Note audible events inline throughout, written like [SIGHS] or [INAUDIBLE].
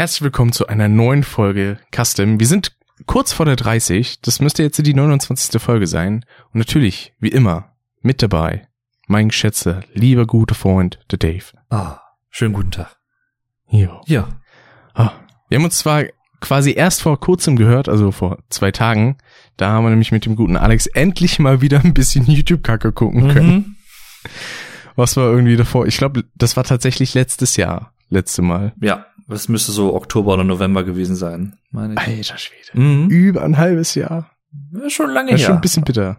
Herzlich willkommen zu einer neuen Folge Custom. Wir sind kurz vor der 30. Das müsste jetzt die 29. Folge sein. Und natürlich, wie immer, mit dabei, mein geschätzter, lieber guter Freund, der Dave. Ah, schönen guten Tag. Jo. Ja. Ah. Wir haben uns zwar quasi erst vor kurzem gehört, also vor zwei Tagen. Da haben wir nämlich mit dem guten Alex endlich mal wieder ein bisschen YouTube-Kacke gucken können. Mhm. Was war irgendwie davor? Ich glaube, das war tatsächlich letztes Jahr, letzte Mal. Ja, das müsste so Oktober oder November gewesen sein, meine ich. Alter Schwede. Mhm. Über ein halbes Jahr. Ja, schon lange her. schon ein bisschen bitter.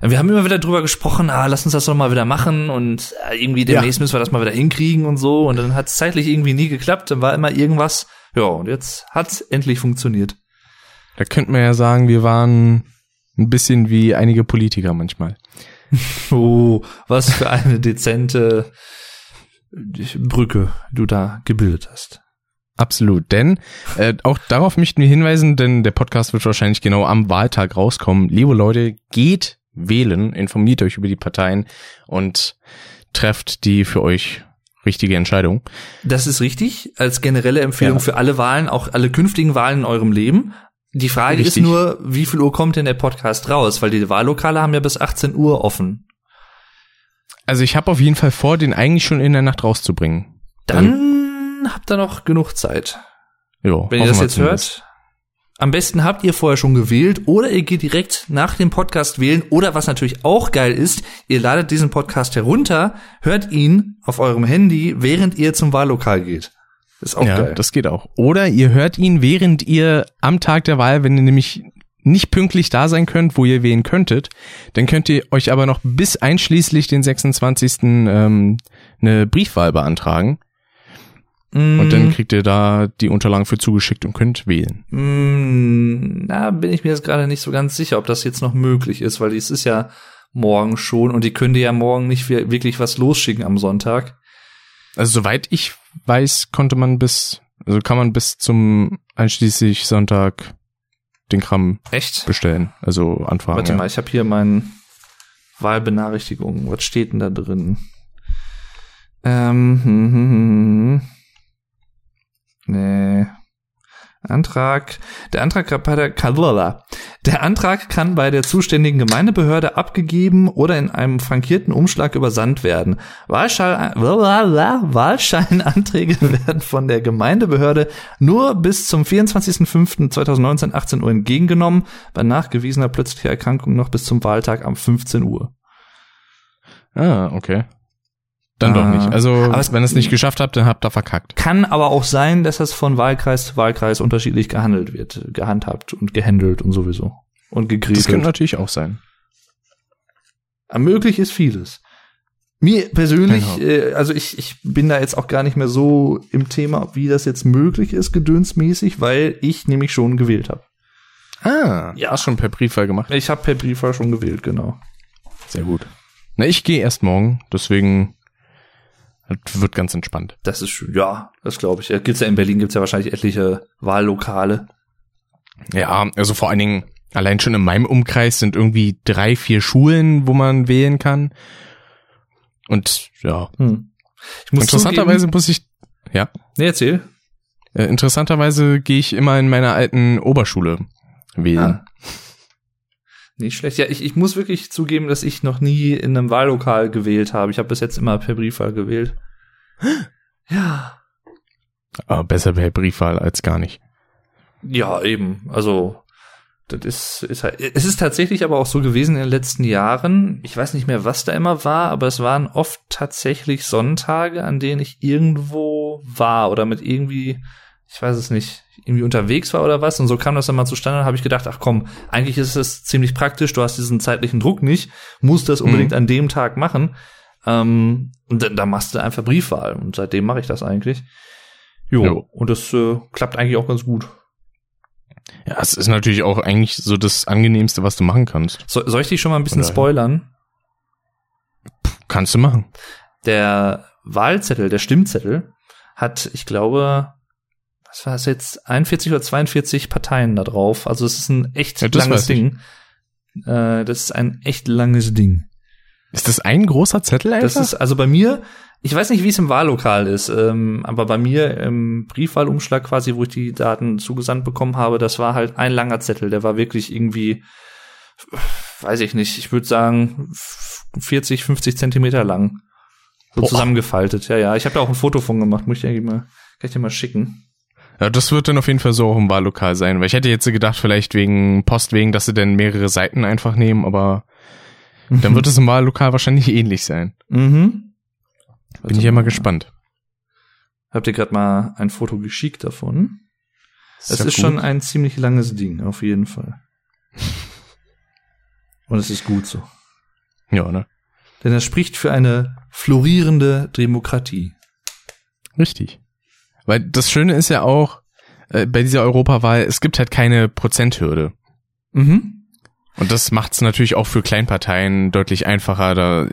Wir haben immer wieder drüber gesprochen, ah, lass uns das doch mal wieder machen und äh, irgendwie demnächst müssen wir das mal wieder hinkriegen und so. Und dann hat es zeitlich irgendwie nie geklappt, dann war immer irgendwas. Ja, und jetzt hat's endlich funktioniert. Da könnte man ja sagen, wir waren ein bisschen wie einige Politiker manchmal. [LAUGHS] Oh, was für eine dezente Brücke du da gebildet hast. Absolut, denn äh, auch darauf möchten wir hinweisen, denn der Podcast wird wahrscheinlich genau am Wahltag rauskommen. Liebe Leute, geht wählen, informiert euch über die Parteien und trefft die für euch richtige Entscheidung. Das ist richtig, als generelle Empfehlung Ja. für alle Wahlen, auch alle künftigen Wahlen in eurem Leben. Die Frage Richtig. ist nur, wie viel Uhr kommt denn der Podcast raus? Weil die Wahllokale haben ja bis 18 Uhr offen. Also ich habe auf jeden Fall vor, den eigentlich schon in der Nacht rauszubringen. Dann habt ihr noch genug Zeit. Jo, Wenn ihr das jetzt hört, am besten habt ihr vorher schon gewählt oder ihr geht direkt nach dem Podcast wählen oder was natürlich auch geil ist, ihr ladet diesen Podcast herunter, hört ihn auf eurem Handy, während ihr zum Wahllokal geht. Ist auch ja, geil. das geht auch. Oder ihr hört ihn, während ihr am Tag der Wahl, wenn ihr nämlich nicht pünktlich da sein könnt, wo ihr wählen könntet, dann könnt ihr euch aber noch bis einschließlich den 26. Ähm, eine Briefwahl beantragen. Und Mm. dann kriegt ihr da die Unterlagen für zugeschickt und könnt wählen. Mm, Na, bin ich mir jetzt gerade nicht so ganz sicher, ob das jetzt noch möglich ist, weil es ist ja morgen schon und die können dir ja morgen nicht wir- wirklich was losschicken am Sonntag. Also soweit ich weiß, konnte man bis, also kann man bis zum einschließlich Sonntag den Kram Echt? bestellen, also anfragen. Warte ja. mal, ich habe hier meine Wahlbenachrichtigung. Was steht denn da drin? Ähm, hm, hm, hm, hm. Nee. Antrag. Der Antrag kann bei der Antrag kann bei der zuständigen Gemeindebehörde abgegeben oder in einem frankierten Umschlag übersandt werden. Wahlschein, Wahlscheinanträge [LAUGHS] werden von der Gemeindebehörde nur bis zum 24.05.2019 18 Uhr entgegengenommen, bei nachgewiesener plötzlicher Erkrankung noch bis zum Wahltag am 15 Uhr. Ah, okay. Dann doch Ah. nicht. Also, Aber wenn ihr es nicht geschafft habt, dann habt ihr verkackt. Kann aber auch sein, dass das von Wahlkreis zu Wahlkreis unterschiedlich gehandelt wird, gehandhabt und gehandelt und sowieso. Und Das könnte gegriselt. natürlich auch sein. Möglich ist vieles. Mir persönlich, Genau. äh, also ich, ich bin da jetzt auch gar nicht mehr so im Thema, wie das jetzt möglich ist, gedönsmäßig, weil ich nämlich schon gewählt habe. Ah, Ja. hast schon per Briefwahl gemacht. Ich habe per Briefwahl schon gewählt, genau. Sehr gut. Na, ich gehe erst morgen, deswegen das wird ganz entspannt. Das ist. Ja, das glaube ich. Ja, Gibt's ja in Berlin gibt's ja wahrscheinlich etliche Wahllokale. Ja, also vor allen Dingen, allein schon in meinem Umkreis sind irgendwie drei, vier Schulen, wo man wählen kann. Und ja, Hm. Ich muss interessanterweise zugeben, muss ich, ja, nee, erzähl. äh, interessanterweise gehe ich immer in meiner alten Oberschule wählen. Ah. Nicht schlecht. Ja, ich, ich muss wirklich zugeben, dass ich noch nie in einem Wahllokal gewählt habe. Ich habe bis jetzt immer per Briefwahl gewählt. Ja. Aber besser per Briefwahl als gar nicht. Ja, eben. Also, das ist, ist halt, es ist tatsächlich aber auch so gewesen in den letzten Jahren. Ich weiß nicht mehr, was da immer war, aber es waren oft tatsächlich Sonntage, an denen ich irgendwo war oder mit irgendwie, ich weiß es nicht, irgendwie unterwegs war oder was. Und so kam das dann mal zustande. Und habe ich gedacht, ach komm, eigentlich ist es ziemlich praktisch. Du hast diesen zeitlichen Druck nicht, musst das unbedingt an dem Tag machen. Ähm, und dann, dann machst du einfach Briefwahl. Und seitdem mache ich das eigentlich. Jo. Jo. Und das äh, klappt eigentlich auch ganz gut. Ja, es ist natürlich auch eigentlich so das angenehmste, was du machen kannst. So, soll ich dich schon mal ein bisschen Von daher. spoilern? Kannst du machen. Der Wahlzettel, der Stimmzettel, hat, ich glaube, was war es jetzt, 41 oder 42 Parteien da drauf. Also es ist ein echt Ja, langes. Ding. Äh, das ist ein echt langes Ding. Ist das ein großer Zettel einfach? Das ist also bei mir Ich weiß nicht, wie es im Wahllokal ist, ähm, aber bei mir im Briefwahlumschlag quasi, wo ich die Daten zugesandt bekommen habe, das war halt ein langer Zettel. Der war wirklich irgendwie, weiß ich nicht, ich würde sagen 40, 50 Zentimeter lang. So Boah. zusammengefaltet. Ja, ja. Ich habe da auch ein Foto von gemacht. Muss ich dir mal, kann ich dir mal schicken. Ja, das wird dann auf jeden Fall so auch im Wahllokal sein, weil ich hätte jetzt gedacht, vielleicht wegen Post wegen, dass sie dann mehrere Seiten einfach nehmen, aber. Dann wird es im Wahllokal wahrscheinlich ähnlich sein. Mhm. Bin also, ich ja mal gespannt. Habt ihr gerade mal ein Foto geschickt davon? Es ist, ist schon ein ziemlich langes Ding, auf jeden Fall. [LAUGHS] Und es ist gut so. Ja, ne? Denn er spricht für eine florierende Demokratie. Richtig. Weil das Schöne ist ja auch, äh, bei dieser Europawahl, es gibt halt keine Prozenthürde. Mhm. Und das macht es natürlich auch für Kleinparteien deutlich einfacher, da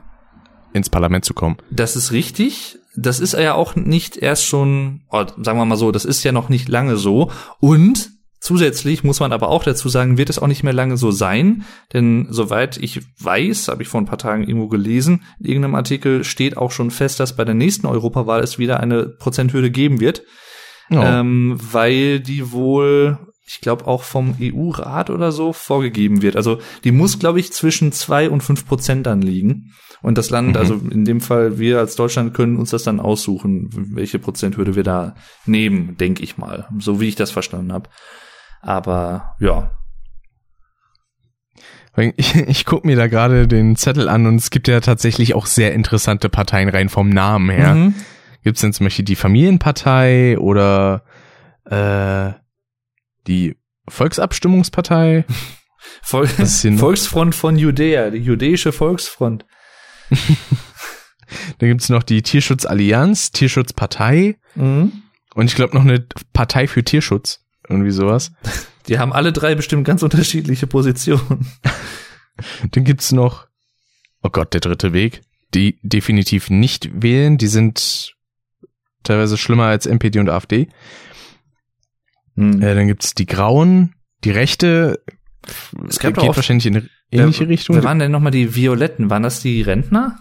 ins Parlament zu kommen. Das ist richtig. Das ist ja auch nicht erst schon, oh, sagen wir mal so, das ist ja noch nicht lange so. Und Zusätzlich muss man aber auch dazu sagen, wird es auch nicht mehr lange so sein, denn soweit ich weiß, habe ich vor ein paar Tagen irgendwo gelesen, in irgendeinem Artikel steht auch schon fest, dass bei der nächsten Europawahl es wieder eine Prozenthürde geben wird, oh. ähm, weil die wohl, ich glaube auch vom EU-Rat oder so vorgegeben wird. Also die muss, glaube ich, zwischen zwei und fünf Prozent dann liegen. Und das Land, mhm. also in dem Fall wir als Deutschland können uns das dann aussuchen, welche Prozenthürde wir da nehmen, denke ich mal, so wie ich das verstanden habe. Aber ja. Ich, ich gucke mir da gerade den Zettel an und es gibt ja tatsächlich auch sehr interessante Parteien rein vom Namen her. Mhm. Gibt es denn zum Beispiel die Familienpartei oder äh, die Volksabstimmungspartei? [LAUGHS] Vol Volksfront von Judäa, die jüdische Volksfront. [LAUGHS] Dann gibt's noch die Tierschutzallianz, Tierschutzpartei mhm. und ich glaube noch eine Partei für Tierschutz. Irgendwie sowas. Die haben alle drei bestimmt ganz unterschiedliche Positionen. [LAUGHS] Dann gibt's noch, oh Gott, der dritte Weg. Die definitiv nicht wählen. Die sind teilweise schlimmer als NPD und AfD. Hm. Äh, dann gibt's die Grauen, die Rechte. Es gab geht wahrscheinlich in eine ähnliche wer, Richtung. Wer waren denn nochmal die Violetten? Waren das die Rentner?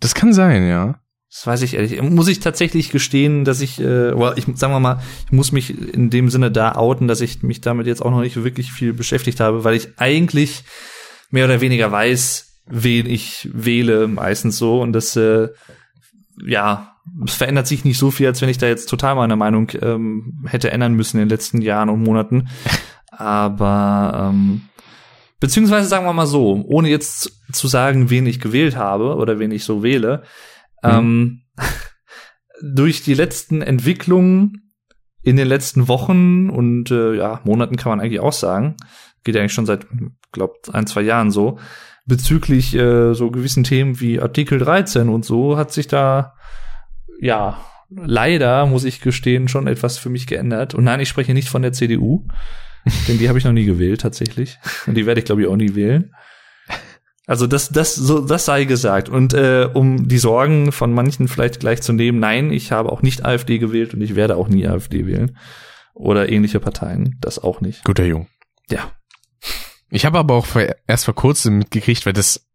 Das kann sein, ja. Das weiß ich ehrlich. Muss ich tatsächlich gestehen, dass ich, äh, well, ich sagen wir mal, ich muss mich in dem Sinne da outen, dass ich mich damit jetzt auch noch nicht wirklich viel beschäftigt habe, weil ich eigentlich mehr oder weniger weiß, wen ich wähle, meistens so. Und das, äh, ja, es verändert sich nicht so viel, als wenn ich da jetzt total meine Meinung ähm, hätte ändern müssen in den letzten Jahren und Monaten. [LAUGHS] Aber ähm, beziehungsweise sagen wir mal so, ohne jetzt zu sagen, wen ich gewählt habe oder wen ich so wähle, Mhm. Ähm, [LAUGHS] durch die letzten Entwicklungen in den letzten Wochen und äh, ja, Monaten kann man eigentlich auch sagen, geht ja eigentlich schon seit, glaub, ein, zwei Jahren so, bezüglich äh, so gewissen Themen wie Artikel 13 und so, hat sich da, ja, leider, muss ich gestehen, schon etwas für mich geändert. Und nein, ich spreche nicht von der CDU, [LAUGHS] denn die habe ich noch nie gewählt, tatsächlich. Und die werde ich, glaube ich, auch nie wählen. Also das, das, so, das sei gesagt. Und äh, um die Sorgen von manchen vielleicht gleich zu nehmen, nein, ich habe auch nicht AfD gewählt und ich werde auch nie AfD wählen. Oder ähnliche Parteien. Das auch nicht. Guter Jung. Ja. Ich habe aber auch erst vor kurzem mitgekriegt, weil das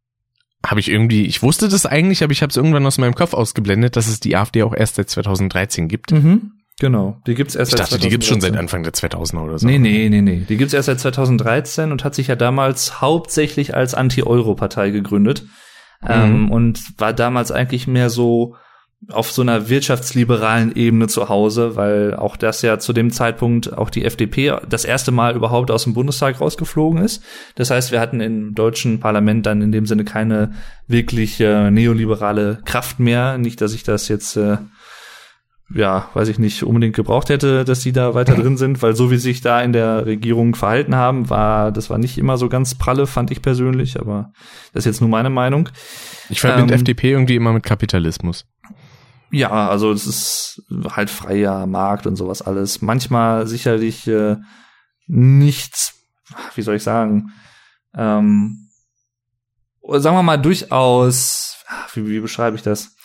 habe ich irgendwie, ich wusste das eigentlich, aber ich habe es irgendwann aus meinem Kopf ausgeblendet, dass es die AfD auch erst seit 2013 gibt. Mhm. Genau, die gibt's erst ich seit dachte, 2013. die gibt's schon seit Anfang der 2000er oder so. Nee, nee, nee, nee. Die gibt's erst seit 2013 und hat sich ja damals hauptsächlich als Anti-Euro-Partei gegründet. Mhm. Ähm, und war damals eigentlich mehr so auf so einer wirtschaftsliberalen Ebene zu Hause, weil auch das ja zu dem Zeitpunkt auch die FDP das erste Mal überhaupt aus dem Bundestag rausgeflogen ist. Das heißt, wir hatten im deutschen Parlament dann in dem Sinne keine wirklich äh, neoliberale Kraft mehr. Nicht, dass ich das jetzt äh, ja, weiß ich nicht, unbedingt gebraucht hätte, dass sie da weiter drin sind, weil so wie sie sich da in der Regierung verhalten haben, war, das war nicht immer so ganz pralle, fand ich persönlich, aber das ist jetzt nur meine Meinung. Ich verbinde ähm, FDP irgendwie immer mit Kapitalismus. Ja, also es ist halt freier Markt und sowas alles. Manchmal sicherlich äh, nichts, wie soll ich sagen, ähm, sagen wir mal durchaus, wie, wie beschreibe ich das?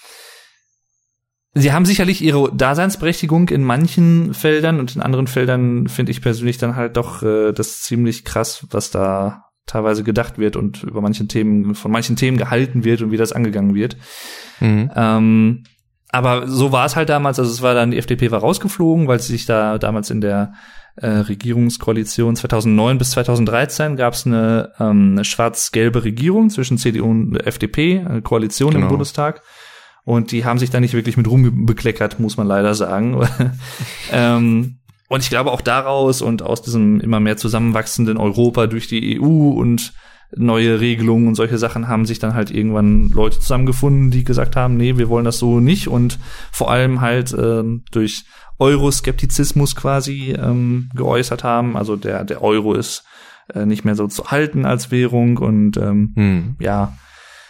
Sie haben sicherlich ihre Daseinsberechtigung in manchen Feldern und in anderen Feldern finde ich persönlich dann halt doch äh, das ziemlich krass, was da teilweise gedacht wird und über manchen Themen, von manchen Themen gehalten wird und wie das angegangen wird. Mhm. Ähm, aber so war es halt damals, also es war dann, die FDP war rausgeflogen, weil sie sich da damals in der äh, Regierungskoalition 2009 bis 2013 gab es eine, ähm, eine schwarz-gelbe Regierung zwischen CDU und FDP, eine Koalition genau. im Bundestag. Und die haben sich da nicht wirklich mit Ruhm bekleckert, muss man leider sagen. [LAUGHS] ähm, und ich glaube auch daraus und aus diesem immer mehr zusammenwachsenden Europa durch die EU und neue Regelungen und solche Sachen haben sich dann halt irgendwann Leute zusammengefunden, die gesagt haben, nee, wir wollen das so nicht und vor allem halt ähm, durch Euroskeptizismus quasi ähm, geäußert haben. Also der, der Euro ist äh, nicht mehr so zu halten als Währung und ähm, hm. ja,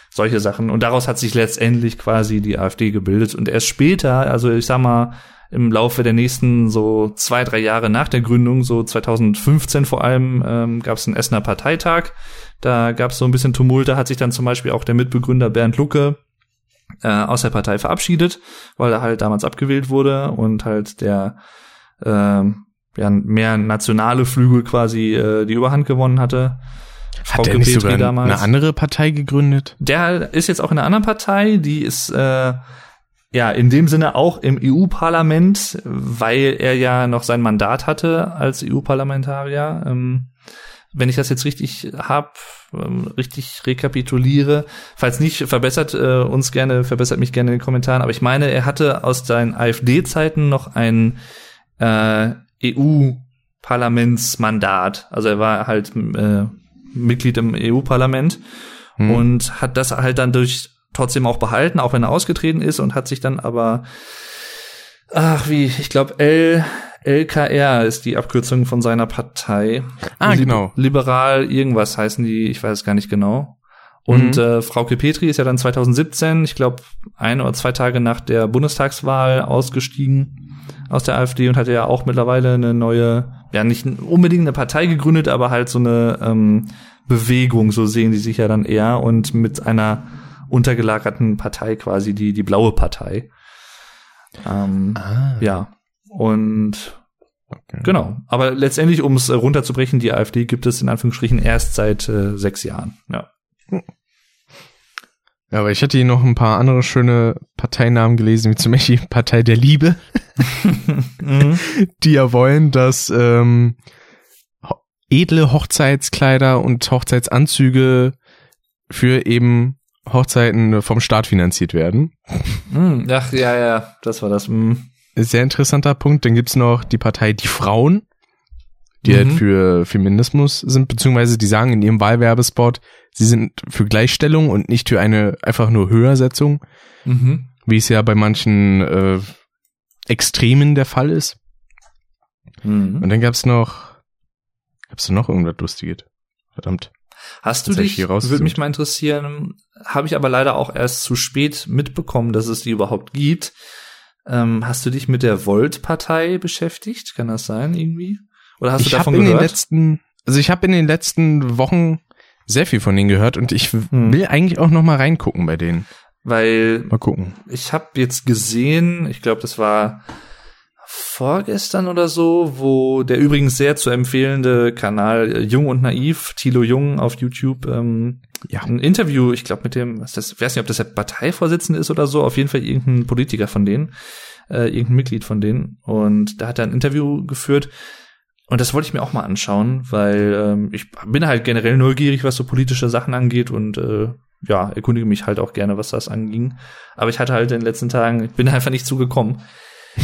solche Sachen. Und daraus hat sich letztendlich quasi die AfD gebildet. Und erst später, also ich sag mal, im Laufe der nächsten so zwei, drei Jahre nach der Gründung, so 2015 vor allem, ähm, gab es einen Essener Parteitag. Da gab es so ein bisschen Tumult. Da hat sich dann zum Beispiel auch der Mitbegründer Bernd Lucke äh, aus der Partei verabschiedet, weil er halt damals abgewählt wurde und halt der äh, ja, mehr nationale Flügel quasi äh, die Überhand gewonnen hatte. Hat der nicht sogar damals. eine andere Partei gegründet? Der ist jetzt auch in einer anderen Partei, die ist äh, ja in dem Sinne auch im EU-Parlament, weil er ja noch sein Mandat hatte als EU-Parlamentarier. Ähm, wenn ich das jetzt richtig hab, ähm, richtig rekapituliere. Falls nicht, verbessert äh, uns gerne, verbessert mich gerne in den Kommentaren. Aber ich meine, er hatte aus seinen AfD-Zeiten noch ein äh, EU-Parlamentsmandat. Also er war halt äh, Mitglied im EU-Parlament hm. und hat das halt dann durch trotzdem auch behalten, auch wenn er ausgetreten ist und hat sich dann aber ach wie, ich glaube L LKR ist die Abkürzung von seiner Partei. Ah, Lib genau. Liberal irgendwas heißen die, ich weiß es gar nicht genau. Und mhm. äh, Frauke Petri ist ja dann 2017, ich glaube, ein oder zwei Tage nach der Bundestagswahl ausgestiegen aus der AfD und hatte ja auch mittlerweile eine neue, ja nicht unbedingt eine Partei gegründet, aber halt so eine ähm, Bewegung, so sehen die sich ja dann eher und mit einer untergelagerten Partei quasi, die die blaue Partei. Ähm, ah. Ja, und okay. genau. Aber letztendlich, um es äh, runterzubrechen, die AfD gibt es in Anführungsstrichen erst seit äh, sechs Jahren. Ja. Ja, aber ich hätte hier noch ein paar andere schöne Parteinamen gelesen, wie zum Beispiel Partei der Liebe, [LAUGHS] mhm. die ja wollen, dass ähm, edle Hochzeitskleider und Hochzeitsanzüge für eben Hochzeiten vom Staat finanziert werden. Mhm. Ach ja, ja, das war das. Mhm sehr interessanter Punkt. Dann gibt's noch die Partei Die Frauen, die halt mhm. halt für Feminismus sind, beziehungsweise die sagen in ihrem Wahlwerbespot, sie sind für Gleichstellung und nicht für eine einfach nur Höhersetzung, mhm. wie es ja bei manchen äh, Extremen der Fall ist. Mhm. Und dann gab's noch, gab's noch irgendwas Lustiges? Verdammt. Hast du dich, würde mich mal interessieren, habe ich aber leider auch erst zu spät mitbekommen, dass es die überhaupt gibt. Ähm, hast du dich mit der Volt-Partei beschäftigt? Kann das sein irgendwie? Oder hast ich du davon in gehört? Den letzten, also ich habe in den letzten Wochen sehr viel von denen gehört und ich hm. will eigentlich auch noch mal reingucken bei denen. Weil mal gucken. Ich habe jetzt gesehen, ich glaube, das war vorgestern oder so, wo der übrigens sehr zu empfehlende Kanal Jung und Naiv, Thilo Jung auf YouTube, ähm, ja. ein Interview, ich glaube mit dem, was das, ich weiß nicht, ob das der Parteivorsitzende ist oder so, auf jeden Fall irgendein Politiker von denen, äh, irgendein Mitglied von denen. Und da hat er ein Interview geführt. Und das wollte ich mir auch mal anschauen, weil ähm, ich bin halt generell neugierig, was so politische Sachen angeht und äh, ja, erkundige mich halt auch gerne, was das anging. Aber ich hatte halt in den letzten Tagen, ich bin einfach nicht zugekommen. [LAUGHS]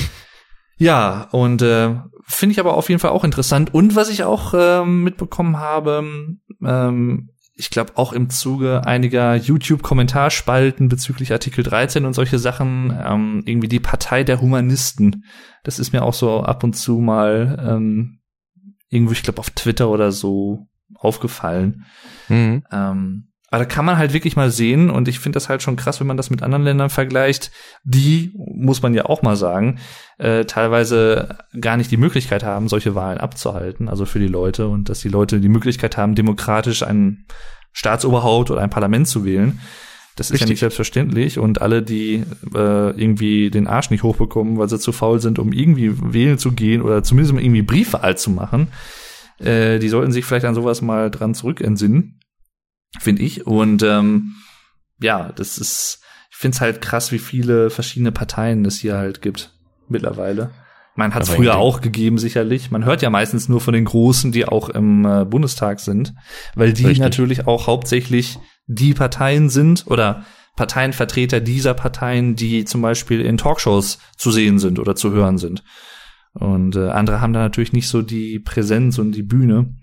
Ja, und äh, finde ich aber auf jeden Fall auch interessant. Und was ich auch äh, mitbekommen habe, ähm, ich glaube auch im Zuge einiger YouTube-Kommentarspalten bezüglich Artikel 13 und solche Sachen, ähm, irgendwie die Partei der Humanisten. Das ist mir auch so ab und zu mal ähm, irgendwo, ich glaube, auf Twitter oder so aufgefallen. Mhm. Ähm, aber da kann man halt wirklich mal sehen, und ich finde das halt schon krass, wenn man das mit anderen Ländern vergleicht, die, muss man ja auch mal sagen, äh, teilweise gar nicht die Möglichkeit haben, solche Wahlen abzuhalten, also für die Leute, und dass die Leute die Möglichkeit haben, demokratisch ein Staatsoberhaupt oder ein Parlament zu wählen. Das ist Richtig. ja nicht selbstverständlich und alle, die äh, irgendwie den Arsch nicht hochbekommen, weil sie zu faul sind, um irgendwie wählen zu gehen oder zumindest um irgendwie Briefwahl zu machen, Äh, die sollten sich vielleicht an sowas mal dran zurückentsinnen, finde ich. Und ähm, ja, das ist, ich finde es halt krass, wie viele verschiedene Parteien es hier halt gibt mittlerweile. Man hat es früher auch gegeben, sicherlich. Man hört ja meistens nur von den Großen, die auch im äh, Bundestag sind, weil die Richtig. natürlich auch hauptsächlich die Parteien sind oder Parteienvertreter dieser Parteien, die zum Beispiel in Talkshows zu sehen sind oder zu hören sind. Und äh, andere haben da natürlich nicht so die Präsenz und die Bühne.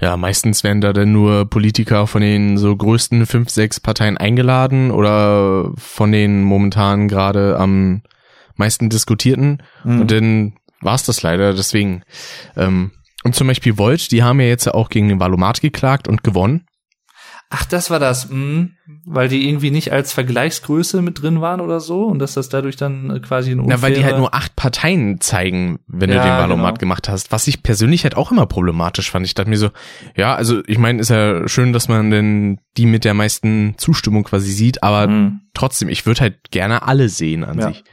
Ja, meistens werden da dann nur Politiker von den so größten fünf, sechs Parteien eingeladen oder von den momentan gerade am meisten diskutierten. Mhm. Und dann war es das leider. Deswegen. Ähm, und zum Beispiel Volt, die haben ja jetzt auch gegen den Valomat geklagt und gewonnen. Ach, das war das, mh, weil die irgendwie nicht als Vergleichsgröße mit drin waren oder so und dass das dadurch dann äh, quasi ein Na, weil die halt nur acht Parteien zeigen, wenn ja, du den Valomat genau. gemacht hast, was ich persönlich halt auch immer problematisch fand. Ich dachte mir so, ja, also ich meine, ist ja schön, dass man denn die mit der meisten Zustimmung quasi sieht, aber mhm. trotzdem, ich würde halt gerne alle sehen an ja. sich.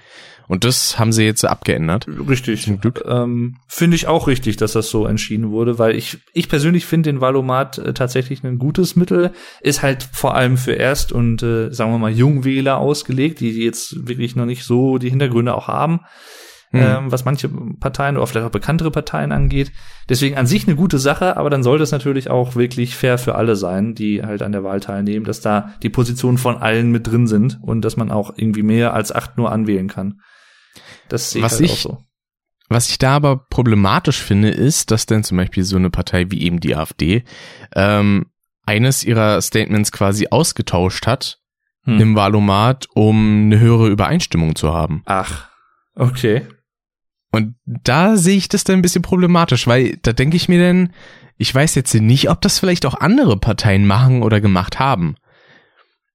Und das haben sie jetzt abgeändert. Richtig. Zum Glück. Ähm, finde ich auch richtig, dass das so entschieden wurde, weil ich, ich persönlich finde den Valomat äh, tatsächlich ein gutes Mittel. Ist halt vor allem für Erst- und, äh, sagen wir mal, Jungwähler ausgelegt, die jetzt wirklich noch nicht so die Hintergründe auch haben. Mhm. Ähm, was manche Parteien oder vielleicht auch bekanntere Parteien angeht. Deswegen an sich eine gute Sache, aber dann sollte es natürlich auch wirklich fair für alle sein, die halt an der Wahl teilnehmen, dass da die Positionen von allen mit drin sind und dass man auch irgendwie mehr als acht nur anwählen kann. Das sehe ich, halt ich so. Was ich da aber problematisch finde, ist, dass dann zum Beispiel so eine Partei wie eben die AfD ähm, eines ihrer Statements quasi ausgetauscht hat hm. im Wahlomat, um eine höhere Übereinstimmung zu haben. Ach, okay. Und da sehe ich das dann ein bisschen problematisch, weil da denke ich mir dann, ich weiß jetzt nicht, ob das vielleicht auch andere Parteien machen oder gemacht haben.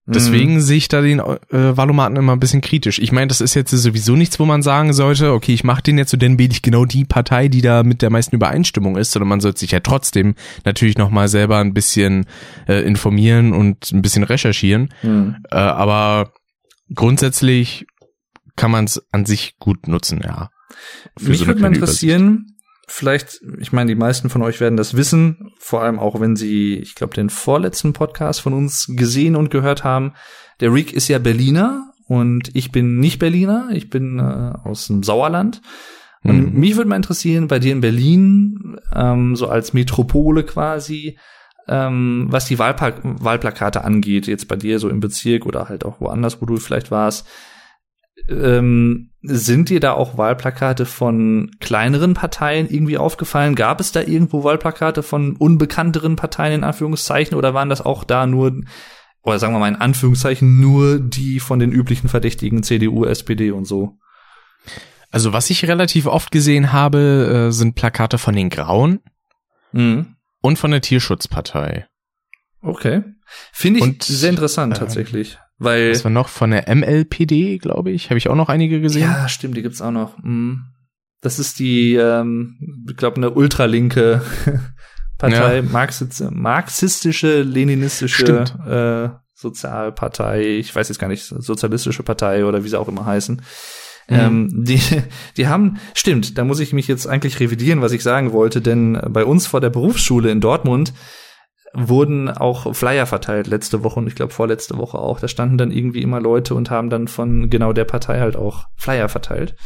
Deswegen mhm. sehe ich da den äh, Valomaten immer ein bisschen kritisch. Ich meine, das ist jetzt sowieso nichts, wo man sagen sollte, okay, ich mache den jetzt so, dann wähle ich genau die Partei, die da mit der meisten Übereinstimmung ist, sondern man sollte sich ja trotzdem natürlich nochmal selber ein bisschen äh, informieren und ein bisschen recherchieren. Mhm. Äh, aber grundsätzlich kann man es an sich gut nutzen, ja. Mich so würde mal interessieren, vielleicht, ich meine, die meisten von euch werden das wissen, vor allem auch wenn sie, ich glaube, den vorletzten Podcast von uns gesehen und gehört haben. Der Rick ist ja Berliner und ich bin nicht Berliner, ich bin äh, aus dem Sauerland. Und mhm. mich würde mal interessieren, bei dir in Berlin, ähm, so als Metropole quasi, ähm, was die Wahlpla Wahlplakate angeht, jetzt bei dir so im Bezirk oder halt auch woanders, wo du vielleicht warst, ähm, sind dir da auch Wahlplakate von kleineren Parteien irgendwie aufgefallen? Gab es da irgendwo Wahlplakate von unbekannteren Parteien in Anführungszeichen oder waren das auch da nur, oder sagen wir mal in Anführungszeichen, nur die von den üblichen Verdächtigen CDU, SPD und so? Also was ich relativ oft gesehen habe, äh, sind Plakate von den Grauen mhm. und von der Tierschutzpartei. Okay. Finde ich und, sehr interessant äh, tatsächlich. Weil. Das war noch von der MLPD, glaube ich. Habe ich auch noch einige gesehen. Ja, stimmt, die gibt's auch noch. Mhm. Das ist die, ähm, ich glaube, eine ultralinke [LAUGHS] Partei, ja. Marxist marxistische, leninistische äh, Sozialpartei, ich weiß jetzt gar nicht, sozialistische Partei oder wie sie auch immer heißen. Mhm. Ähm, die, die haben, stimmt, da muss ich mich jetzt eigentlich revidieren, was ich sagen wollte, denn bei uns vor der Berufsschule in Dortmund wurden auch Flyer verteilt letzte Woche und ich glaube vorletzte Woche auch. Da standen dann irgendwie immer Leute und haben dann von genau der Partei halt auch Flyer verteilt.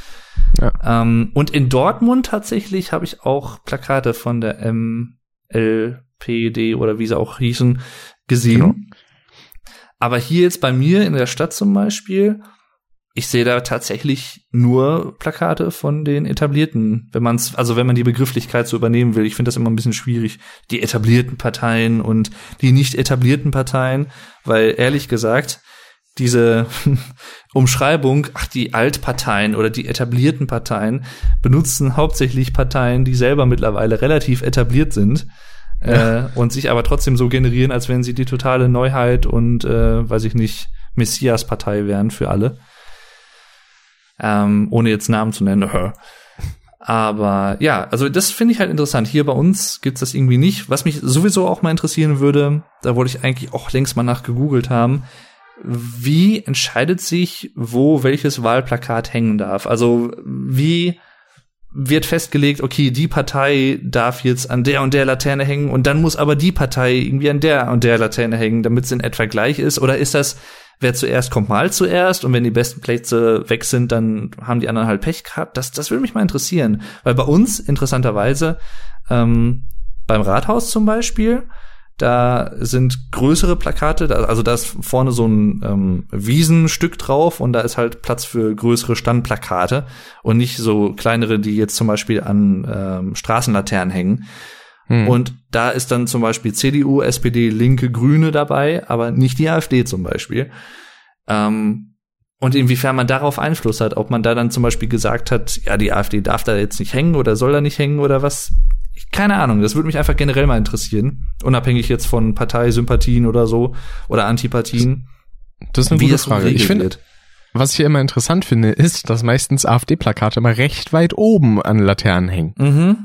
Ja. Ähm, und in Dortmund tatsächlich habe ich auch Plakate von der MLPD oder wie sie auch hießen gesehen. Genau. Aber hier jetzt bei mir in der Stadt zum Beispiel ich sehe da tatsächlich nur Plakate von den etablierten, wenn man es, also wenn man die Begrifflichkeit so übernehmen will. Ich finde das immer ein bisschen schwierig, die etablierten Parteien und die nicht etablierten Parteien, weil ehrlich gesagt, diese [LAUGHS] Umschreibung, ach, die Altparteien oder die etablierten Parteien benutzen hauptsächlich Parteien, die selber mittlerweile relativ etabliert sind. Ja. Äh, und sich aber trotzdem so generieren, als wenn sie die totale Neuheit und, äh, weiß ich nicht, Messias-Partei wären für alle ähm, ohne jetzt Namen zu nennen. [LAUGHS] Aber ja, also das finde ich halt interessant. Hier bei uns gibt's das irgendwie nicht. Was mich sowieso auch mal interessieren würde, da wollte ich eigentlich auch längst mal nach gegoogelt haben, wie entscheidet sich, wo welches Wahlplakat hängen darf? Also wie wird festgelegt, okay, die Partei darf jetzt an der und der Laterne hängen und dann muss aber die Partei irgendwie an der und der Laterne hängen, damit es in etwa gleich ist? Oder ist das, wer zuerst kommt mal zuerst und wenn die besten Plätze weg sind, dann haben die anderen halt Pech gehabt? Das, das würde mich mal interessieren. Weil bei uns, interessanterweise, ähm, beim Rathaus zum Beispiel, da sind größere Plakate, also da ist vorne so ein ähm, Wiesenstück drauf und da ist halt Platz für größere Standplakate und nicht so kleinere, die jetzt zum Beispiel an ähm, Straßenlaternen hängen. Hm. Und da ist dann zum Beispiel CDU, SPD, Linke, Grüne dabei, aber nicht die AfD zum Beispiel. Ähm, und inwiefern man darauf Einfluss hat, ob man da dann zum Beispiel gesagt hat, ja, die AfD darf da jetzt nicht hängen oder soll da nicht hängen oder was, keine Ahnung, das würde mich einfach generell mal interessieren. Unabhängig jetzt von Parteisympathien oder so oder Antipathien. Das ist eine gute Frage. Ich finde, was ich hier immer interessant finde, ist, dass meistens AfD-Plakate mal recht weit oben an Laternen hängen. Mhm.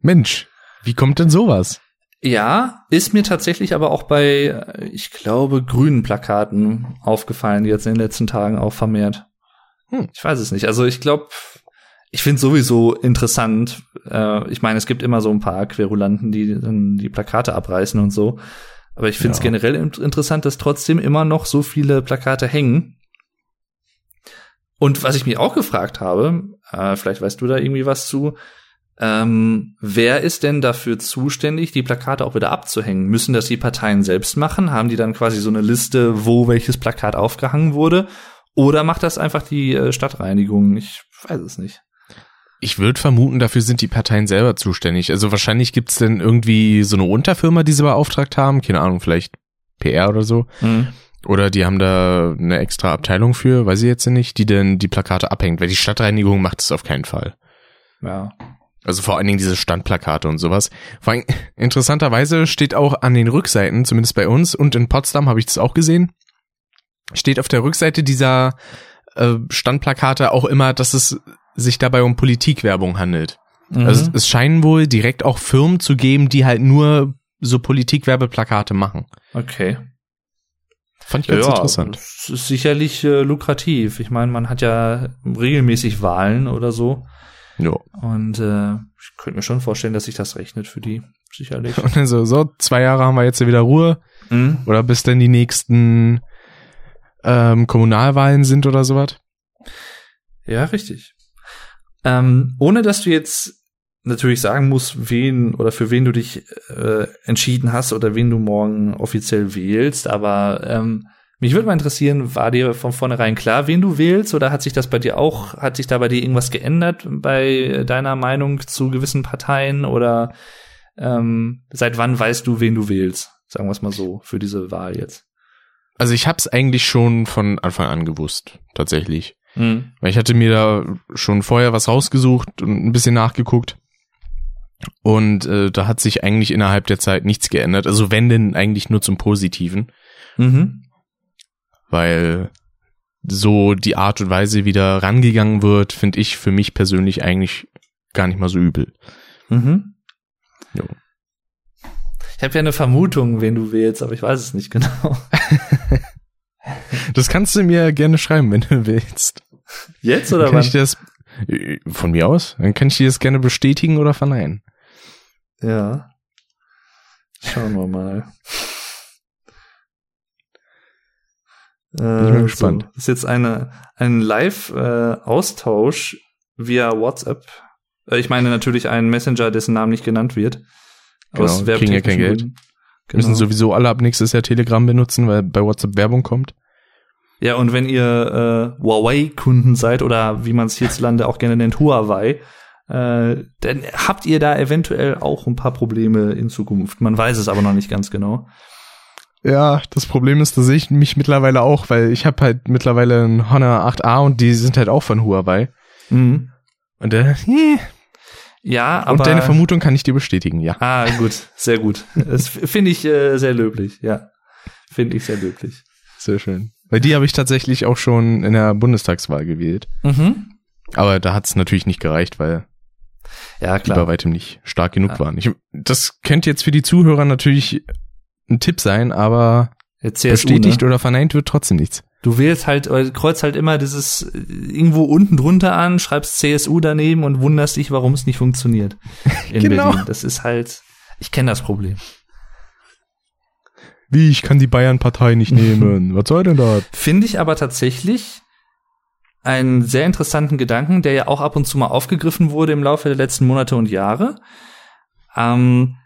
Mensch, wie kommt denn sowas? Ja, ist mir tatsächlich aber auch bei, ich glaube, grünen Plakaten aufgefallen, die jetzt in den letzten Tagen auch vermehrt. Hm. Ich weiß es nicht. Also ich glaube, ich finde sowieso interessant. Äh, ich meine, es gibt immer so ein paar Querulanten, die dann die Plakate abreißen und so. Aber ich finde es ja. generell interessant, dass trotzdem immer noch so viele Plakate hängen. Und was ich mich auch gefragt habe, äh, vielleicht weißt du da irgendwie was zu, ähm, wer ist denn dafür zuständig, die Plakate auch wieder abzuhängen? Müssen das die Parteien selbst machen? Haben die dann quasi so eine Liste, wo welches Plakat aufgehangen wurde? Oder macht das einfach die äh, Stadtreinigung? Ich weiß es nicht. Ich würde vermuten, dafür sind die Parteien selber zuständig. Also wahrscheinlich gibt's denn irgendwie so eine Unterfirma, die sie beauftragt haben. Keine Ahnung, vielleicht PR oder so. Mhm. Oder die haben da eine extra Abteilung für, weiß ich jetzt nicht, die denn die Plakate abhängt. Weil die Stadtreinigung macht es auf keinen Fall. Ja. Also vor allen Dingen diese Standplakate und sowas. Vor allem, [LAUGHS] interessanterweise steht auch an den Rückseiten, zumindest bei uns und in Potsdam habe ich das auch gesehen, steht auf der Rückseite dieser äh, Standplakate auch immer, dass es sich dabei um Politikwerbung handelt. Mhm. Also es scheinen wohl direkt auch Firmen zu geben, die halt nur so Politikwerbeplakate machen. Okay. Fand ich ganz ja, interessant. Das ist sicherlich äh, lukrativ. Ich meine, man hat ja regelmäßig Wahlen oder so. Ja. Und äh, ich könnte mir schon vorstellen, dass sich das rechnet für die, sicherlich. [LAUGHS] Und dann so, so, zwei Jahre haben wir jetzt wieder Ruhe. Mhm. Oder bis denn die nächsten ähm, Kommunalwahlen sind oder sowas. Ja, richtig. Ähm, ohne dass du jetzt natürlich sagen musst, wen oder für wen du dich äh, entschieden hast oder wen du morgen offiziell wählst, aber ähm, mich würde mal interessieren, war dir von vornherein klar, wen du wählst, oder hat sich das bei dir auch, hat sich da bei dir irgendwas geändert bei deiner Meinung zu gewissen Parteien oder ähm, seit wann weißt du, wen du wählst? Sagen wir es mal so, für diese Wahl jetzt. Also ich habe es eigentlich schon von Anfang an gewusst, tatsächlich. Mhm. Weil ich hatte mir da schon vorher was rausgesucht und ein bisschen nachgeguckt. Und äh, da hat sich eigentlich innerhalb der Zeit nichts geändert. Also wenn denn eigentlich nur zum Positiven. Mhm. Weil so die Art und Weise, wie da rangegangen wird, finde ich für mich persönlich eigentlich gar nicht mal so übel. Mhm. Jo. Ich habe ja eine Vermutung, wen du wählst, aber ich weiß es nicht genau. [LAUGHS] das kannst du mir gerne schreiben, wenn du willst. Jetzt oder kann wann? Ich das, von mir aus? Dann kann ich dir das gerne bestätigen oder verneinen. Ja. Schauen wir mal. Bin ich bin äh, gespannt. So, das ist jetzt eine, ein Live-Austausch äh, via WhatsApp. Äh, ich meine natürlich einen Messenger, dessen Namen nicht genannt wird. Genau, kriegen ja kein Geld. Genau. Müssen sowieso alle ab nächstes Jahr Telegram benutzen, weil bei WhatsApp Werbung kommt. Ja, und wenn ihr äh, Huawei-Kunden seid oder wie man es hierzulande auch gerne nennt, Huawei, äh, dann habt ihr da eventuell auch ein paar Probleme in Zukunft. Man weiß es aber noch nicht ganz genau. Ja, das Problem ist, da sehe ich mich mittlerweile auch, weil ich habe halt mittlerweile einen Honor 8a und die sind halt auch von Huawei. Mhm. Und der, äh, [LAUGHS] ja, aber. Und deine Vermutung kann ich dir bestätigen, ja. Ah, gut, sehr gut. Das finde ich äh, sehr löblich, ja. Finde ich sehr löblich. Sehr schön. Weil die habe ich tatsächlich auch schon in der Bundestagswahl gewählt. Mhm. Aber da hat es natürlich nicht gereicht, weil ja, klar. die bei weitem nicht stark genug ja. waren. Ich, das könnte jetzt für die Zuhörer natürlich ein Tipp sein, aber CSU, bestätigt ne? oder verneint wird trotzdem nichts. Du wählst halt, oder kreuzt halt immer dieses äh, irgendwo unten drunter an, schreibst CSU daneben und wunderst dich, warum es nicht funktioniert [LAUGHS] in genau. Berlin. Das ist halt, ich kenne das Problem. Wie, ich kann die Bayern-Partei nicht [LAUGHS] nehmen. Was soll denn das? Finde ich aber tatsächlich einen sehr interessanten Gedanken, der ja auch ab und zu mal aufgegriffen wurde im Laufe der letzten Monate und Jahre. Ähm,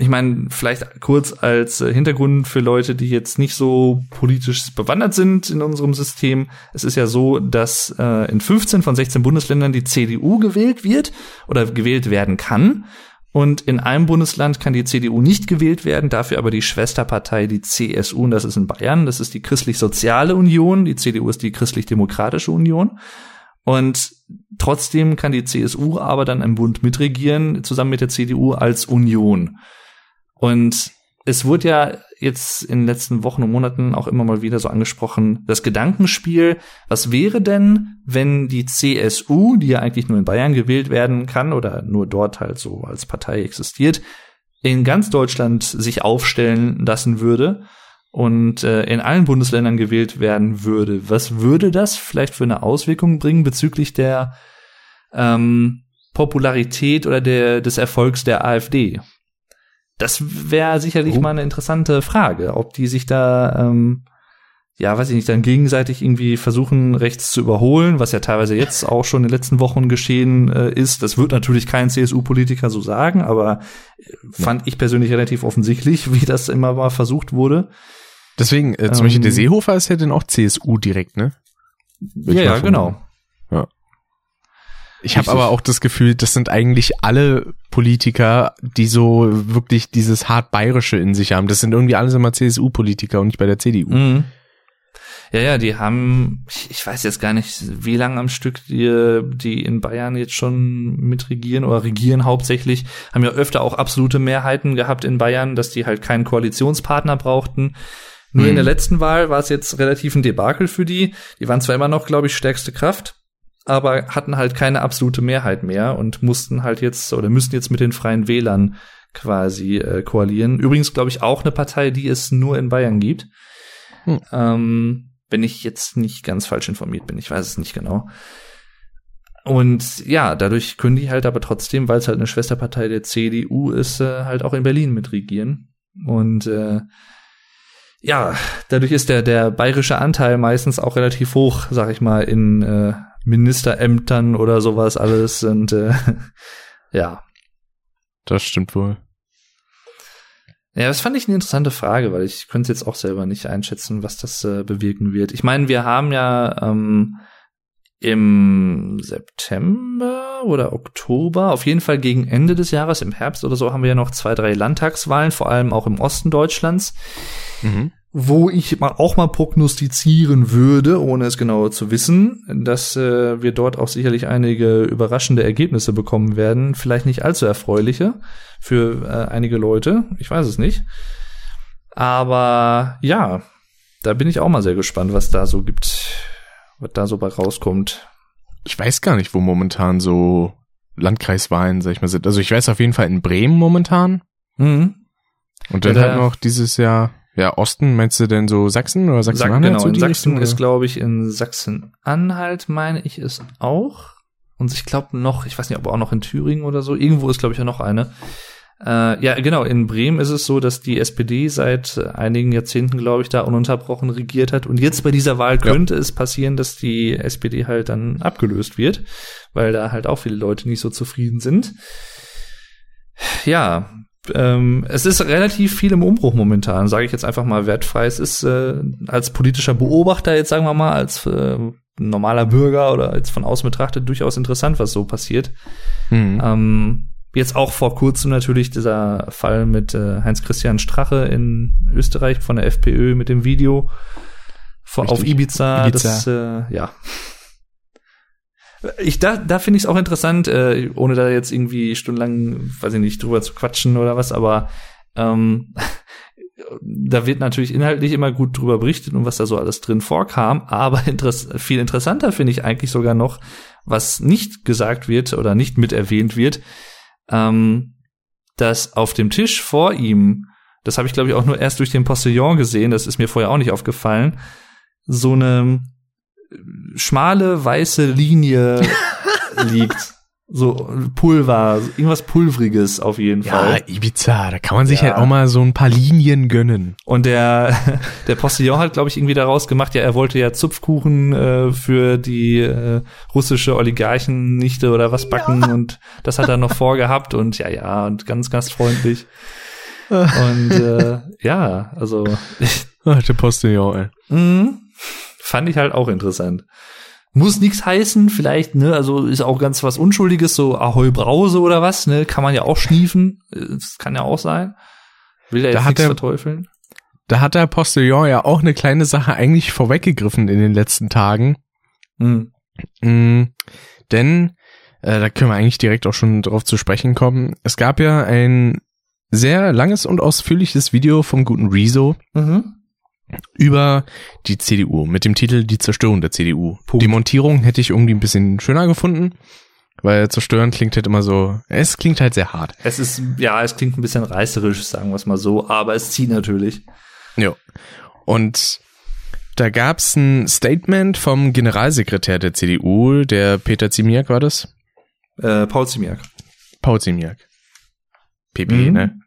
ich meine, vielleicht kurz als äh, Hintergrund für Leute, die jetzt nicht so politisch bewandert sind in unserem System. Es ist ja so, dass äh, in 15 von 16 Bundesländern die CDU gewählt wird oder gewählt werden kann. Und in einem Bundesland kann die CDU nicht gewählt werden, dafür aber die Schwesterpartei, die CSU, und das ist in Bayern, das ist die Christlich-Soziale Union, die CDU ist die Christlich-Demokratische Union. Und trotzdem kann die CSU aber dann im Bund mitregieren, zusammen mit der CDU als Union. Und es wurde ja jetzt in den letzten Wochen und Monaten auch immer mal wieder so angesprochen, das Gedankenspiel, was wäre denn, wenn die CSU, die ja eigentlich nur in Bayern gewählt werden kann oder nur dort halt so als Partei existiert, in ganz Deutschland sich aufstellen lassen würde und äh, in allen Bundesländern gewählt werden würde. Was würde das vielleicht für eine Auswirkung bringen bezüglich der ähm, Popularität oder der, des Erfolgs der AfD? Das wäre sicherlich oh. mal eine interessante Frage, ob die sich da, ähm, ja, weiß ich nicht, dann gegenseitig irgendwie versuchen, rechts zu überholen, was ja teilweise jetzt auch schon in den letzten Wochen geschehen äh, ist. Das wird natürlich kein CSU-Politiker so sagen, aber äh, fand ich persönlich relativ offensichtlich, [LAUGHS] wie das immer mal versucht wurde. Deswegen, äh, zum ähm, Beispiel der Seehofer ist ja dann auch CSU direkt, ne? ja, ja, genau. Ich habe aber auch das Gefühl, das sind eigentlich alle Politiker, die so wirklich dieses hart bayerische in sich haben. Das sind irgendwie alles immer CSU-Politiker und nicht bei der CDU. Mhm. Ja, ja, die haben, ich weiß jetzt gar nicht, wie lange am Stück die, die in Bayern jetzt schon mitregieren oder regieren hauptsächlich, haben ja öfter auch absolute Mehrheiten gehabt in Bayern, dass die halt keinen Koalitionspartner brauchten. Nur mhm. in der letzten Wahl war es jetzt relativ ein Debakel für die. Die waren zwar immer noch, glaube ich, stärkste Kraft, aber hatten halt keine absolute Mehrheit mehr und mussten halt jetzt oder müssen jetzt mit den Freien Wählern quasi äh, koalieren. Übrigens, glaube ich, auch eine Partei, die es nur in Bayern gibt. Hm. Ähm, wenn ich jetzt nicht ganz falsch informiert bin, ich weiß es nicht genau. Und ja, dadurch können die halt aber trotzdem, weil es halt eine Schwesterpartei der CDU ist, äh, halt auch in Berlin mitregieren. Und äh, ja, dadurch ist der, der bayerische Anteil meistens auch relativ hoch, sag ich mal, in äh, Ministerämtern oder sowas alles und äh, [LAUGHS] ja. Das stimmt wohl. Ja, das fand ich eine interessante Frage, weil ich könnte jetzt auch selber nicht einschätzen, was das äh, bewirken wird. Ich meine, wir haben ja ähm, im September oder Oktober, auf jeden Fall gegen Ende des Jahres, im Herbst oder so, haben wir ja noch zwei, drei Landtagswahlen, vor allem auch im Osten Deutschlands. Mhm wo ich mal auch mal prognostizieren würde, ohne es genauer zu wissen, dass äh, wir dort auch sicherlich einige überraschende Ergebnisse bekommen werden, vielleicht nicht allzu erfreuliche für äh, einige Leute, ich weiß es nicht. Aber ja, da bin ich auch mal sehr gespannt, was da so gibt, was da so bei rauskommt. Ich weiß gar nicht, wo momentan so Landkreiswahlen, sag ich mal, sind. Also ich weiß auf jeden Fall in Bremen momentan. Mhm. Und dann ja, halt noch dieses Jahr ja, Osten, meinst du denn so Sachsen oder Sachsen-Anhalt? Genau, so in Sachsen Richtung, ist, glaube ich, in Sachsen-Anhalt meine ich es auch. Und ich glaube noch, ich weiß nicht, ob auch noch in Thüringen oder so. Irgendwo ist, glaube ich, ja noch eine. Äh, ja, genau, in Bremen ist es so, dass die SPD seit einigen Jahrzehnten, glaube ich, da ununterbrochen regiert hat. Und jetzt bei dieser Wahl könnte ja. es passieren, dass die SPD halt dann abgelöst wird, weil da halt auch viele Leute nicht so zufrieden sind. Ja, ähm, es ist relativ viel im Umbruch momentan, sage ich jetzt einfach mal wertfrei. Es ist äh, als politischer Beobachter jetzt sagen wir mal, als äh, normaler Bürger oder jetzt von außen betrachtet durchaus interessant, was so passiert. Mhm. Ähm, jetzt auch vor kurzem natürlich dieser Fall mit äh, Heinz-Christian Strache in Österreich von der FPÖ mit dem Video vor, auf Ibiza. Ibiza. Das, äh, ja, ich da, da finde ich es auch interessant, äh, ohne da jetzt irgendwie stundenlang, weiß ich nicht, drüber zu quatschen oder was, aber ähm, [LAUGHS] da wird natürlich inhaltlich immer gut drüber berichtet und was da so alles drin vorkam, aber interess viel interessanter finde ich eigentlich sogar noch, was nicht gesagt wird oder nicht mit erwähnt wird, ähm, dass auf dem Tisch vor ihm, das habe ich glaube ich auch nur erst durch den Postillon gesehen, das ist mir vorher auch nicht aufgefallen, so eine schmale weiße Linie [LAUGHS] liegt. So Pulver, irgendwas Pulveriges auf jeden Ja, Fall. Ibiza, da kann man sich Ja. halt auch mal so ein paar Linien gönnen. Und der, [LAUGHS] der Postillon hat, glaube ich, irgendwie daraus gemacht, ja, er wollte ja Zupfkuchen äh, für die äh, russische Oligarchennichte oder was backen und das hat er noch [LAUGHS] vorgehabt und ja, ja, und ganz gastfreundlich. [LAUGHS] und äh, ja, also Ach, der Postillon, ey. Mhm. Fand ich halt auch interessant. Muss nichts heißen, vielleicht, ne, also ist auch ganz was Unschuldiges, so Ahoi Brause oder was, ne, kann man ja auch schniefen, Äh, das kann ja auch sein. Will er Da jetzt hat nichts er- verteufeln? Da hat der Postillon ja auch eine kleine Sache eigentlich vorweggegriffen in den letzten Tagen. Mhm. Mm, denn, äh, da können wir eigentlich direkt auch schon drauf zu sprechen kommen. Es gab ja ein sehr langes und ausführliches Video vom guten Rezo Mhm. Über die CDU mit dem Titel Die Zerstörung der CDU. Punkt. Die Montierung hätte ich irgendwie ein bisschen schöner gefunden, weil zerstören klingt halt immer so, es klingt halt sehr hart. Es ist, ja, es klingt ein bisschen reißerisch, sagen wir es mal so, aber es zieht natürlich. Ja. Und da gab's ein Statement vom Generalsekretär der CDU, der Peter Ziemiak war das? Äh, Paul Ziemiak. Paul Ziemiak. PP, Mhm. ne?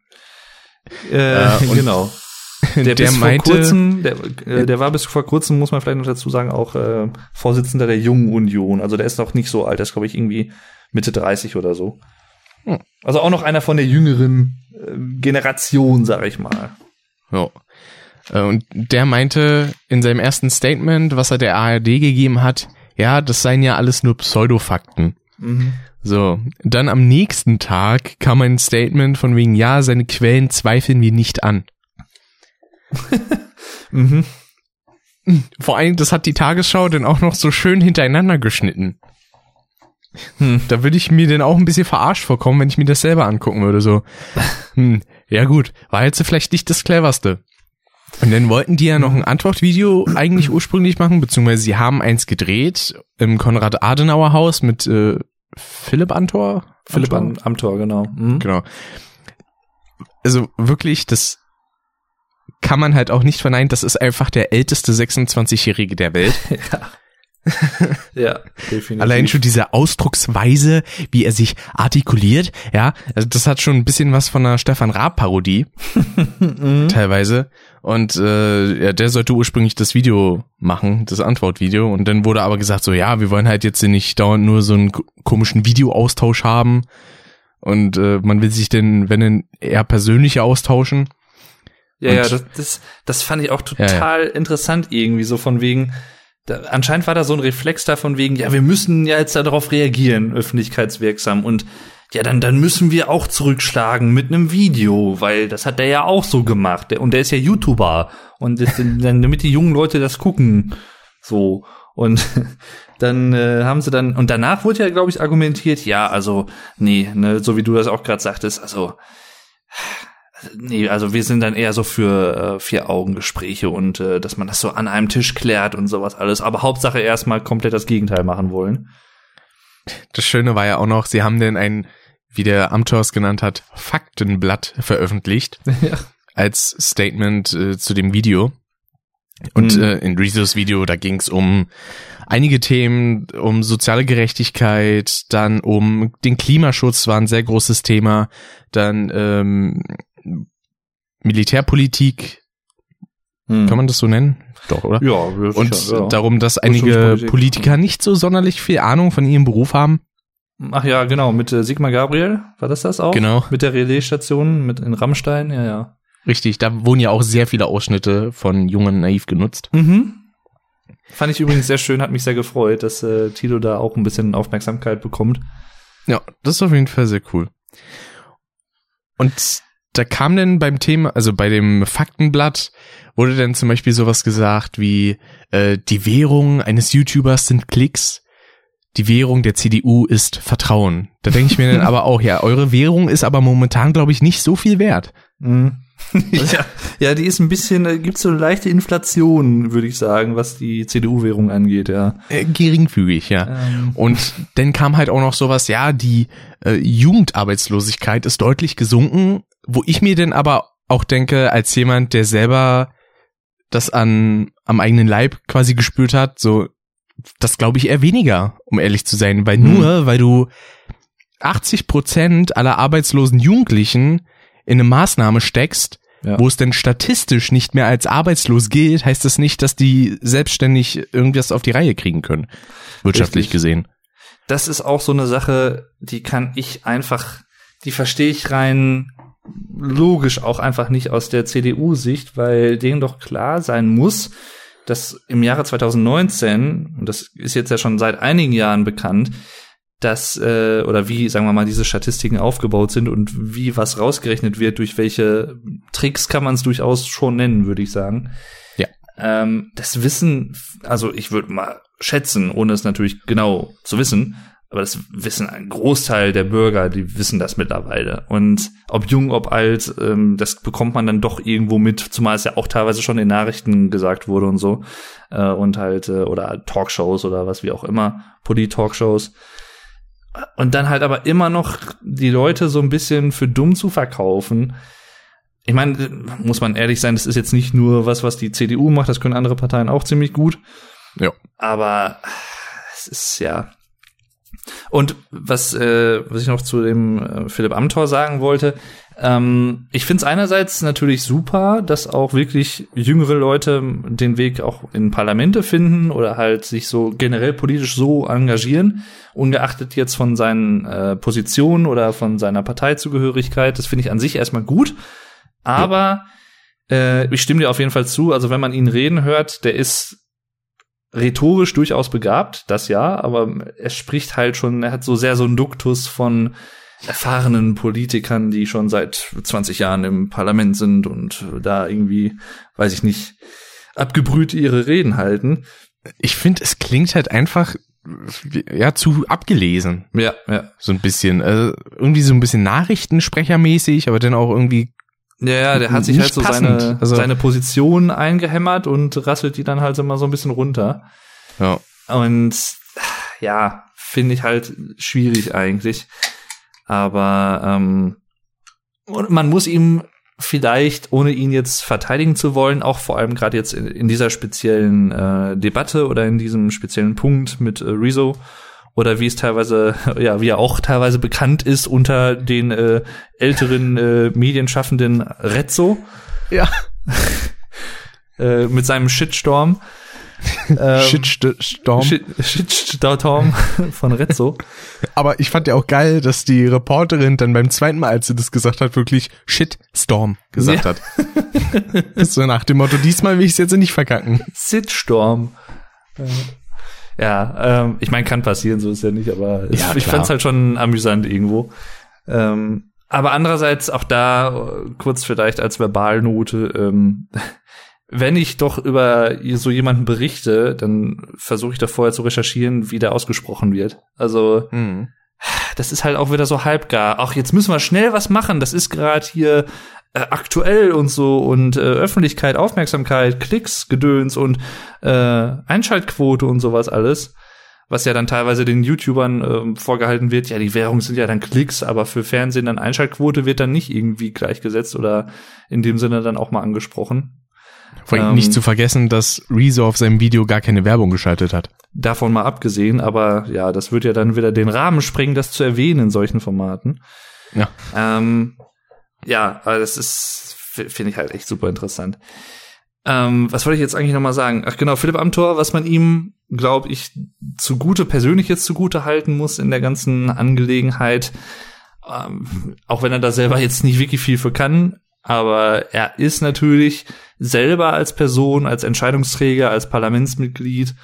Äh, Äh, [LAUGHS] genau. Der, der bis meinte- vor kurzem, der, äh, der war bis vor kurzem, muss man vielleicht noch dazu sagen, auch äh, Vorsitzender der Jungen Union. Also der ist noch nicht so alt, der ist, glaube ich, irgendwie Mitte 30 oder so. Hm. Also auch noch einer von der jüngeren äh, Generation, sag ich mal. Ja. Äh, Und der meinte in seinem ersten Statement, was er der ARD gegeben hat, ja, das seien ja alles nur Pseudofakten. Mhm. So, dann am nächsten Tag kam ein Statement von wegen, ja, seine Quellen zweifeln wir nicht an. [LAUGHS] Mhm. Vor allem, das hat die Tagesschau dann auch noch so schön hintereinander geschnitten. Hm. Da würde ich mir dann auch ein bisschen verarscht vorkommen, wenn ich mir das selber angucken würde. So, [LAUGHS] hm, ja gut, war jetzt vielleicht nicht das cleverste. Und dann wollten die ja noch ein Antwortvideo eigentlich ursprünglich machen, beziehungsweise sie haben eins gedreht im Konrad-Adenauer-Haus mit äh, Philipp Antor. Philipp Amthor? Am Amthor, genau. Mhm. Genau. Also wirklich, das kann man halt auch nicht verneinen. Das ist einfach der älteste 26-Jährige der Welt. [LAUGHS] Ja, definitiv. Allein schon diese Ausdrucksweise, wie er sich artikuliert, ja, also das hat schon ein bisschen was von einer Stefan Raab-Parodie, [LAUGHS] Mhm. teilweise. Und äh, ja, der sollte ursprünglich das Video machen, das Antwortvideo. Und dann wurde aber gesagt, so ja, wir wollen halt jetzt nicht dauernd nur so einen ko- komischen Videoaustausch haben. Und äh, man will sich denn, wenn denn eher persönlicher austauschen. Ja, ja, Und- das, das, das fand ich auch Ja, total interessant irgendwie, so von wegen, da, anscheinend war da so ein Reflex da von wegen, ja, wir müssen ja jetzt darauf reagieren, öffentlichkeitswirksam und ja, dann, dann müssen wir auch zurückschlagen mit einem Video, weil das hat der ja auch so gemacht. Und der ist ja YouTuber. Und das, dann, damit die jungen Leute das gucken. So. Und [LAUGHS] dann äh, haben sie dann, und danach wurde ja, glaube ich, argumentiert, ja, also, nee, ne, so wie du das auch gerade sagtest, also, Nee, also wir sind dann eher so für äh, Vier-Augen-Gespräche und äh, dass man das so an einem Tisch klärt und sowas alles. Aber Hauptsache erstmal komplett das Gegenteil machen wollen. Das Schöne war ja auch noch, sie haben denn ein, wie der Amtor es genannt hat, Faktenblatt veröffentlicht [LAUGHS] Ja. als Statement äh, zu dem Video. Und Mhm. äh, in Rezos Video, da ging es um einige Themen, um soziale Gerechtigkeit, dann um den Klimaschutz war ein sehr großes Thema, dann ähm, Militärpolitik, Hm. kann man das so nennen? Doch, oder? Ja, Und sicher, ja. darum, dass einige. Politiker nicht so sonderlich viel Ahnung von ihrem Beruf haben. Ach ja, genau, mit äh, Sigmar Gabriel, war das das auch? Genau. Mit der Relaisstation, mit in Rammstein, ja, ja. Richtig, da wurden ja auch sehr viele Ausschnitte von Jungen naiv genutzt. Mhm. Fand ich übrigens sehr schön, hat mich sehr gefreut, dass äh, Tilo da auch ein bisschen Aufmerksamkeit bekommt. Ja, das ist auf jeden Fall sehr cool. Und da kam denn beim Thema, also bei dem Faktenblatt, wurde dann zum Beispiel sowas gesagt wie, äh, die Währung eines YouTubers sind Klicks, die Währung der CDU ist Vertrauen. Da denke ich mir dann [LAUGHS] aber auch, ja, eure Währung ist aber momentan, glaube ich, nicht so viel wert. Mhm. [LAUGHS] ja, ja, die ist ein bisschen, äh, gibt so eine leichte Inflation, würde ich sagen, was die CDU-Währung angeht, ja. Äh, geringfügig, ja. Ähm, Und dann kam halt auch noch sowas, ja, die äh, Jugendarbeitslosigkeit ist deutlich gesunken, wo ich mir denn aber auch denke, als jemand, der selber das an am eigenen Leib quasi gespürt hat, so das glaube ich eher weniger, um ehrlich zu sein, weil Mhm. nur weil du 80 Prozent aller arbeitslosen Jugendlichen in eine Maßnahme steckst, Ja. wo es denn statistisch nicht mehr als arbeitslos gilt, heißt das nicht, dass die selbstständig irgendwas auf die Reihe kriegen können, wirtschaftlich Richtig. gesehen. das ist auch so eine Sache, die kann ich einfach, die verstehe ich rein logisch auch einfach nicht aus der CDU-Sicht, weil denen doch klar sein muss, dass im Jahre 2019, und das ist jetzt ja schon seit einigen Jahren bekannt, dass, äh, oder wie, sagen wir mal, diese Statistiken aufgebaut sind und wie was rausgerechnet wird, durch welche Tricks kann man es durchaus schon nennen, würde ich sagen. Ja. Ähm, das Wissen, also ich würde mal schätzen, ohne es natürlich genau zu wissen, aber das wissen ein Großteil der Bürger, die wissen das mittlerweile. Und ob jung, ob alt, ähm, das bekommt man dann doch irgendwo mit, zumal es ja auch teilweise schon in Nachrichten gesagt wurde und so. Äh, und halt, äh, oder Talkshows oder was wie auch immer, Polit-Talkshows. Und dann halt aber immer noch die Leute so ein bisschen für dumm zu verkaufen. Ich meine, muss man ehrlich sein, das ist jetzt nicht nur was, was die CDU macht, das können andere Parteien auch ziemlich gut. Ja. Aber es ist ja. Und was, äh, was ich noch zu dem äh, Philipp Amthor sagen wollte, ähm, ich finde es einerseits natürlich super, dass auch wirklich jüngere Leute den Weg auch in Parlamente finden oder halt sich so generell politisch so engagieren, ungeachtet jetzt von seinen äh, Positionen oder von seiner Parteizugehörigkeit. Das finde ich an sich erstmal gut. Aber äh, ich stimme dir auf jeden Fall zu. Also wenn man ihn reden hört, der ist rhetorisch durchaus begabt, das ja, aber er spricht halt schon, er hat so sehr so einen Duktus von erfahrenen Politikern, die schon seit 20 Jahren im Parlament sind und da irgendwie, weiß ich nicht, abgebrüht ihre Reden halten. Ich finde, es klingt halt einfach ja zu abgelesen, Ja, ja. so ein bisschen. Also irgendwie so ein bisschen Nachrichtensprechermäßig, aber dann auch irgendwie Ja, ja, der hat sich halt so passend. seine, Also- seine Position eingehämmert und rasselt die dann halt immer so ein bisschen runter. ja. Und ja, finde ich halt schwierig eigentlich. Aber ähm, und man muss ihm vielleicht, ohne ihn jetzt verteidigen zu wollen, auch vor allem gerade jetzt in, in dieser speziellen äh, Debatte oder in diesem speziellen Punkt mit äh, Rezo oder wie es teilweise, ja, wie er auch teilweise bekannt ist unter den äh, älteren äh, Medienschaffenden Rezzo Ja. [LAUGHS] äh, mit seinem Shitstorm. [LAUGHS] Ähm, Shitstorm. Shit, Shitstorm [LAUGHS] von Rezzo. Aber ich fand ja auch geil, dass die Reporterin dann beim zweiten Mal, als sie das gesagt hat, wirklich Shitstorm gesagt Ja. hat. so nach dem Motto, diesmal will ich es jetzt nicht verkacken. Shitstorm. Ja, ähm, ich meine, kann passieren, so ist ja nicht, aber es, Ja, ich fand's halt schon amüsant irgendwo. Ähm, aber andererseits auch da äh, kurz vielleicht als Verbalnote, ähm, [LAUGHS] wenn ich doch über so jemanden berichte, dann versuche ich da vorher zu recherchieren, wie der ausgesprochen wird. Also das ist halt auch wieder so halbgar. Ach, jetzt müssen wir schnell was machen. Das ist gerade hier äh, aktuell und so und äh, Öffentlichkeit, Aufmerksamkeit, Klicks, Gedöns und äh, Einschaltquote und sowas alles. Was ja dann teilweise den YouTubern ähm, vorgehalten wird, ja, die Währung sind ja dann Klicks, aber für Fernsehen dann Einschaltquote wird dann nicht irgendwie gleichgesetzt oder in dem Sinne dann auch mal angesprochen. Vor allem Ähm, nicht zu vergessen, dass Rezo auf seinem Video gar keine Werbung geschaltet hat. Davon mal abgesehen, aber ja, das wird ja dann wieder den Rahmen sprengen, das zu erwähnen in solchen Formaten. Ja. Ähm, ja, das ist, finde ich halt echt super interessant. Ähm, was wollte ich jetzt eigentlich nochmal sagen? Ach genau, Philipp Amthor, was man ihm, glaube ich, zugute, persönlich jetzt zugute halten muss in der ganzen Angelegenheit, ähm, auch wenn er da selber jetzt nicht wirklich viel für kann, aber er ist natürlich selber als Person, als Entscheidungsträger, als Parlamentsmitglied,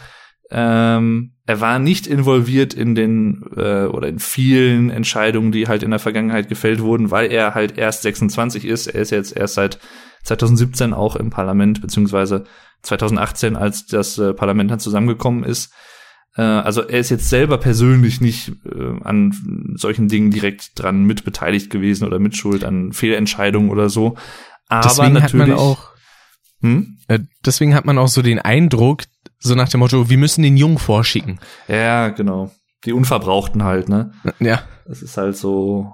ähm, er war nicht involviert in den äh, oder in vielen Entscheidungen, die halt in der Vergangenheit gefällt wurden, weil er halt erst 26 ist. Er ist jetzt erst seit 2017 auch im Parlament, beziehungsweise 2018, als das äh, Parlament dann zusammengekommen ist. Äh, also er ist jetzt selber persönlich nicht äh, an solchen Dingen direkt dran mitbeteiligt gewesen oder mitschuld an Fehlentscheidungen oder so. Aber deswegen hat natürlich man auch, hm? äh, deswegen hat man auch so den Eindruck, so nach dem Motto, wir müssen den Jungen vorschicken. Ja, genau. Die Unverbrauchten halt, ne? Ja. Das ist halt so.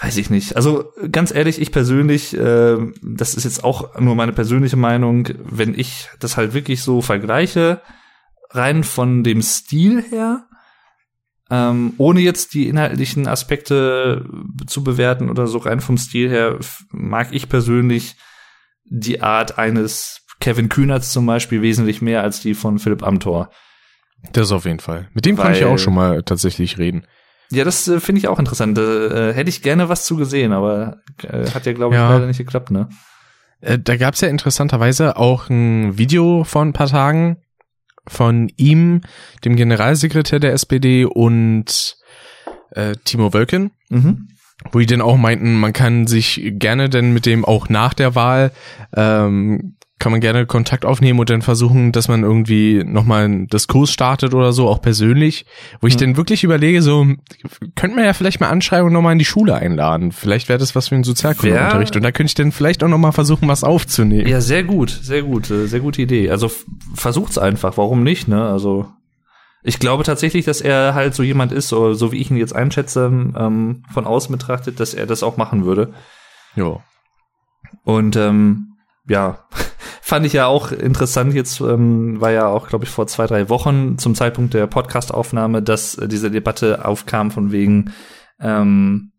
weiß ich nicht. Also ganz ehrlich, ich persönlich, äh, das ist jetzt auch nur meine persönliche Meinung, wenn ich das halt wirklich so vergleiche, rein von dem Stil her, ähm, ohne jetzt die inhaltlichen Aspekte zu bewerten oder so rein vom Stil her, mag ich persönlich die Art eines Kevin Kühnerts zum Beispiel wesentlich mehr als die von Philipp Amthor. Das auf jeden Fall. Mit dem Weil, kann ich auch schon mal tatsächlich reden. Ja, das äh, finde ich auch interessant. Äh, hätte ich gerne was zu gesehen, aber äh, hat ja, glaube ich, ja. leider nicht geklappt, ne? Äh, da gab's ja interessanterweise auch ein Video vor ein paar Tagen von ihm, dem Generalsekretär der SPD und äh, Timo Wölken. Mhm wo die dann auch meinten, man kann sich gerne denn mit dem auch nach der Wahl ähm, kann man gerne Kontakt aufnehmen und dann versuchen, dass man irgendwie nochmal einen Diskurs startet oder so, auch persönlich, wo ich mhm. dann wirklich überlege, so, könnte man ja vielleicht mal anschreiben und nochmal in die Schule einladen. Vielleicht wäre das was für einen Sozialkundeunterricht. Und da könnte ich dann vielleicht auch nochmal versuchen, was aufzunehmen. Ja, sehr gut, sehr gut, äh, sehr gute Idee. Also versucht's einfach, warum nicht, ne? Also ich glaube tatsächlich, dass er halt so jemand ist, oder so wie ich ihn jetzt einschätze, ähm, von außen betrachtet, dass er das auch machen würde. Ja. Und ähm, ja, fand ich ja auch interessant. Jetzt ähm, war ja auch, glaube ich, vor zwei, drei Wochen zum Zeitpunkt der Podcastaufnahme, dass äh, diese Debatte aufkam von wegen ähm,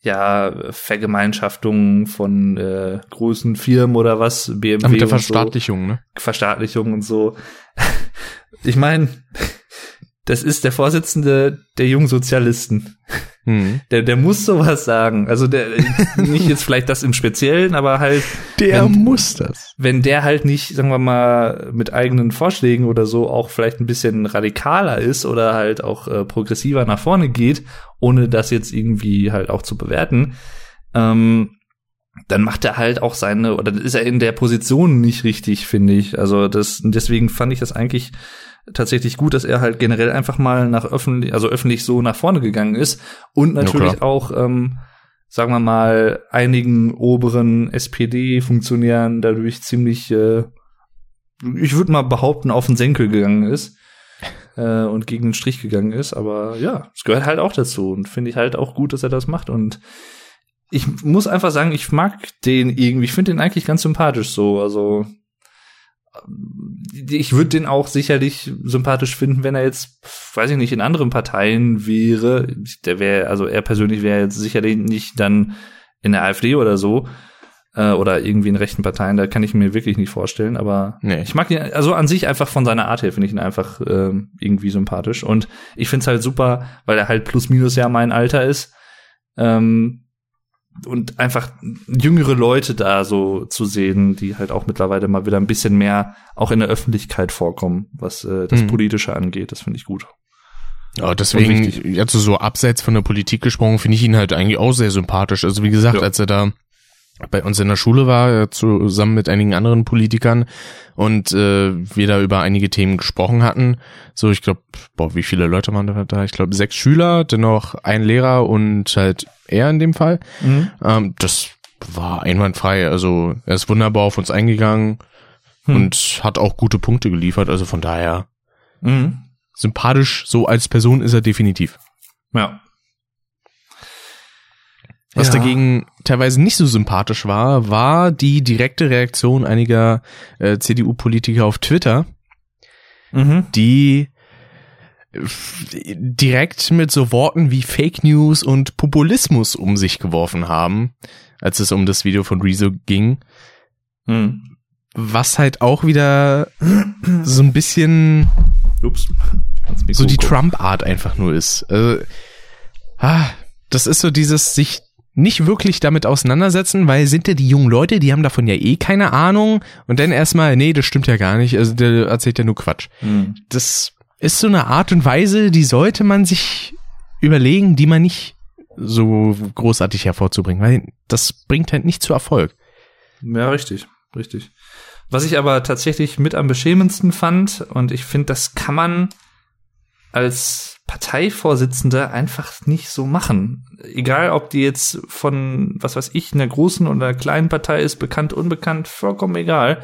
ja Vergemeinschaftung von äh, großen Firmen oder was, BMW. Ja, mit der Verstaatlichung, so. ne? Verstaatlichung und so. [LAUGHS] ich meine, das ist der Vorsitzende der jungen Sozialisten. Mhm. Der, der muss sowas sagen. Also der, [LAUGHS] nicht jetzt vielleicht das im Speziellen, aber halt. Der wenn, muss das. Wenn der halt nicht, sagen wir mal, mit eigenen Vorschlägen oder so auch vielleicht ein bisschen radikaler ist oder halt auch äh, progressiver nach vorne geht, ohne das jetzt irgendwie halt auch zu bewerten, ähm, dann macht er halt auch seine, oder ist er in der Position nicht richtig, finde ich. Also das, deswegen fand ich das eigentlich tatsächlich gut, dass er halt generell einfach mal nach öffentlich, also öffentlich so nach vorne gegangen ist und natürlich ja, auch, ähm, sagen wir mal, einigen oberen SPD-Funktionären dadurch ziemlich, äh, ich würde mal behaupten, auf den Senkel gegangen ist äh, und gegen den Strich gegangen ist. Aber ja, es gehört halt auch dazu und finde ich halt auch gut, dass er das macht. Und ich muss einfach sagen, ich mag den irgendwie, ich finde den eigentlich ganz sympathisch so, also ich würde den auch sicherlich sympathisch finden, wenn er jetzt, weiß ich nicht, in anderen Parteien wäre. Der wäre, also er persönlich wäre jetzt sicherlich nicht dann in der AfD oder so äh, oder irgendwie in rechten Parteien. Da kann ich mir wirklich nicht vorstellen. Aber nee. ich mag ihn, also an sich einfach von seiner Art her finde ich ihn einfach äh, irgendwie sympathisch und ich finde es halt super, weil er halt plus minus ja mein Alter ist. Ähm, und einfach jüngere Leute da so zu sehen, die halt auch mittlerweile mal wieder ein bisschen mehr auch in der Öffentlichkeit vorkommen, was äh, das mhm. Politische angeht. Das finde ich gut. Ja, deswegen, jetzt so abseits von der Politik gesprochen, finde ich ihn halt eigentlich auch sehr sympathisch. Also wie gesagt, ja. als er da bei uns in der Schule war, zusammen mit einigen anderen Politikern und äh, wir da über einige Themen gesprochen hatten. So, ich glaube, boah, wie viele Leute waren da? Ich glaube, sechs Schüler, dennoch ein Lehrer und halt er in dem Fall. Mhm. Ähm, das war einwandfrei. Also er ist wunderbar auf uns eingegangen mhm. und hat auch gute Punkte geliefert. Also von daher mhm. sympathisch, so als Person ist er definitiv. Ja. Was ja. dagegen teilweise nicht so sympathisch war, war die direkte Reaktion einiger äh, CDU-Politiker auf Twitter, mhm. die direkt mit so Worten wie Fake News und Populismus um sich geworfen haben, als es um das Video von Rezo ging. Mhm. Was halt auch wieder so ein bisschen Ups. so die Trump-Art einfach nur ist. Also, ah, das ist so dieses sich nicht wirklich damit auseinandersetzen, weil sind ja die jungen Leute, die haben davon ja eh keine Ahnung und dann erstmal, nee, das stimmt ja gar nicht, also der erzählt ja nur Quatsch. Mhm. Das ist so eine Art und Weise, die sollte man sich überlegen, die man nicht so großartig hervorzubringen, weil das bringt halt nicht zu Erfolg. Ja, richtig, richtig. Was ich aber tatsächlich mit am beschämendsten fand, und ich finde, das kann man als Parteivorsitzender einfach nicht so machen. Egal, ob die jetzt von, was weiß ich, einer großen oder einer kleinen Partei ist, bekannt, unbekannt, vollkommen egal.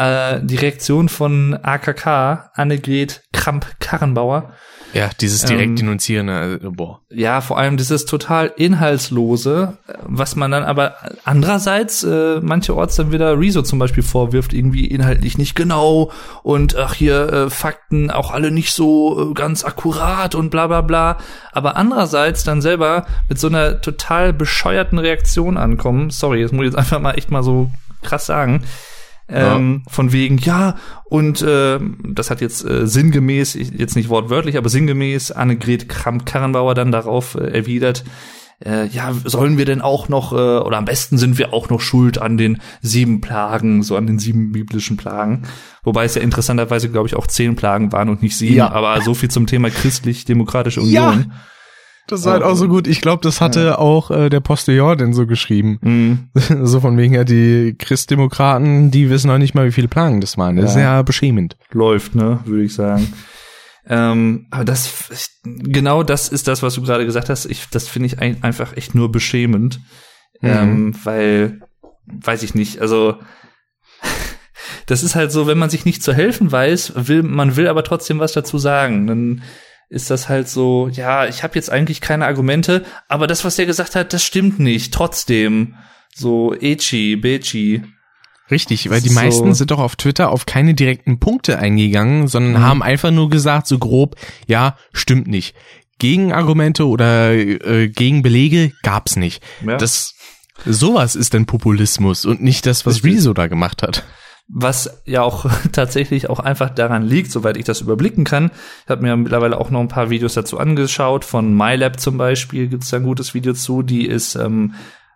Äh, die Reaktion von AKK, Annegret Kramp-Karrenbauer, ja, dieses direkt ähm, denunzierende, also, boah. Ja, vor allem dieses total inhaltslose, was man dann aber andererseits äh, mancherorts dann wieder Rezo zum Beispiel vorwirft, irgendwie inhaltlich nicht genau und ach hier äh, Fakten auch alle nicht so äh, ganz akkurat und bla bla bla. Aber andererseits dann selber mit so einer total bescheuerten Reaktion ankommen. Sorry, das muss ich jetzt einfach mal echt mal so krass sagen ähm, ja. Von wegen, ja, und äh, das hat jetzt äh, sinngemäß, jetzt nicht wortwörtlich, aber sinngemäß Annegret Kramp-Karrenbauer dann darauf äh, erwidert, äh, ja, sollen wir denn auch noch, äh, oder am besten sind wir auch noch schuld an den sieben Plagen, so an den sieben biblischen Plagen. Wobei es ja interessanterweise, glaube ich, auch zehn Plagen waren und nicht sieben, ja. aber so viel zum Thema christlich-demokratische Union. Ja. Das war halt auch so gut. Ich glaube, das hatte ja. auch äh, der Postillon denn so geschrieben. Mhm. [LAUGHS] so von wegen ja, die Christdemokraten, die wissen noch nicht mal, wie viele Plagen das waren. Das ja. ist ja beschämend. Läuft, ne, würde ich sagen. Ähm, aber das, genau das ist das, was du gerade gesagt hast. Ich, das finde ich ein, einfach echt nur beschämend. Mhm. Ähm, weil, weiß ich nicht, also, [LAUGHS] das ist halt so, wenn man sich nicht zu helfen weiß, will, man will aber trotzdem was dazu sagen. Dann ist das halt so, ja, ich habe jetzt eigentlich keine Argumente, aber das, was er gesagt hat, das stimmt nicht. Trotzdem, so Echi, Bechi. Richtig, weil die meisten sind doch auf Twitter auf keine direkten Punkte eingegangen, sondern mhm. haben einfach nur gesagt, so grob, ja, stimmt nicht. Gegenargumente oder äh, Gegenbelege gab's nicht. Ja. Das sowas ist denn Populismus und nicht das, was Rezo da gemacht hat was ja auch [LAUGHS] tatsächlich auch einfach daran liegt, soweit ich das überblicken kann. Ich habe mir mittlerweile auch noch ein paar Videos dazu angeschaut. Von MyLab zum Beispiel gibt's da ein gutes Video zu. Die ist, ähm,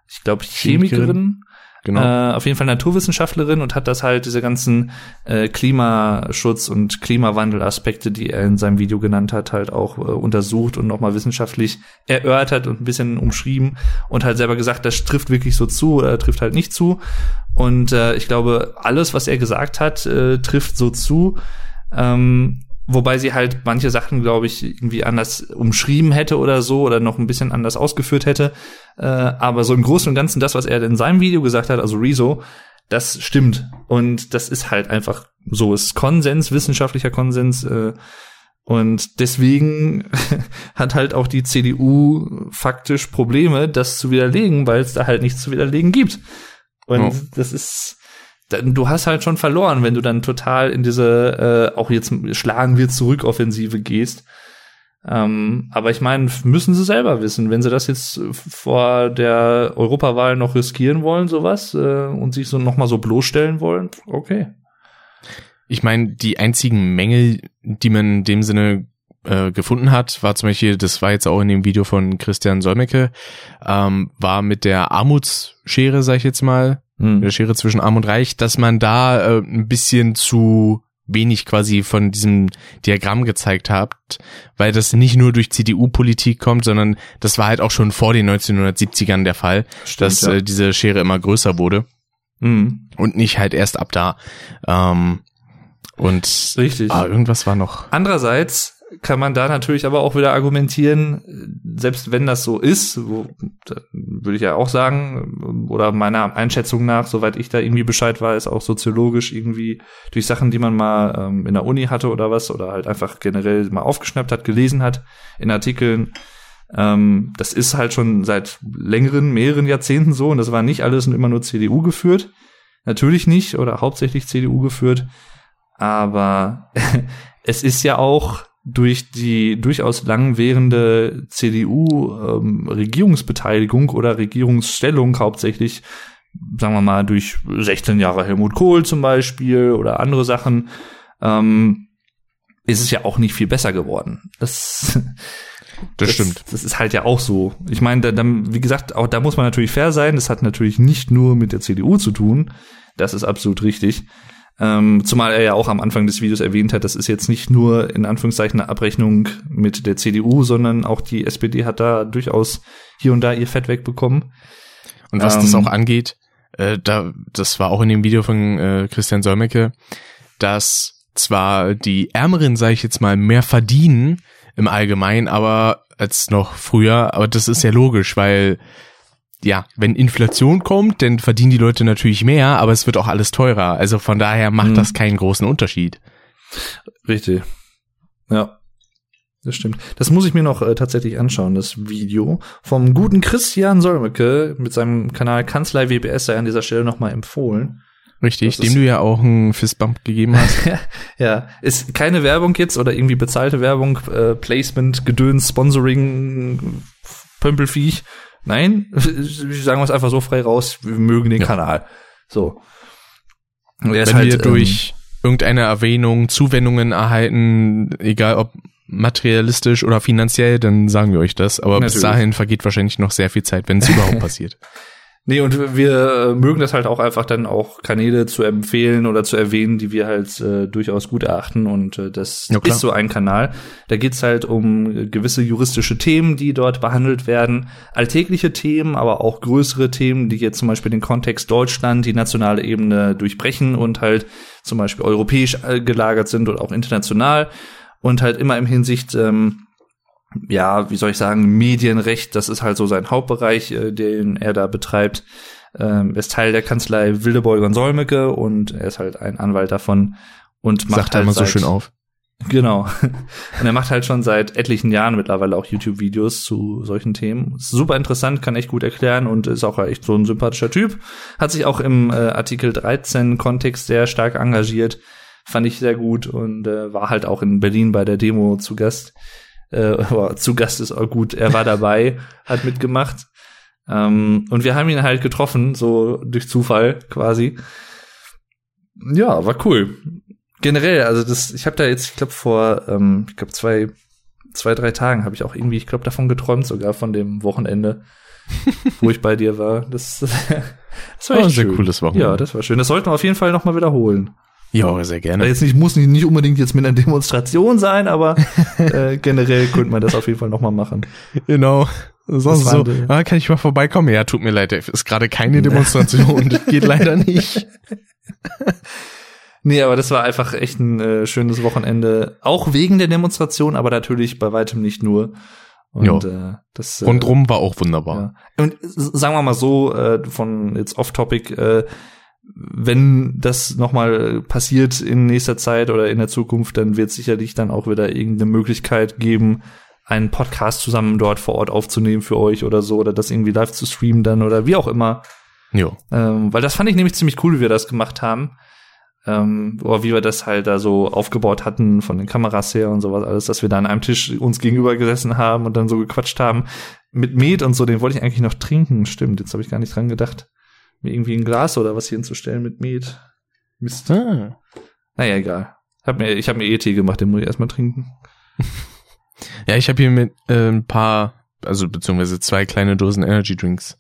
ich glaube, Chemikerin Genau. Äh, auf jeden Fall Naturwissenschaftlerin und hat das halt, diese ganzen äh, Klimaschutz- und Klimawandelaspekte, die er in seinem Video genannt hat, halt auch äh, untersucht und nochmal wissenschaftlich erörtert und ein bisschen umschrieben und halt selber gesagt, das trifft wirklich so zu oder trifft halt nicht zu. Und äh, ich glaube, alles, was er gesagt hat, äh, trifft so zu. Ähm, Wobei sie halt manche Sachen, glaube ich, irgendwie anders umschrieben hätte oder so oder noch ein bisschen anders ausgeführt hätte. Äh, aber so im Großen und Ganzen das, was er in seinem Video gesagt hat, also Rezo, das stimmt. Und das ist halt einfach so. Es ist Konsens, wissenschaftlicher Konsens. Äh, und deswegen [LAUGHS] hat halt auch die CDU faktisch Probleme, das zu widerlegen, weil es da halt nichts zu widerlegen gibt. Und oh. das ist du hast halt schon verloren, wenn du dann total in diese äh, auch jetzt schlagen wir zurück Offensive gehst. Ähm, aber ich meine, müssen sie selber wissen, wenn sie das jetzt vor der Europawahl noch riskieren wollen, sowas, äh, und sich so nochmal so bloßstellen wollen, okay. Ich meine, die einzigen Mängel, die man in dem Sinne äh, gefunden hat, war zum Beispiel, das war jetzt auch in dem Video von Christian Solmecke, ähm, war mit der Armutsschere, sag ich jetzt mal, hm. der Schere zwischen Arm und Reich, dass man da äh, ein bisschen zu wenig quasi von diesem Diagramm gezeigt habt, weil das nicht nur durch CDU-Politik kommt, sondern das war halt auch schon vor den 1970ern der Fall, Stimmt, dass ja. äh, diese Schere immer größer wurde mhm. und nicht halt erst ab da. Ähm, und Richtig. Ah, irgendwas war noch. Andererseits kann man da natürlich aber auch wieder argumentieren, selbst wenn das so ist, wo, würde ich ja auch sagen, oder meiner Einschätzung nach, soweit ich da irgendwie Bescheid weiß, auch soziologisch irgendwie durch Sachen, die man mal ähm, in der Uni hatte oder was, oder halt einfach generell mal aufgeschnappt hat, gelesen hat in Artikeln. Ähm, das ist halt schon seit längeren, mehreren Jahrzehnten so und das war nicht alles immer nur CDU geführt. Natürlich nicht oder hauptsächlich CDU geführt. Aber [LAUGHS] es ist ja auch durch die durchaus langwährende CDU-Regierungsbeteiligung ähm, oder Regierungsstellung hauptsächlich, sagen wir mal, durch 16 Jahre Helmut Kohl zum Beispiel oder andere Sachen, ähm, ist es ja auch nicht viel besser geworden. Das, das, das stimmt. Das ist halt ja auch so. Ich meine, da, da, wie gesagt, auch da muss man natürlich fair sein. Das hat natürlich nicht nur mit der CDU zu tun. Das ist absolut richtig. Ähm, zumal er ja auch am Anfang des Videos erwähnt hat, das ist jetzt nicht nur in Anführungszeichen eine Abrechnung mit der CDU, sondern auch die SPD hat da durchaus hier und da ihr Fett wegbekommen. Und was ähm, das auch angeht, äh, da, das war auch in dem Video von äh, Christian Solmecke, dass zwar die Ärmeren, sage ich jetzt mal, mehr verdienen im Allgemeinen, aber als noch früher, aber das ist ja logisch, weil ja, wenn Inflation kommt, dann verdienen die Leute natürlich mehr, aber es wird auch alles teurer. Also von daher macht Mhm. das keinen großen Unterschied. Richtig. Ja. Das stimmt. Das muss ich mir noch äh, tatsächlich anschauen, das Video vom guten Christian Solmecke mit seinem Kanal Kanzlei WBS sei an dieser Stelle nochmal empfohlen. Richtig, Das dem du ja auch einen Fistbump gegeben hast. [LAUGHS] ja, ist keine Werbung jetzt oder irgendwie bezahlte Werbung, äh, Placement, Gedöns, Sponsoring, Pömpelviech. Nein, sagen wir es einfach so frei raus, wir mögen den Ja. Kanal. So. Wenn halt, wir durch irgendeine Erwähnung Zuwendungen erhalten, egal ob materialistisch oder finanziell, dann sagen wir euch das. Aber bis Natürlich. dahin vergeht wahrscheinlich noch sehr viel Zeit, wenn es überhaupt [LAUGHS] passiert. Nee, und wir äh, mögen das halt auch einfach dann auch Kanäle zu empfehlen oder zu erwähnen, die wir halt äh, durchaus gut erachten. Und äh, das Ja, ist so ein Kanal. Da geht's halt um äh, gewisse juristische Themen, die dort behandelt werden. Alltägliche Themen, aber auch größere Themen, die jetzt zum Beispiel den Kontext Deutschland, die nationale Ebene durchbrechen und halt zum Beispiel europäisch äh, gelagert sind oder auch international. Und halt immer im Hinsicht ähm, ja, wie soll ich sagen, Medienrecht, das ist halt so sein Hauptbereich, äh, den er da betreibt. Ähm, er ist Teil der Kanzlei Wildeborger und Solmecke und er ist halt ein Anwalt davon und macht Sagt er halt immer so schön auf. Genau. [LAUGHS] Und er macht halt schon seit etlichen Jahren mittlerweile auch YouTube-Videos zu solchen Themen. Ist super interessant, kann echt gut erklären und ist auch echt so ein sympathischer Typ. Hat sich auch im äh, Artikel 13 Kontext sehr stark engagiert. Fand ich sehr gut und äh, war halt auch in Berlin bei der Demo zu Gast. Äh, aber zu Gast ist auch gut. Er war dabei, [LAUGHS] hat mitgemacht. Ähm, und wir haben ihn halt getroffen, so durch Zufall quasi. Ja, war cool generell, also das, ich habe da jetzt, ich glaube vor, ähm, ich glaube zwei, zwei, drei Tagen habe ich auch irgendwie, ich glaube davon geträumt sogar von dem Wochenende, [LAUGHS] wo ich bei dir war. Das, [LAUGHS] das war Oh, echt sehr schön. cooles Wochenende. Ja, das war schön. Das sollten wir auf jeden Fall noch mal wiederholen. Ja, sehr Also gerne. jetzt nicht muss nicht, nicht unbedingt jetzt mit einer Demonstration sein, aber [LAUGHS] äh, generell könnte man das auf jeden Fall noch mal machen. Genau. Sonst so, die- ah, kann ich mal vorbeikommen? Ja, tut mir leid, ist gerade keine Demonstration, das geht [LAUGHS] leider nicht. [LAUGHS] Nee, aber das war einfach echt ein äh, schönes Wochenende, auch wegen der Demonstration, aber natürlich bei weitem nicht nur. Und äh, das äh, Rundrum war auch wunderbar. Ja. Und sagen wir mal so, äh, von jetzt off-topic, äh, wenn das nochmal passiert in nächster Zeit oder in der Zukunft, dann wird sicherlich dann auch wieder irgendeine Möglichkeit geben, einen Podcast zusammen dort vor Ort aufzunehmen für euch oder so, oder das irgendwie live zu streamen dann oder wie auch immer. Jo. Ähm, weil das fand ich nämlich ziemlich cool, wie wir das gemacht haben. Ähm, oder wie wir das halt da so aufgebaut hatten von den Kameras her und sowas alles, dass wir da an einem Tisch uns gegenüber gesessen haben und dann so gequatscht haben. Mit Met und so, den wollte ich eigentlich noch trinken. Stimmt, jetzt habe ich gar nicht dran gedacht, mir irgendwie ein Glas oder was hier hinzustellen mit Met. Mist. Ah. Naja, egal. Hab mir, ich habe mir E-Tee gemacht, den muss ich erstmal trinken. [LAUGHS] Ja, ich habe hier mit äh, ein paar, also beziehungsweise zwei kleine Dosen Energy Drinks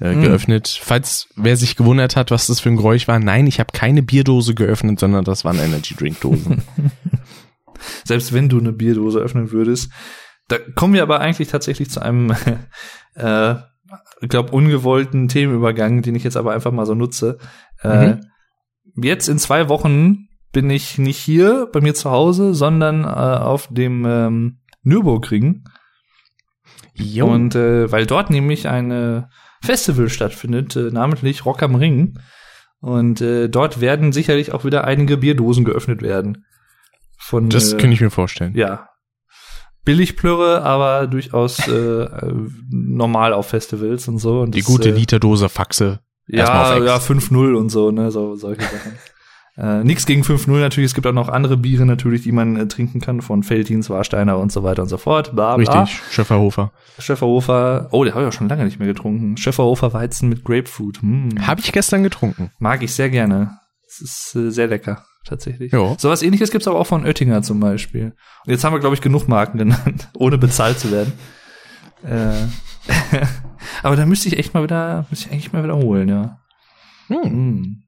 äh, Mm. geöffnet. Falls wer sich gewundert hat, was das für ein Geräusch war, nein, ich habe keine Bierdose geöffnet, sondern das waren Energy Drink Dosen. [LAUGHS] Selbst wenn du eine Bierdose öffnen würdest. Da kommen wir aber eigentlich tatsächlich zu einem, [LAUGHS] äh, ich glaube, ungewollten Themenübergang, den ich jetzt aber einfach mal so nutze. Äh, jetzt in zwei Wochen bin ich nicht hier bei mir zu Hause, sondern äh, auf dem ähm, Nürburgring. jo. Und äh, weil dort nämlich ein Festival stattfindet, äh, namentlich Rock am Ring. Und äh, dort werden sicherlich auch wieder einige Bierdosen geöffnet werden. Von, das äh, könnte ich mir vorstellen. ja, Billigplörre, aber durchaus äh, normal auf Festivals und so. Und Die das, gute äh, Literdose Faxe. Erstmal Ja, ja, Ex. 5-0 und so, ne, so solche Sachen. [LAUGHS] Äh, nix gegen 5-0 natürlich, es gibt auch noch andere Biere natürlich, die man äh, trinken kann, von Feldins, Warsteiner und so weiter und so fort. Bla, bla. Richtig, Schöfferhofer. Schäferhofer, oh, den habe ich auch schon lange nicht mehr getrunken. Schäferhofer Weizen mit Grapefruit. Hm. Habe ich gestern getrunken. Mag ich sehr gerne. Es ist äh, sehr lecker, tatsächlich. Ja. Sowas ähnliches gibt's aber auch von Oettinger zum Beispiel. Und jetzt haben wir, glaube ich, genug Marken genannt, [LAUGHS] ohne bezahlt zu werden. Äh, [LAUGHS] aber da müsste ich echt mal wieder, müsste ich eigentlich mal wiederholen, ja. Hm. Hm.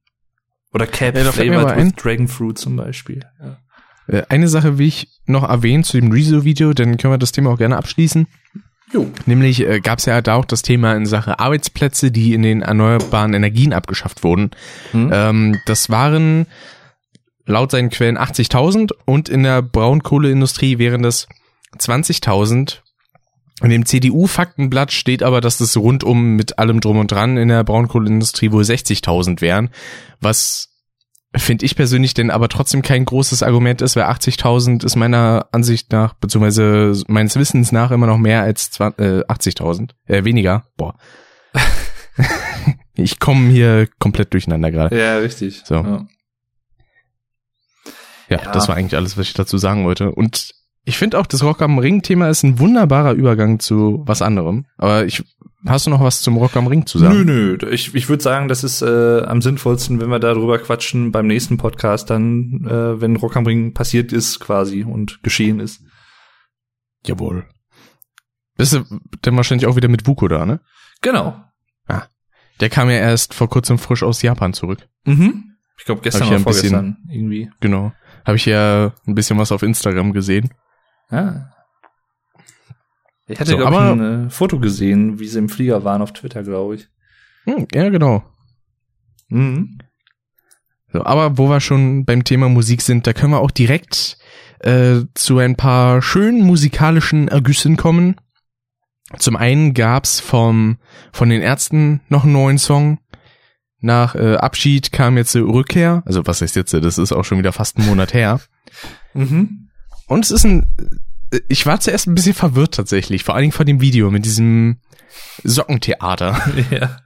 Oder Cap Ja, flavored with Dragon Fruit zum Beispiel. Ja. Äh, Eine Sache will ich noch erwähnen zu dem Rezo-Video, dann können wir das Thema auch gerne abschließen. Jo. Nämlich äh, gab es ja da auch das Thema in Sache Arbeitsplätze, die in den erneuerbaren Energien abgeschafft wurden. Hm? Ähm, das waren laut seinen Quellen 80.000 und in der Braunkohleindustrie wären das 20.000. In dem CDU-Faktenblatt steht aber, dass das rundum mit allem drum und dran in der Braunkohleindustrie wohl 60.000 wären, was finde ich persönlich denn aber trotzdem kein großes Argument ist, weil 80.000 ist meiner Ansicht nach, beziehungsweise meines Wissens nach immer noch mehr als 20, äh, 80.000, äh, weniger, boah. [LAUGHS] [LAUGHS] ich komme hier komplett durcheinander gerade. Ja, richtig. So. Ja. Ja, ja, das war eigentlich alles, was ich dazu sagen wollte. Und ich finde auch, das Rock am Ring-Thema ist ein wunderbarer Übergang zu was anderem. Aber ich, hast du noch was zum Rock am Ring zu sagen? Nö, nö. Ich, ich würde sagen, das ist äh, am sinnvollsten, wenn wir darüber quatschen beim nächsten Podcast, dann, äh, wenn Rock am Ring passiert ist quasi und geschehen ist. Jawohl. Bist du denn wahrscheinlich auch wieder mit Vuko da, ne? Genau. Ah. Der kam ja erst vor kurzem frisch aus Japan zurück. Mhm. Ich glaube gestern oder vorgestern bisschen, irgendwie. Genau. Habe ich ja ein bisschen was auf Instagram gesehen. Ja. Ich hatte, so, glaube ich, ein äh, Foto gesehen, wie sie im Flieger waren auf Twitter, glaube ich. Hm, ja, genau. Mhm. So, aber wo wir schon beim Thema Musik sind, da können wir auch direkt äh, zu ein paar schönen musikalischen Ergüssen kommen. Zum einen gab's vom von den Ärzten noch einen neuen Song. Nach äh, Abschied kam jetzt äh, Rückkehr. Also was heißt jetzt? Das ist auch schon wieder fast ein Monat her. Mhm. Und es ist ein, ich war zuerst ein bisschen verwirrt tatsächlich, vor allen Dingen von dem Video mit diesem Sockentheater. [LAUGHS] Ja.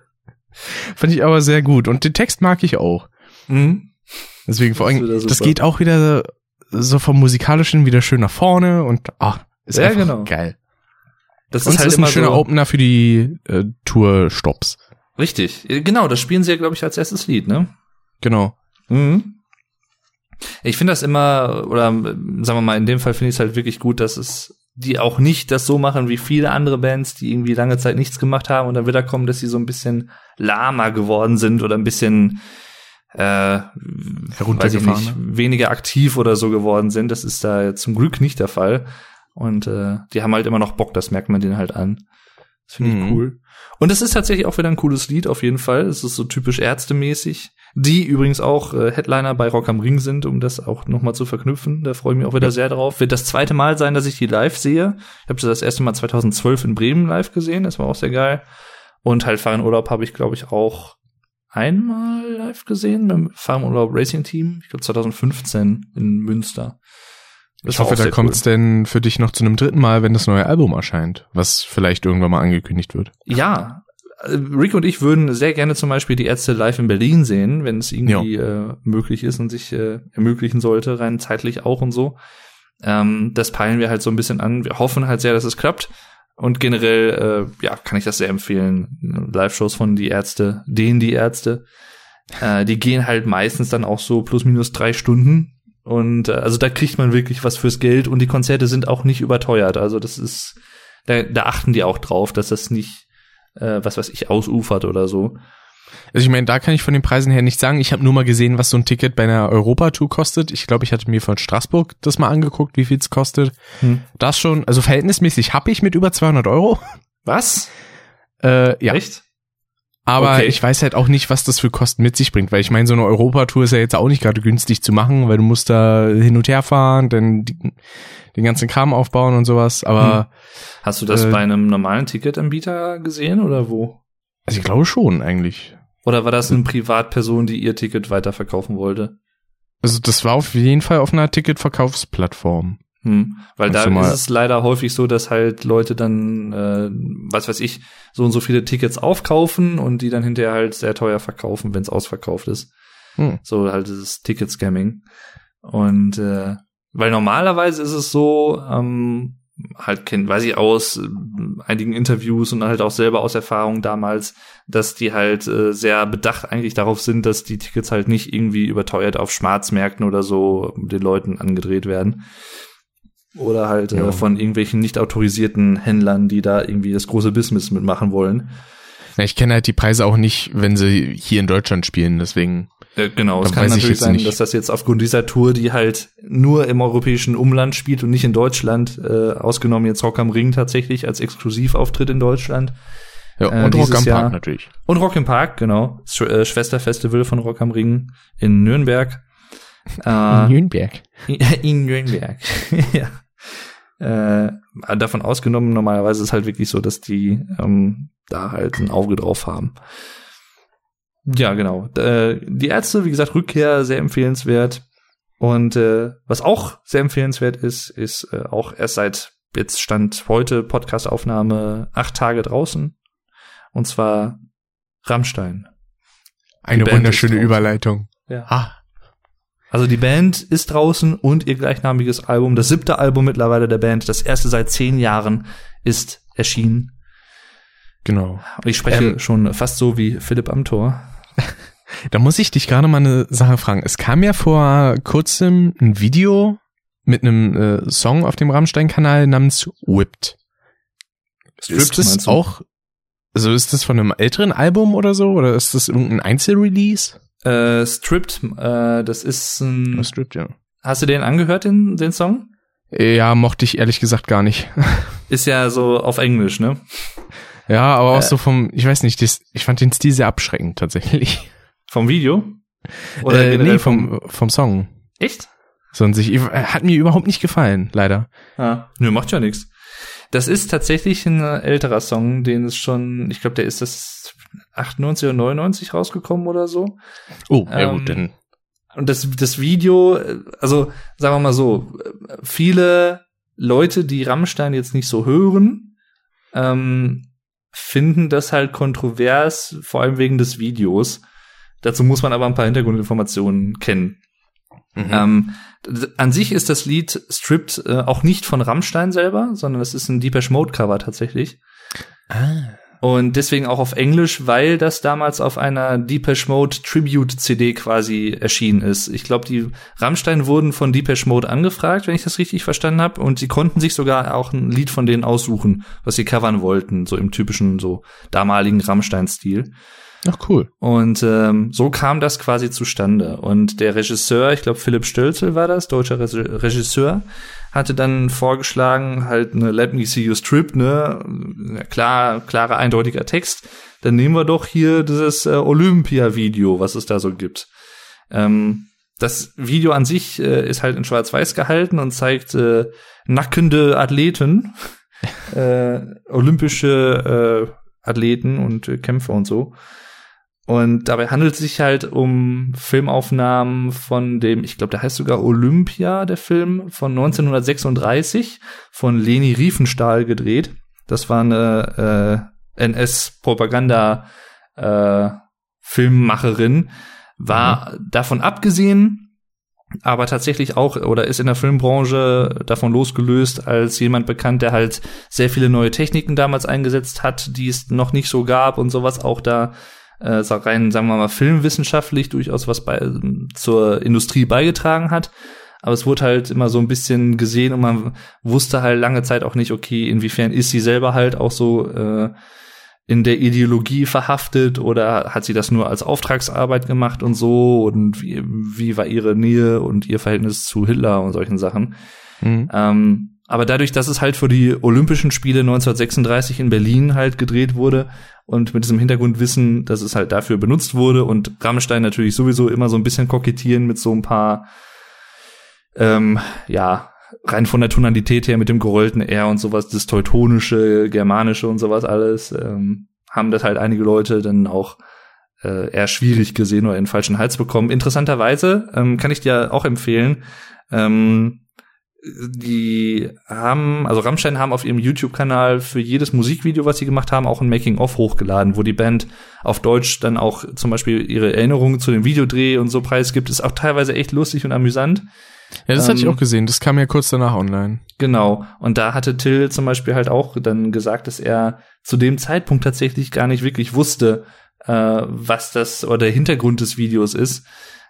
Fand ich aber sehr gut. Und den Text mag ich auch. Mhm. Deswegen vor allem, das geht auch wieder so vom musikalischen wieder schön nach vorne und ah, ist ja, genau. geil. Das und ist halt ist ein schöner so Opener für die äh, Tour-Stops. Richtig, genau, das spielen sie ja, glaube ich, als erstes Lied, ne? Genau. Mhm. Ich finde das immer, oder sagen wir mal, in dem Fall finde ich es halt wirklich gut, dass es die auch nicht das so machen wie viele andere Bands, die irgendwie lange Zeit nichts gemacht haben und dann wieder kommen, dass sie so ein bisschen lahmer geworden sind oder ein bisschen äh, weiß ich nicht, ne? weniger aktiv oder so geworden sind. Das ist da zum Glück nicht der Fall. Und äh, die haben halt immer noch Bock, das merkt man denen halt an. Das finde ich mhm. cool. Und es ist tatsächlich auch wieder ein cooles Lied auf jeden Fall. Es ist so typisch ärztemäßig die übrigens auch äh, Headliner bei Rock am Ring sind, um das auch nochmal zu verknüpfen. Da freue ich mich auch wieder sehr drauf. Wird das zweite Mal sein, dass ich die live sehe. Ich habe sie das erste Mal 2012 in Bremen live gesehen, das war auch sehr geil. Und halt Fahren Urlaub habe ich, glaube ich, auch einmal live gesehen beim Fahren Urlaub Racing Team. Ich glaube 2015 in Münster. Ich hoffe, da kommt es cool. denn für dich noch zu einem dritten Mal, wenn das neue Album erscheint, was vielleicht irgendwann mal angekündigt wird. Ja, Rick und ich würden sehr gerne zum Beispiel die Ärzte live in Berlin sehen, wenn es irgendwie äh, möglich ist und sich äh, ermöglichen sollte, rein zeitlich auch und so. Ähm, das peilen wir halt so ein bisschen an. Wir hoffen halt sehr, dass es klappt. Und generell, äh, ja, kann ich das sehr empfehlen. Live-Shows von die Ärzte, denen die Ärzte, äh, die gehen halt meistens dann auch so plus minus drei Stunden. Und äh, also da kriegt man wirklich was fürs Geld und die Konzerte sind auch nicht überteuert. Also das ist, da, da achten die auch drauf, dass das nicht äh, was weiß ich, ausufert oder so. Also ich meine, da kann ich von den Preisen her nicht sagen. Ich habe nur mal gesehen, was so ein Ticket bei einer Europatour kostet. Ich glaube, ich hatte mir von Straßburg das mal angeguckt, wie viel es kostet. Hm. Das schon, also verhältnismäßig habe ich mit über 200 Euro. Was? Äh, ja. Echt? Aber okay. ich weiß halt auch nicht, was das für Kosten mit sich bringt, weil ich meine, so eine Europatour ist ja jetzt auch nicht gerade günstig zu machen, weil du musst da hin und her fahren, dann die, den ganzen Kram aufbauen und sowas. Aber hm. hast du das äh, bei einem normalen Ticketanbieter gesehen oder wo? Also ich glaube schon eigentlich. Oder war das eine Privatperson, die ihr Ticket weiterverkaufen wollte? Also das war auf jeden Fall auf einer Ticketverkaufsplattform. Hm, weil Kannst da ist es leider häufig so, dass halt Leute dann, äh, was weiß ich, so und so viele Tickets aufkaufen und die dann hinterher halt sehr teuer verkaufen, wenn es ausverkauft ist. Hm. So halt dieses Ticket-Scamming. Und äh, weil normalerweise ist es so, ähm, halt kennt, weiß ich aus äh, einigen Interviews und halt auch selber aus Erfahrung damals, dass die halt äh, sehr bedacht eigentlich darauf sind, dass die Tickets halt nicht irgendwie überteuert auf Schwarzmärkten oder so den Leuten angedreht werden. Oder halt äh, ja. äh, von irgendwelchen nicht autorisierten Händlern, die da irgendwie das große Business mitmachen wollen. Ja, ich kenne halt die Preise auch nicht, wenn sie hier in Deutschland spielen, deswegen. Äh, genau, es kann natürlich sein, nicht. dass das jetzt aufgrund dieser Tour, die halt nur im europäischen Umland spielt und nicht in Deutschland, äh, ausgenommen jetzt Rock am Ring tatsächlich als Exklusivauftritt in Deutschland. Ja, äh, und Rock am Jahr. Park natürlich. Und Rock im Park, genau. Sch äh, Schwesterfestival von Rock am Ring in Nürnberg. in Nürnberg. [LAUGHS] In Nürnberg, [LAUGHS] ja. Äh, davon ausgenommen, normalerweise ist es halt wirklich so, dass die ähm, da halt ein Auge drauf haben. Ja, genau. Äh, die Ärzte, wie gesagt, Rückkehr sehr empfehlenswert. Und äh, was auch sehr empfehlenswert ist, ist äh, auch erst seit jetzt stand heute Podcastaufnahme acht Tage draußen. Und zwar Rammstein. Eine wunderschöne Überleitung. Ja. Ah. Also die Band ist draußen und ihr gleichnamiges Album, das siebte Album mittlerweile der Band, das erste seit zehn Jahren, ist erschienen. Genau. Und ich spreche ähm, schon fast so wie Philipp am Tor. [LAUGHS] Da muss ich dich gerade mal eine Sache fragen. Es kam ja vor kurzem ein Video mit einem äh, Song auf dem Rammstein-Kanal namens Whipped. Stripped, ist das auch, also ist das von einem älteren Album oder so? Oder ist das irgendein Einzelrelease? Äh, Stripped, äh, das ist ein. Stripped, ja. Hast du den angehört, den, den Song? Ja, mochte ich ehrlich gesagt gar nicht. [LAUGHS] Ist ja so auf Englisch, ne? Ja, aber auch äh, so vom, ich weiß nicht, das, ich fand den Stil sehr abschreckend tatsächlich. Vom Video? Oder äh, nee, vom, vom Song. Echt? So an sich, hat mir überhaupt nicht gefallen, leider. Ah, nö, macht ja nichts. Das ist tatsächlich ein älterer Song, den es schon, ich glaube, der ist das 98 oder 99 rausgekommen oder so. Oh, ja ähm, gut, denn. Und das, das Video, also sagen wir mal so, viele Leute, die Rammstein jetzt nicht so hören, ähm, finden das halt kontrovers, vor allem wegen des Videos. Dazu muss man aber ein paar Hintergrundinformationen kennen. Mhm. Ähm, an sich ist das Lied Stripped äh, auch nicht von Rammstein selber, sondern es ist ein Deepesh Mode Cover tatsächlich. Ah. Und deswegen auch auf Englisch, weil das damals auf einer Deepesh Mode Tribute CD quasi erschienen ist. Ich glaube, die Rammstein wurden von Deepesh Mode angefragt, wenn ich das richtig verstanden habe, und sie konnten sich sogar auch ein Lied von denen aussuchen, was sie covern wollten, so im typischen so damaligen Rammstein-Stil. Ach cool. Und ähm, so kam das quasi zustande. Und der Regisseur, ich glaube Philipp Stölzel war das, deutscher Re Regisseur, hatte dann vorgeschlagen, halt eine Let Me See You Strip, ne, klar, klarer, eindeutiger Text. Dann nehmen wir doch hier dieses äh, Olympia-Video, was es da so gibt. Ähm, das Video an sich äh, ist halt in Schwarz-Weiß gehalten und zeigt äh, nackende Athleten, [LAUGHS] äh, olympische äh, Athleten und äh, Kämpfer und so. Und dabei handelt es sich halt um Filmaufnahmen von dem, ich glaube, der heißt sogar Olympia, der Film von 1936 von Leni Riefenstahl gedreht. Das war eine äh, NS-Propaganda äh, Filmmacherin, war mhm. davon abgesehen, aber tatsächlich auch oder ist in der Filmbranche davon losgelöst als jemand bekannt, der halt sehr viele neue Techniken damals eingesetzt hat, die es noch nicht so gab und sowas auch da äh, rein, sagen wir mal, filmwissenschaftlich durchaus was bei, zur Industrie beigetragen hat. Aber es wurde halt immer so ein bisschen gesehen und man wusste halt lange Zeit auch nicht, okay, inwiefern ist sie selber halt auch so äh, in der Ideologie verhaftet oder hat sie das nur als Auftragsarbeit gemacht und so und wie, wie war ihre Nähe und ihr Verhältnis zu Hitler und solchen Sachen. Mhm. Ähm, aber dadurch, dass es halt für die Olympischen Spiele 1936 in Berlin halt gedreht wurde und mit diesem Hintergrundwissen, dass es halt dafür benutzt wurde und Rammstein natürlich sowieso immer so ein bisschen kokettieren mit so ein paar, ähm, ja, rein von der Tonalität her mit dem gerollten R und sowas, das teutonische, germanische und sowas alles, ähm, haben das halt einige Leute dann auch äh, eher schwierig gesehen oder in den falschen Hals bekommen. Interessanterweise ähm, kann ich dir auch empfehlen, ähm, die haben, also Rammstein haben auf ihrem YouTube-Kanal für jedes Musikvideo, was sie gemacht haben, auch ein Making-of hochgeladen, wo die Band auf Deutsch dann auch zum Beispiel ihre Erinnerungen zu dem Videodreh und so preisgibt. Ist auch teilweise echt lustig und amüsant. Ja, das ähm, hatte ich ähm, auch gesehen. Das kam ja kurz danach online. Genau. Und da hatte Till zum Beispiel halt auch dann gesagt, dass er zu dem Zeitpunkt tatsächlich gar nicht wirklich wusste, äh, was das oder der Hintergrund des Videos ist.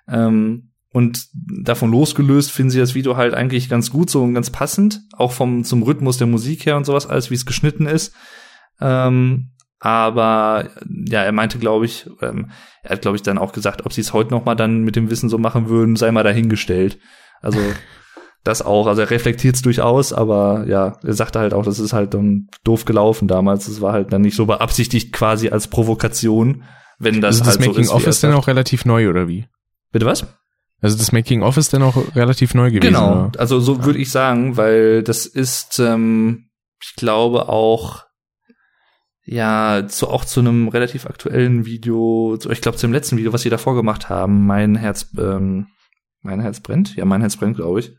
Ähm, und davon losgelöst finden sie das Video halt eigentlich ganz gut so und ganz passend, auch vom zum Rhythmus der Musik her und sowas, alles wie es geschnitten ist. Ähm, aber ja, er meinte, glaube ich, ähm, er hat, glaube ich, dann auch gesagt, ob sie es heute noch mal dann mit dem Wissen so machen würden, sei mal dahingestellt. Also [LAUGHS] das auch. Also er reflektiert es durchaus, aber ja, er sagte halt auch, das ist halt dann doof gelaufen damals. Es war halt dann nicht so beabsichtigt quasi als Provokation, wenn das, das halt Making so ist. Das Making of ist dann auch relativ neu oder wie? Bitte was? Also das Making of ist dann auch relativ neu gewesen. Genau, oder? also so würde ich sagen, weil das ist, ähm, ich glaube auch ja, zu, auch zu einem relativ aktuellen Video, zu, ich glaube zu dem letzten Video, was sie davor gemacht haben, mein Herz, ähm, mein Herz brennt, ja, mein Herz brennt, glaube ich.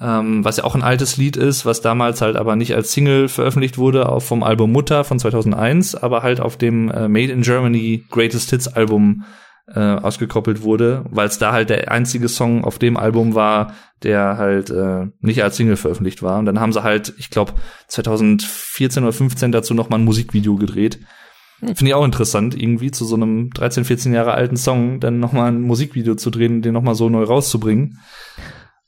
Ähm, was ja auch ein altes Lied ist, was damals halt aber nicht als Single veröffentlicht wurde, auch vom Album Mutter von 2001, aber halt auf dem äh, Made in Germany Greatest Hits Album äh, ausgekoppelt wurde, weil es da halt der einzige Song auf dem Album war, der halt äh, nicht als Single veröffentlicht war. Und dann haben sie halt, ich glaube, 2014 oder 15 dazu noch mal ein Musikvideo gedreht. Finde ich auch interessant, irgendwie zu so einem 13, 14 Jahre alten Song dann noch mal ein Musikvideo zu drehen und den noch mal so neu rauszubringen.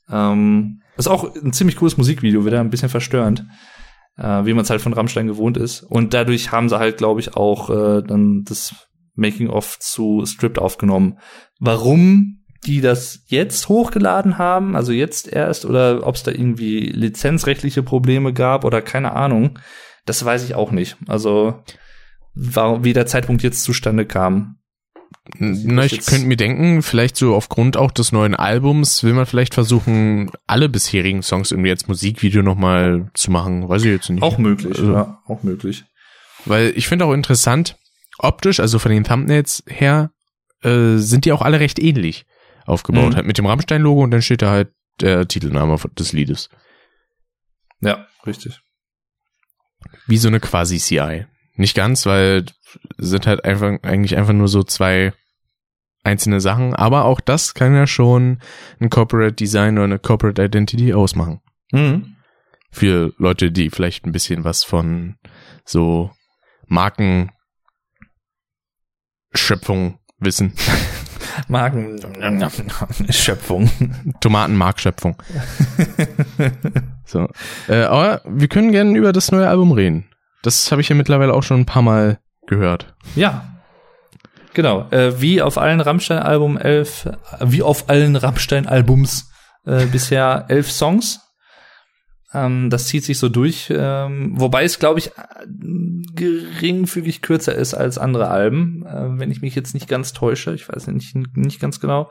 Ähm, ist auch ein ziemlich cooles Musikvideo, wieder ein bisschen verstörend, äh, wie man es halt von Rammstein gewohnt ist. Und dadurch haben sie halt, glaube ich, auch äh, dann das Making-of zu Stripped aufgenommen. Warum die das jetzt hochgeladen haben, also jetzt erst, oder ob es da irgendwie lizenzrechtliche Probleme gab oder keine Ahnung, das weiß ich auch nicht. Also warum, wie der Zeitpunkt jetzt zustande kam. Na, ich könnte mir denken, vielleicht so aufgrund auch des neuen Albums will man vielleicht versuchen, alle bisherigen Songs irgendwie als Musikvideo nochmal zu machen. Weiß ich jetzt nicht. Auch möglich, also, ja, auch möglich. Weil ich finde auch interessant, optisch, also von den Thumbnails her, äh, sind die auch alle recht ähnlich aufgebaut. Mhm. Halt mit dem Rammstein-Logo und dann steht da halt der Titelname des Liedes. Ja, richtig. Wie so eine quasi CI. Nicht ganz, weil sind halt einfach eigentlich einfach nur so zwei einzelne Sachen, aber auch das kann ja schon ein Corporate Design oder eine Corporate Identity ausmachen. Mhm. Für Leute, die vielleicht ein bisschen was von so Marken Schöpfung wissen. [LAUGHS] Marken [LAUGHS] Schöpfung. Tomatenmarkschöpfung. [LAUGHS] so. Äh, aber wir können gerne über das neue Album reden. Das habe ich ja mittlerweile auch schon ein paar Mal gehört. Ja. Genau. Äh, wie auf allen Rammstein-Album elf, wie auf allen Rammstein-Albums äh, bisher elf Songs. Ähm, das zieht sich so durch, ähm, wobei es, glaube ich, geringfügig kürzer ist als andere Alben, äh, wenn ich mich jetzt nicht ganz täusche. Ich weiß nicht, nicht ganz genau.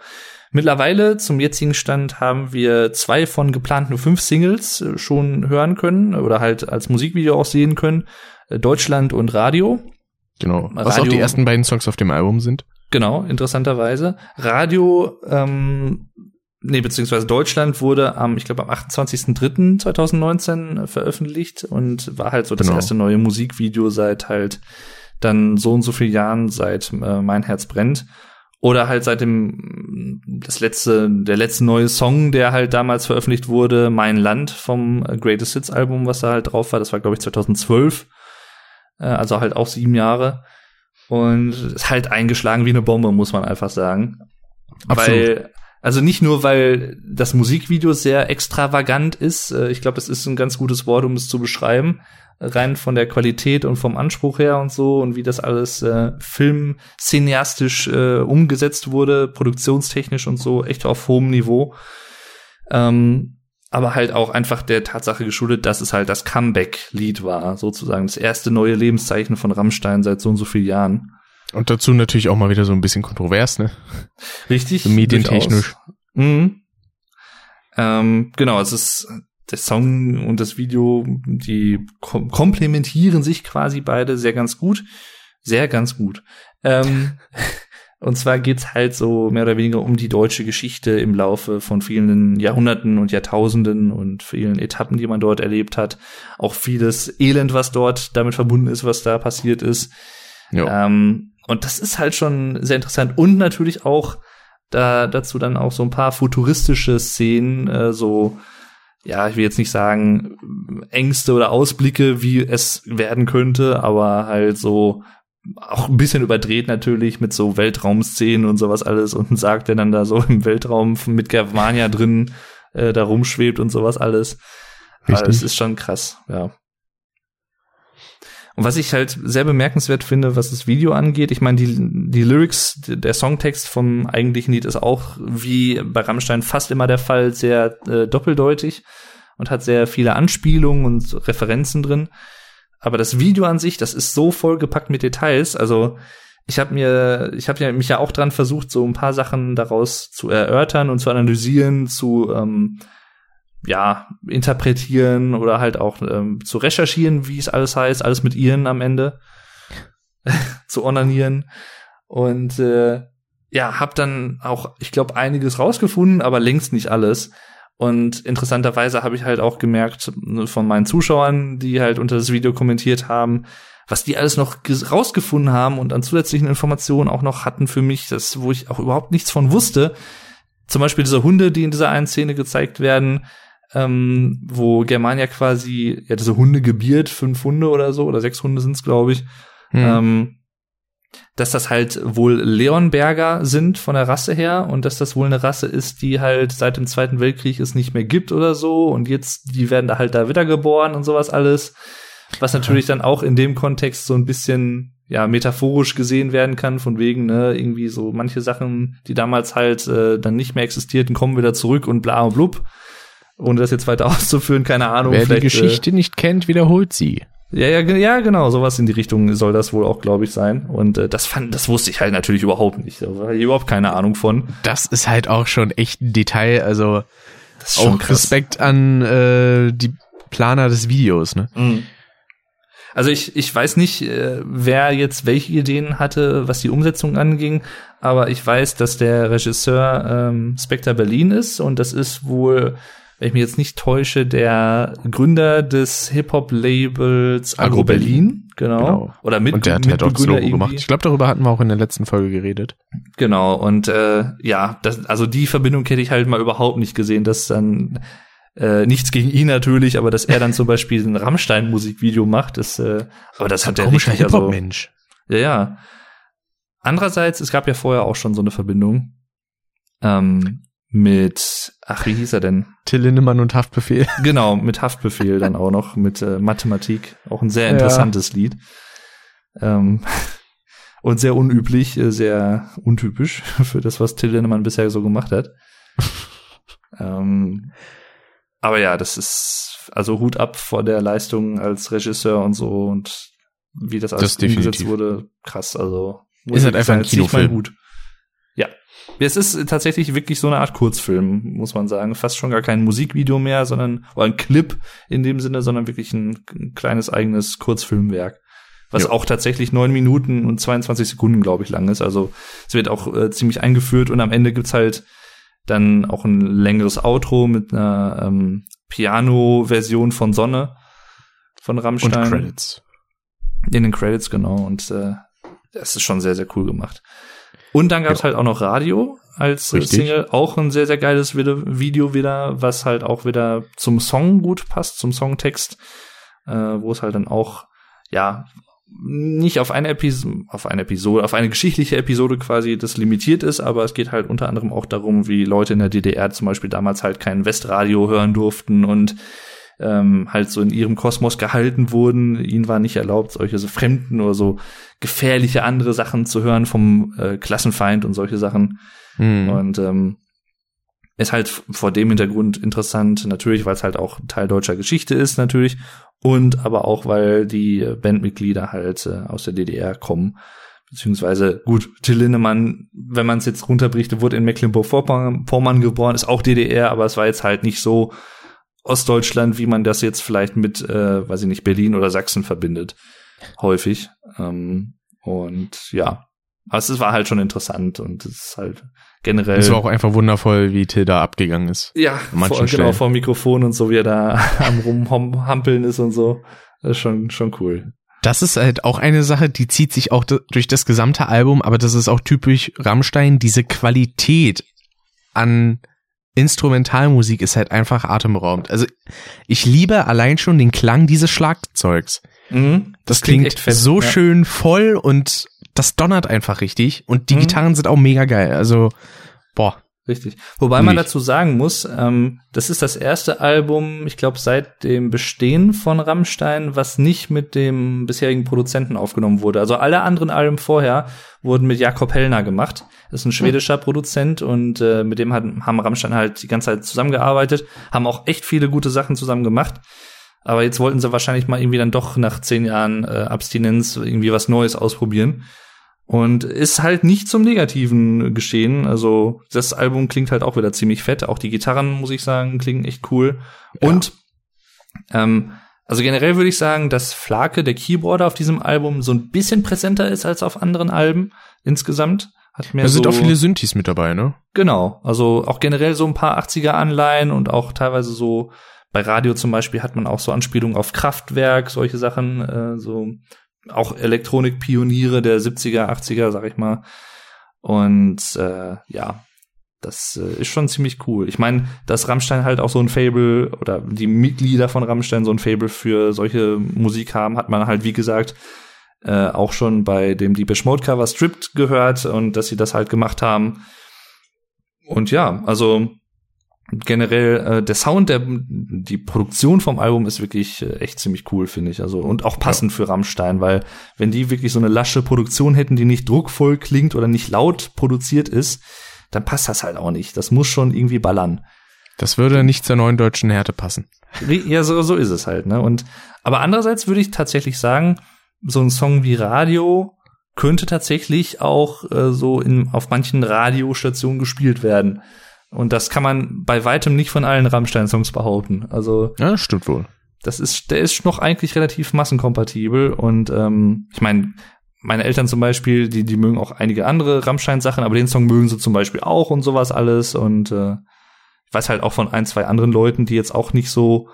Mittlerweile, zum jetzigen Stand, haben wir zwei von geplanten fünf Singles äh, schon hören können oder halt als Musikvideo auch sehen können. Äh, Deutschland und Radio. Genau. Was Radio, auch die ersten beiden Songs auf dem Album sind. Genau, interessanterweise. Radio ähm, nee, beziehungsweise Deutschland wurde am, ich glaube, am 28.03.2019 veröffentlicht und war halt so das genau. erste neue Musikvideo seit halt dann so und so viel Jahren, seit äh, Mein Herz brennt. Oder halt seit dem, das letzte, der letzte neue Song, der halt damals veröffentlicht wurde, Mein Land vom Greatest Hits Album, was da halt drauf war. Das war, glaube ich, 2012. Äh, also halt auch sieben Jahre. Und ist halt eingeschlagen wie eine Bombe, muss man einfach sagen. Absolut. Weil also nicht nur, weil das Musikvideo sehr extravagant ist. Äh, ich glaube, das ist ein ganz gutes Wort, um es zu beschreiben. Rein von der Qualität und vom Anspruch her und so und wie das alles äh, filmcineastisch äh, umgesetzt wurde, produktionstechnisch und so, echt auf hohem Niveau. Ähm, aber halt auch einfach der Tatsache geschuldet, dass es halt das Comeback-Lied war, sozusagen das erste neue Lebenszeichen von Rammstein seit so und so vielen Jahren. Und dazu natürlich auch mal wieder so ein bisschen kontrovers, ne? Richtig. So [LAUGHS] medientechnisch. Mhm. Ähm, genau, es ist der Song und das Video, die kom komplementieren sich quasi beide sehr ganz gut. Sehr ganz gut. Ähm, [LAUGHS] und zwar geht's halt so mehr oder weniger um die deutsche Geschichte im Laufe von vielen Jahrhunderten und Jahrtausenden und vielen Etappen, die man dort erlebt hat. Auch vieles Elend, was dort damit verbunden ist, was da passiert ist. Ähm, und das ist halt schon sehr interessant. Und natürlich auch da dazu dann auch so ein paar futuristische Szenen, äh, so, ja, ich will jetzt nicht sagen Ängste oder Ausblicke, wie es werden könnte, aber halt so auch ein bisschen überdreht natürlich mit so Weltraumszenen und sowas alles und sagt, der dann da so im Weltraum mit Germania drin äh, da rumschwebt und sowas alles. Richtig. Aber das ist schon krass, ja. Und was ich halt sehr bemerkenswert finde, was das Video angeht, ich meine, die, die Lyrics, der Songtext vom eigentlichen Lied ist auch, wie bei Rammstein fast immer der Fall, sehr äh, doppeldeutig und hat sehr viele Anspielungen und Referenzen drin. Aber das Video an sich, das ist so vollgepackt mit Details, also ich habe mir, ich habe ja mich ja auch dran versucht, so ein paar Sachen daraus zu erörtern und zu analysieren, zu ähm, ja interpretieren oder halt auch ähm, zu recherchieren, wie es alles heißt, alles mit ihren am Ende [LAUGHS] zu onanieren und äh, ja, hab dann auch, ich glaube, einiges rausgefunden, aber längst nicht alles. Und interessanterweise habe ich halt auch gemerkt von meinen Zuschauern, die halt unter das Video kommentiert haben, was die alles noch rausgefunden haben und an zusätzlichen Informationen auch noch hatten für mich, das, wo ich auch überhaupt nichts von wusste. Zum Beispiel diese Hunde, die in dieser einen Szene gezeigt werden, ähm, wo Germania quasi, ja, diese Hunde gebiert, fünf Hunde oder so, oder sechs Hunde sind's, glaube ich. Hm. Ähm, dass das halt wohl Leonberger sind von der Rasse her und dass das wohl eine Rasse ist, die halt seit dem Zweiten Weltkrieg es nicht mehr gibt oder so und jetzt, die werden da halt da wiedergeboren und sowas alles. Was natürlich dann auch in dem Kontext so ein bisschen ja metaphorisch gesehen werden kann, von wegen, ne, irgendwie so manche Sachen, die damals halt äh, dann nicht mehr existierten, kommen wieder zurück und bla und blub. Ohne das jetzt weiter [LAUGHS] auszuführen, keine Ahnung. Wer die Geschichte äh, nicht kennt, wiederholt sie. Ja, ja, ja, genau, sowas in die Richtung soll das wohl auch, glaube ich, sein. Und äh, das fand, das wusste ich halt natürlich überhaupt nicht. Da war ich überhaupt keine Ahnung von. Das ist halt auch schon echt ein Detail, also auch krass. Respekt an äh, die Planer des Videos, ne? Mhm. Also ich, ich weiß nicht, äh, wer jetzt welche Ideen hatte, was die Umsetzung anging, aber ich weiß, dass der Regisseur ähm, Spectre Berlin ist und das ist wohl, wenn ich mich jetzt nicht täusche, der Gründer des Hip-Hop-Labels Agro Berlin. Genau. genau. Oder mit Und der hat halt auch das Logo irgendwie. gemacht. Ich glaube, darüber hatten wir auch in der letzten Folge geredet. Genau. Und äh, ja, das, also die Verbindung hätte ich halt mal überhaupt nicht gesehen, dass dann äh, nichts gegen ihn natürlich, aber dass er dann zum Beispiel ein Rammstein-Musikvideo macht, ist, äh, aber das hat er richtig, also, Mensch. Ja, ja. Andererseits, es gab ja vorher auch schon so eine Verbindung ähm, mit, ach, wie hieß er denn? Till Lindemann und Haftbefehl. [LAUGHS] Genau, mit Haftbefehl dann auch noch, mit äh, Mathematik, auch ein sehr interessantes ja. Lied. Ähm, und sehr unüblich, äh, sehr untypisch [LAUGHS] für das, was Till Lindemann bisher so gemacht hat. ähm, aber ja, das ist also Hut ab vor der Leistung als Regisseur und so und wie das alles das umgesetzt wurde, krass. Also ist halt einfach ein Kinofilm. Gut. Es ist tatsächlich wirklich so eine Art Kurzfilm, muss man sagen. Fast schon gar kein Musikvideo mehr, sondern oder ein Clip in dem Sinne, sondern wirklich ein, ein kleines eigenes Kurzfilmwerk. Was ja. auch tatsächlich neun Minuten und 22 Sekunden, glaube ich, lang ist. Also es wird auch äh, ziemlich eingeführt und am Ende gibt's halt dann auch ein längeres Outro mit einer ähm, Piano-Version von Sonne von Rammstein. Und Credits. In den Credits, genau. Und äh, das ist schon sehr, sehr cool gemacht. Und dann gab's ja. halt auch noch Radio als Richtig. Single. Auch ein sehr, sehr geiles Video wieder, was halt auch wieder zum Song gut passt, zum Songtext, äh, wo es halt dann auch, ja, nicht auf eine Episode, auf eine Episode, auf eine geschichtliche Episode quasi das limitiert ist, aber es geht halt unter anderem auch darum, wie Leute in der DDR zum Beispiel damals halt kein Westradio hören durften und ähm, halt so in ihrem Kosmos gehalten wurden. Ihnen war nicht erlaubt, solche so fremden oder so gefährliche andere Sachen zu hören vom äh, Klassenfeind und solche Sachen. Mhm. Und ähm, ist halt vor dem Hintergrund interessant, natürlich, weil es halt auch Teil deutscher Geschichte ist, natürlich, und aber auch, weil die Bandmitglieder halt äh, aus der DDR kommen. Beziehungsweise, gut, Till Lindemann, wenn man es jetzt runterbricht, wurde in Mecklenburg-Vorpommern geboren, ist auch DDR, aber es war jetzt halt nicht so Ostdeutschland, wie man das jetzt vielleicht mit, äh, weiß ich nicht, Berlin oder Sachsen verbindet. Häufig. Ähm, und ja, also es war halt schon interessant und es ist halt generell. Es war auch einfach wundervoll, wie Till da abgegangen ist. Ja, vor, genau, vor Mikrofon und so, wie er da [LAUGHS] am rumhampeln ist und so. Das ist schon, schon cool. Das ist halt auch eine Sache, die zieht sich auch durch das gesamte Album, aber das ist auch typisch Rammstein, diese Qualität an Instrumentalmusik ist halt einfach atemberaubend. Also ich liebe allein schon den Klang dieses Schlagzeugs. Mhm, das, das, klingt, klingt fett, so ja. schön voll und das donnert einfach richtig und die mhm. Gitarren sind auch mega geil. Also, boah. Richtig. Wobei man dazu sagen muss, ähm, das ist das erste Album, ich glaube, seit dem Bestehen von Rammstein, was nicht mit dem bisherigen Produzenten aufgenommen wurde. Also alle anderen Alben vorher wurden mit Jakob Hellner gemacht. Das ist ein schwedischer mhm. Produzent und äh, mit dem hat, haben Rammstein halt die ganze Zeit zusammengearbeitet, haben auch echt viele gute Sachen zusammen gemacht. Aber jetzt wollten sie wahrscheinlich mal irgendwie dann doch nach zehn Jahren äh, Abstinenz irgendwie was Neues ausprobieren Und ist halt nicht zum Negativen geschehen. Also das Album klingt halt auch wieder ziemlich fett. Auch die Gitarren, muss ich sagen, klingen echt cool. Ja. Und ähm, also generell würde ich sagen, dass Flake, der Keyboarder auf diesem Album, so ein bisschen präsenter ist als auf anderen Alben insgesamt. Hat mehr da sind so, auch viele Synthes mit dabei, ne? Genau. Also auch generell so ein paar 80er-Anleihen und auch teilweise so bei Radio zum Beispiel hat man auch so Anspielungen auf Kraftwerk, solche Sachen, äh, so auch Elektronikpioniere der 70er, 80er, sag ich mal. Und äh, ja, das äh, ist schon ziemlich cool. Ich meine, dass Rammstein halt auch so ein Fable oder die Mitglieder von Rammstein so ein Fable für solche Musik haben, hat man halt, wie gesagt, äh, auch schon bei dem Deepish Mode Cover Stripped gehört und dass sie das halt gemacht haben. Und ja, also generell äh, der Sound, der die Produktion vom Album ist wirklich äh, echt ziemlich cool, finde ich. Also und auch passend ja. für Rammstein, weil wenn die wirklich so eine lasche Produktion hätten, die nicht druckvoll klingt oder nicht laut produziert ist, dann passt das halt auch nicht. Das muss schon irgendwie ballern. Das würde nicht zur neuen deutschen Härte passen. Ja, so, so ist es halt, ne? Und aber andererseits würde ich tatsächlich sagen, so ein Song wie Radio könnte tatsächlich auch äh, so in, auf manchen Radiostationen gespielt werden. Und das kann man bei weitem nicht von allen Rammstein-Songs behaupten. Also ja, stimmt wohl. Das ist, der ist noch eigentlich relativ massenkompatibel und ähm, ich meine, meine Eltern zum Beispiel, die die mögen auch einige andere Rammstein-Sachen, aber den Song mögen sie zum Beispiel auch und sowas alles und äh, ich weiß halt auch von ein zwei anderen Leuten, die jetzt auch nicht so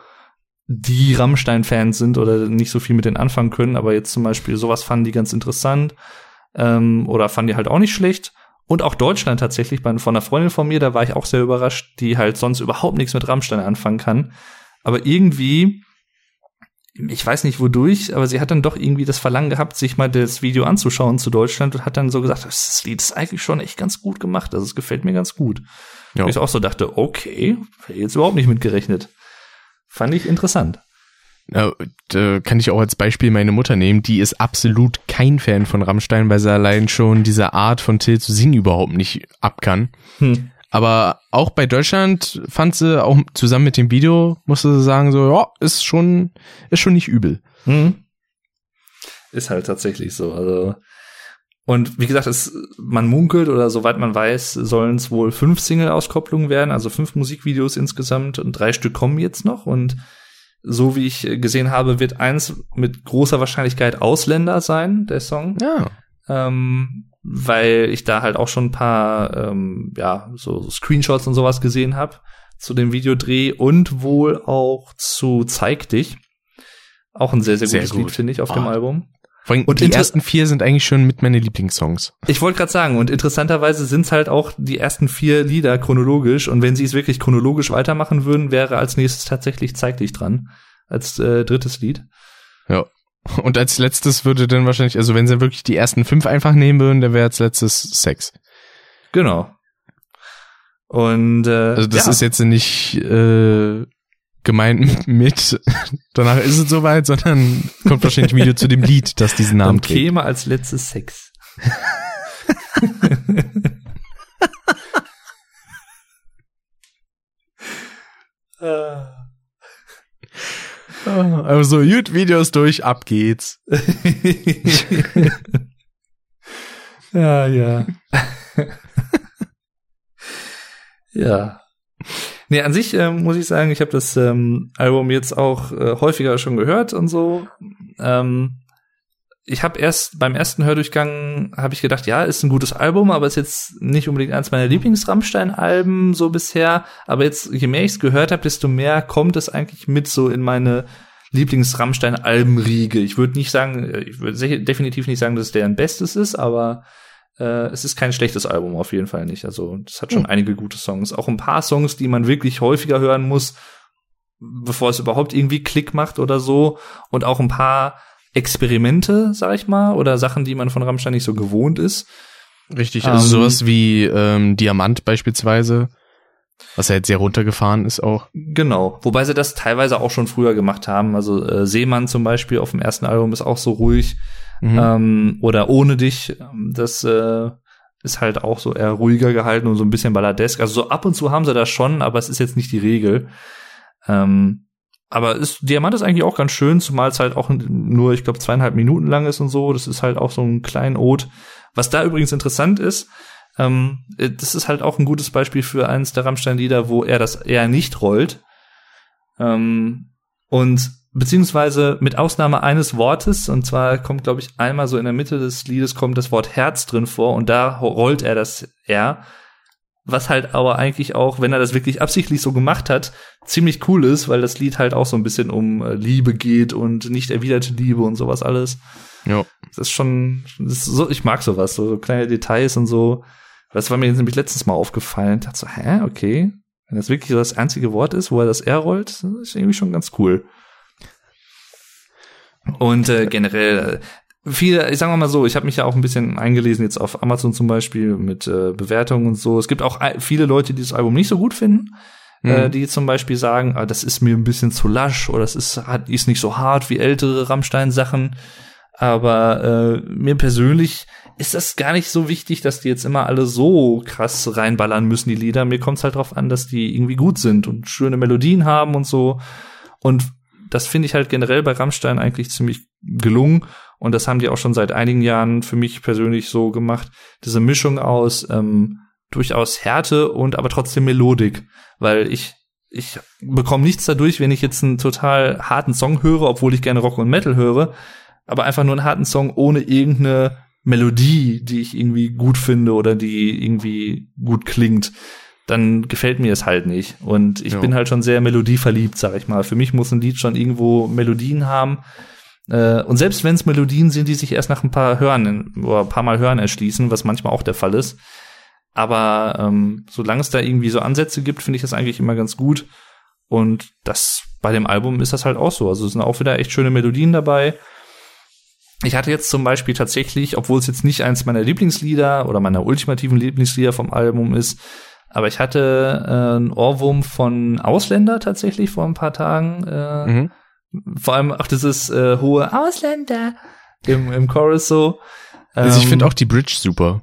die Rammstein-Fans sind oder nicht so viel mit denen anfangen können, aber jetzt zum Beispiel sowas fanden die ganz interessant ähm, oder fanden die halt auch nicht schlecht. Und auch Deutschland tatsächlich, von einer Freundin von mir, da war ich auch sehr überrascht, die halt sonst überhaupt nichts mit Rammstein anfangen kann. Aber irgendwie, ich weiß nicht wodurch, aber sie hat dann doch irgendwie das Verlangen gehabt, sich mal das Video anzuschauen zu Deutschland und hat dann so gesagt, das Lied ist eigentlich schon echt ganz gut gemacht, also es gefällt mir ganz gut. Ja. Ich auch so dachte, okay, hätte jetzt überhaupt nicht mitgerechnet. Fand ich interessant. Da kann ich auch als Beispiel meine Mutter nehmen, die ist absolut kein Fan von Rammstein, weil sie allein schon diese Art von Till zu singen überhaupt nicht ab kann. Hm. Aber auch bei Deutschland fand sie auch zusammen mit dem Video, musste sie sagen, so, ja, ist schon, ist schon nicht übel. Hm. Ist halt tatsächlich so. Also, und wie gesagt, es, man munkelt oder soweit man weiß, sollen es wohl fünf Single-Auskopplungen werden, also fünf Musikvideos insgesamt und drei Stück kommen jetzt noch und so wie ich gesehen habe, wird eins mit großer Wahrscheinlichkeit Ausländer sein, der Song. Ja. Ähm, weil ich da halt auch schon ein paar, ähm, ja, so, Screenshots und sowas gesehen habe zu dem Videodreh und wohl auch zu Zeig dich. Auch ein sehr, sehr, sehr gutes gut. Lied, finde ich, auf oh. dem Album. Und die ersten vier sind eigentlich schon mit meine Lieblingssongs. Ich wollte gerade sagen, und interessanterweise sind es halt auch die ersten vier Lieder chronologisch. Und wenn sie es wirklich chronologisch weitermachen würden, wäre als nächstes tatsächlich Zeig dich dran. Als äh, drittes Lied. Ja. Und als letztes würde dann wahrscheinlich, also wenn sie wirklich die ersten fünf einfach nehmen würden, dann wäre als letztes Sex. Genau. Und äh, also das ja. ist jetzt nicht äh, gemeint mit, danach ist es soweit, sondern kommt wahrscheinlich ein Video zu dem Lied, das diesen Namen Dann käme als letztes Sex. [LAUGHS] Also gut, Videos durch, ab geht's. [LAUGHS] ja, ja. [LAUGHS] ja. Nee, an sich ähm, muss ich sagen, ich habe das ähm, Album jetzt auch äh, häufiger schon gehört und so. Ähm, ich habe erst beim ersten Hördurchgang habe ich gedacht, ja, ist ein gutes Album, aber ist jetzt nicht unbedingt eins meiner Lieblings-Rammstein-Alben so bisher. Aber jetzt, je mehr ich es gehört habe, desto mehr kommt es eigentlich mit so in meine Lieblings-Rammstein-Albenriege. Ich würde nicht sagen, ich würde definitiv nicht sagen, dass es deren Bestes ist, aber äh, es ist kein schlechtes Album, auf jeden Fall nicht. Also, es hat schon mhm. einige gute Songs. Auch ein paar Songs, die man wirklich häufiger hören muss, bevor es überhaupt irgendwie Klick macht oder so. Und auch ein paar Experimente, sag ich mal, oder Sachen, die man von Rammstein nicht so gewohnt ist. Richtig, also ähm, sowas wie ähm, Diamant beispielsweise, was ja jetzt sehr runtergefahren ist auch. Genau, wobei sie das teilweise auch schon früher gemacht haben. Also äh, Seemann zum Beispiel auf dem ersten Album ist auch so ruhig. Mhm. Ähm, oder Ohne dich, das äh, ist halt auch so eher ruhiger gehalten und so ein bisschen balladesk. Also so ab und zu haben sie das schon, aber es ist jetzt nicht die Regel. Ähm, aber ist, Diamant ist eigentlich auch ganz schön, zumal es halt auch nur, ich glaube, zweieinhalb Minuten lang ist und so. Das ist halt auch so ein kleiner Was da übrigens interessant ist, ähm, das ist halt auch ein gutes Beispiel für eines der Rammstein-Lieder, wo er das eher nicht rollt. Ähm, und beziehungsweise mit Ausnahme eines Wortes, und zwar kommt, glaube ich, einmal so in der Mitte des Liedes kommt das Wort Herz drin vor und da rollt er das R. Was halt aber eigentlich auch, wenn er das wirklich absichtlich so gemacht hat, ziemlich cool ist, weil das Lied halt auch so ein bisschen um äh, Liebe geht und nicht erwiderte Liebe und sowas alles. Ja. Das ist schon, das ist so, ich mag sowas, so kleine Details und so. Das war mir jetzt nämlich letztens mal aufgefallen. Ich dachte so, hä, okay. Wenn das wirklich das einzige Wort ist, wo er das R rollt, ist irgendwie schon ganz cool. Und äh, generell, äh, viele, ich sag mal so, ich habe mich ja auch ein bisschen eingelesen jetzt auf Amazon zum Beispiel mit äh, Bewertungen und so. Es gibt auch viele Leute, die das Album nicht so gut finden. Mhm. Äh, die zum Beispiel sagen, ah, das ist mir ein bisschen zu lasch oder es ist, hat, ist nicht so hart wie ältere Rammstein-Sachen. Aber äh, mir persönlich ist das gar nicht so wichtig, dass die jetzt immer alle so krass reinballern müssen, die Lieder. Mir kommt es halt drauf an, dass die irgendwie gut sind und schöne Melodien haben und so. Und das finde ich halt generell bei Rammstein eigentlich ziemlich gelungen. Und das haben die auch schon seit einigen Jahren für mich persönlich so gemacht. Diese Mischung aus ähm, durchaus Härte und aber trotzdem Melodik. Weil ich, ich bekomme nichts dadurch, wenn ich jetzt einen total harten Song höre, obwohl ich gerne Rock und Metal höre. Aber einfach nur einen harten Song ohne irgendeine Melodie, die ich irgendwie gut finde oder die irgendwie gut klingt dann gefällt mir es halt nicht. Und ich ja. bin halt schon sehr melodieverliebt, sag ich mal. Für mich muss ein Lied schon irgendwo Melodien haben. Äh, und selbst wenn es Melodien sind, die sich erst nach ein paar Hören oder ein paar Mal Hören erschließen, was manchmal auch der Fall ist. Aber ähm, solange es da irgendwie so Ansätze gibt, finde ich das eigentlich immer ganz gut. Und das bei dem Album ist das halt auch so. Also es sind auch wieder echt schöne Melodien dabei. Ich hatte jetzt zum Beispiel tatsächlich, obwohl es jetzt nicht eins meiner Lieblingslieder oder meiner ultimativen Lieblingslieder vom Album ist, aber ich hatte äh, einen Ohrwurm von Ausländer tatsächlich vor ein paar Tagen. Äh, mhm. Vor allem auch dieses äh, hohe Ausländer im, im Chorus so. Ähm, also ich finde ähm, auch die Bridge super.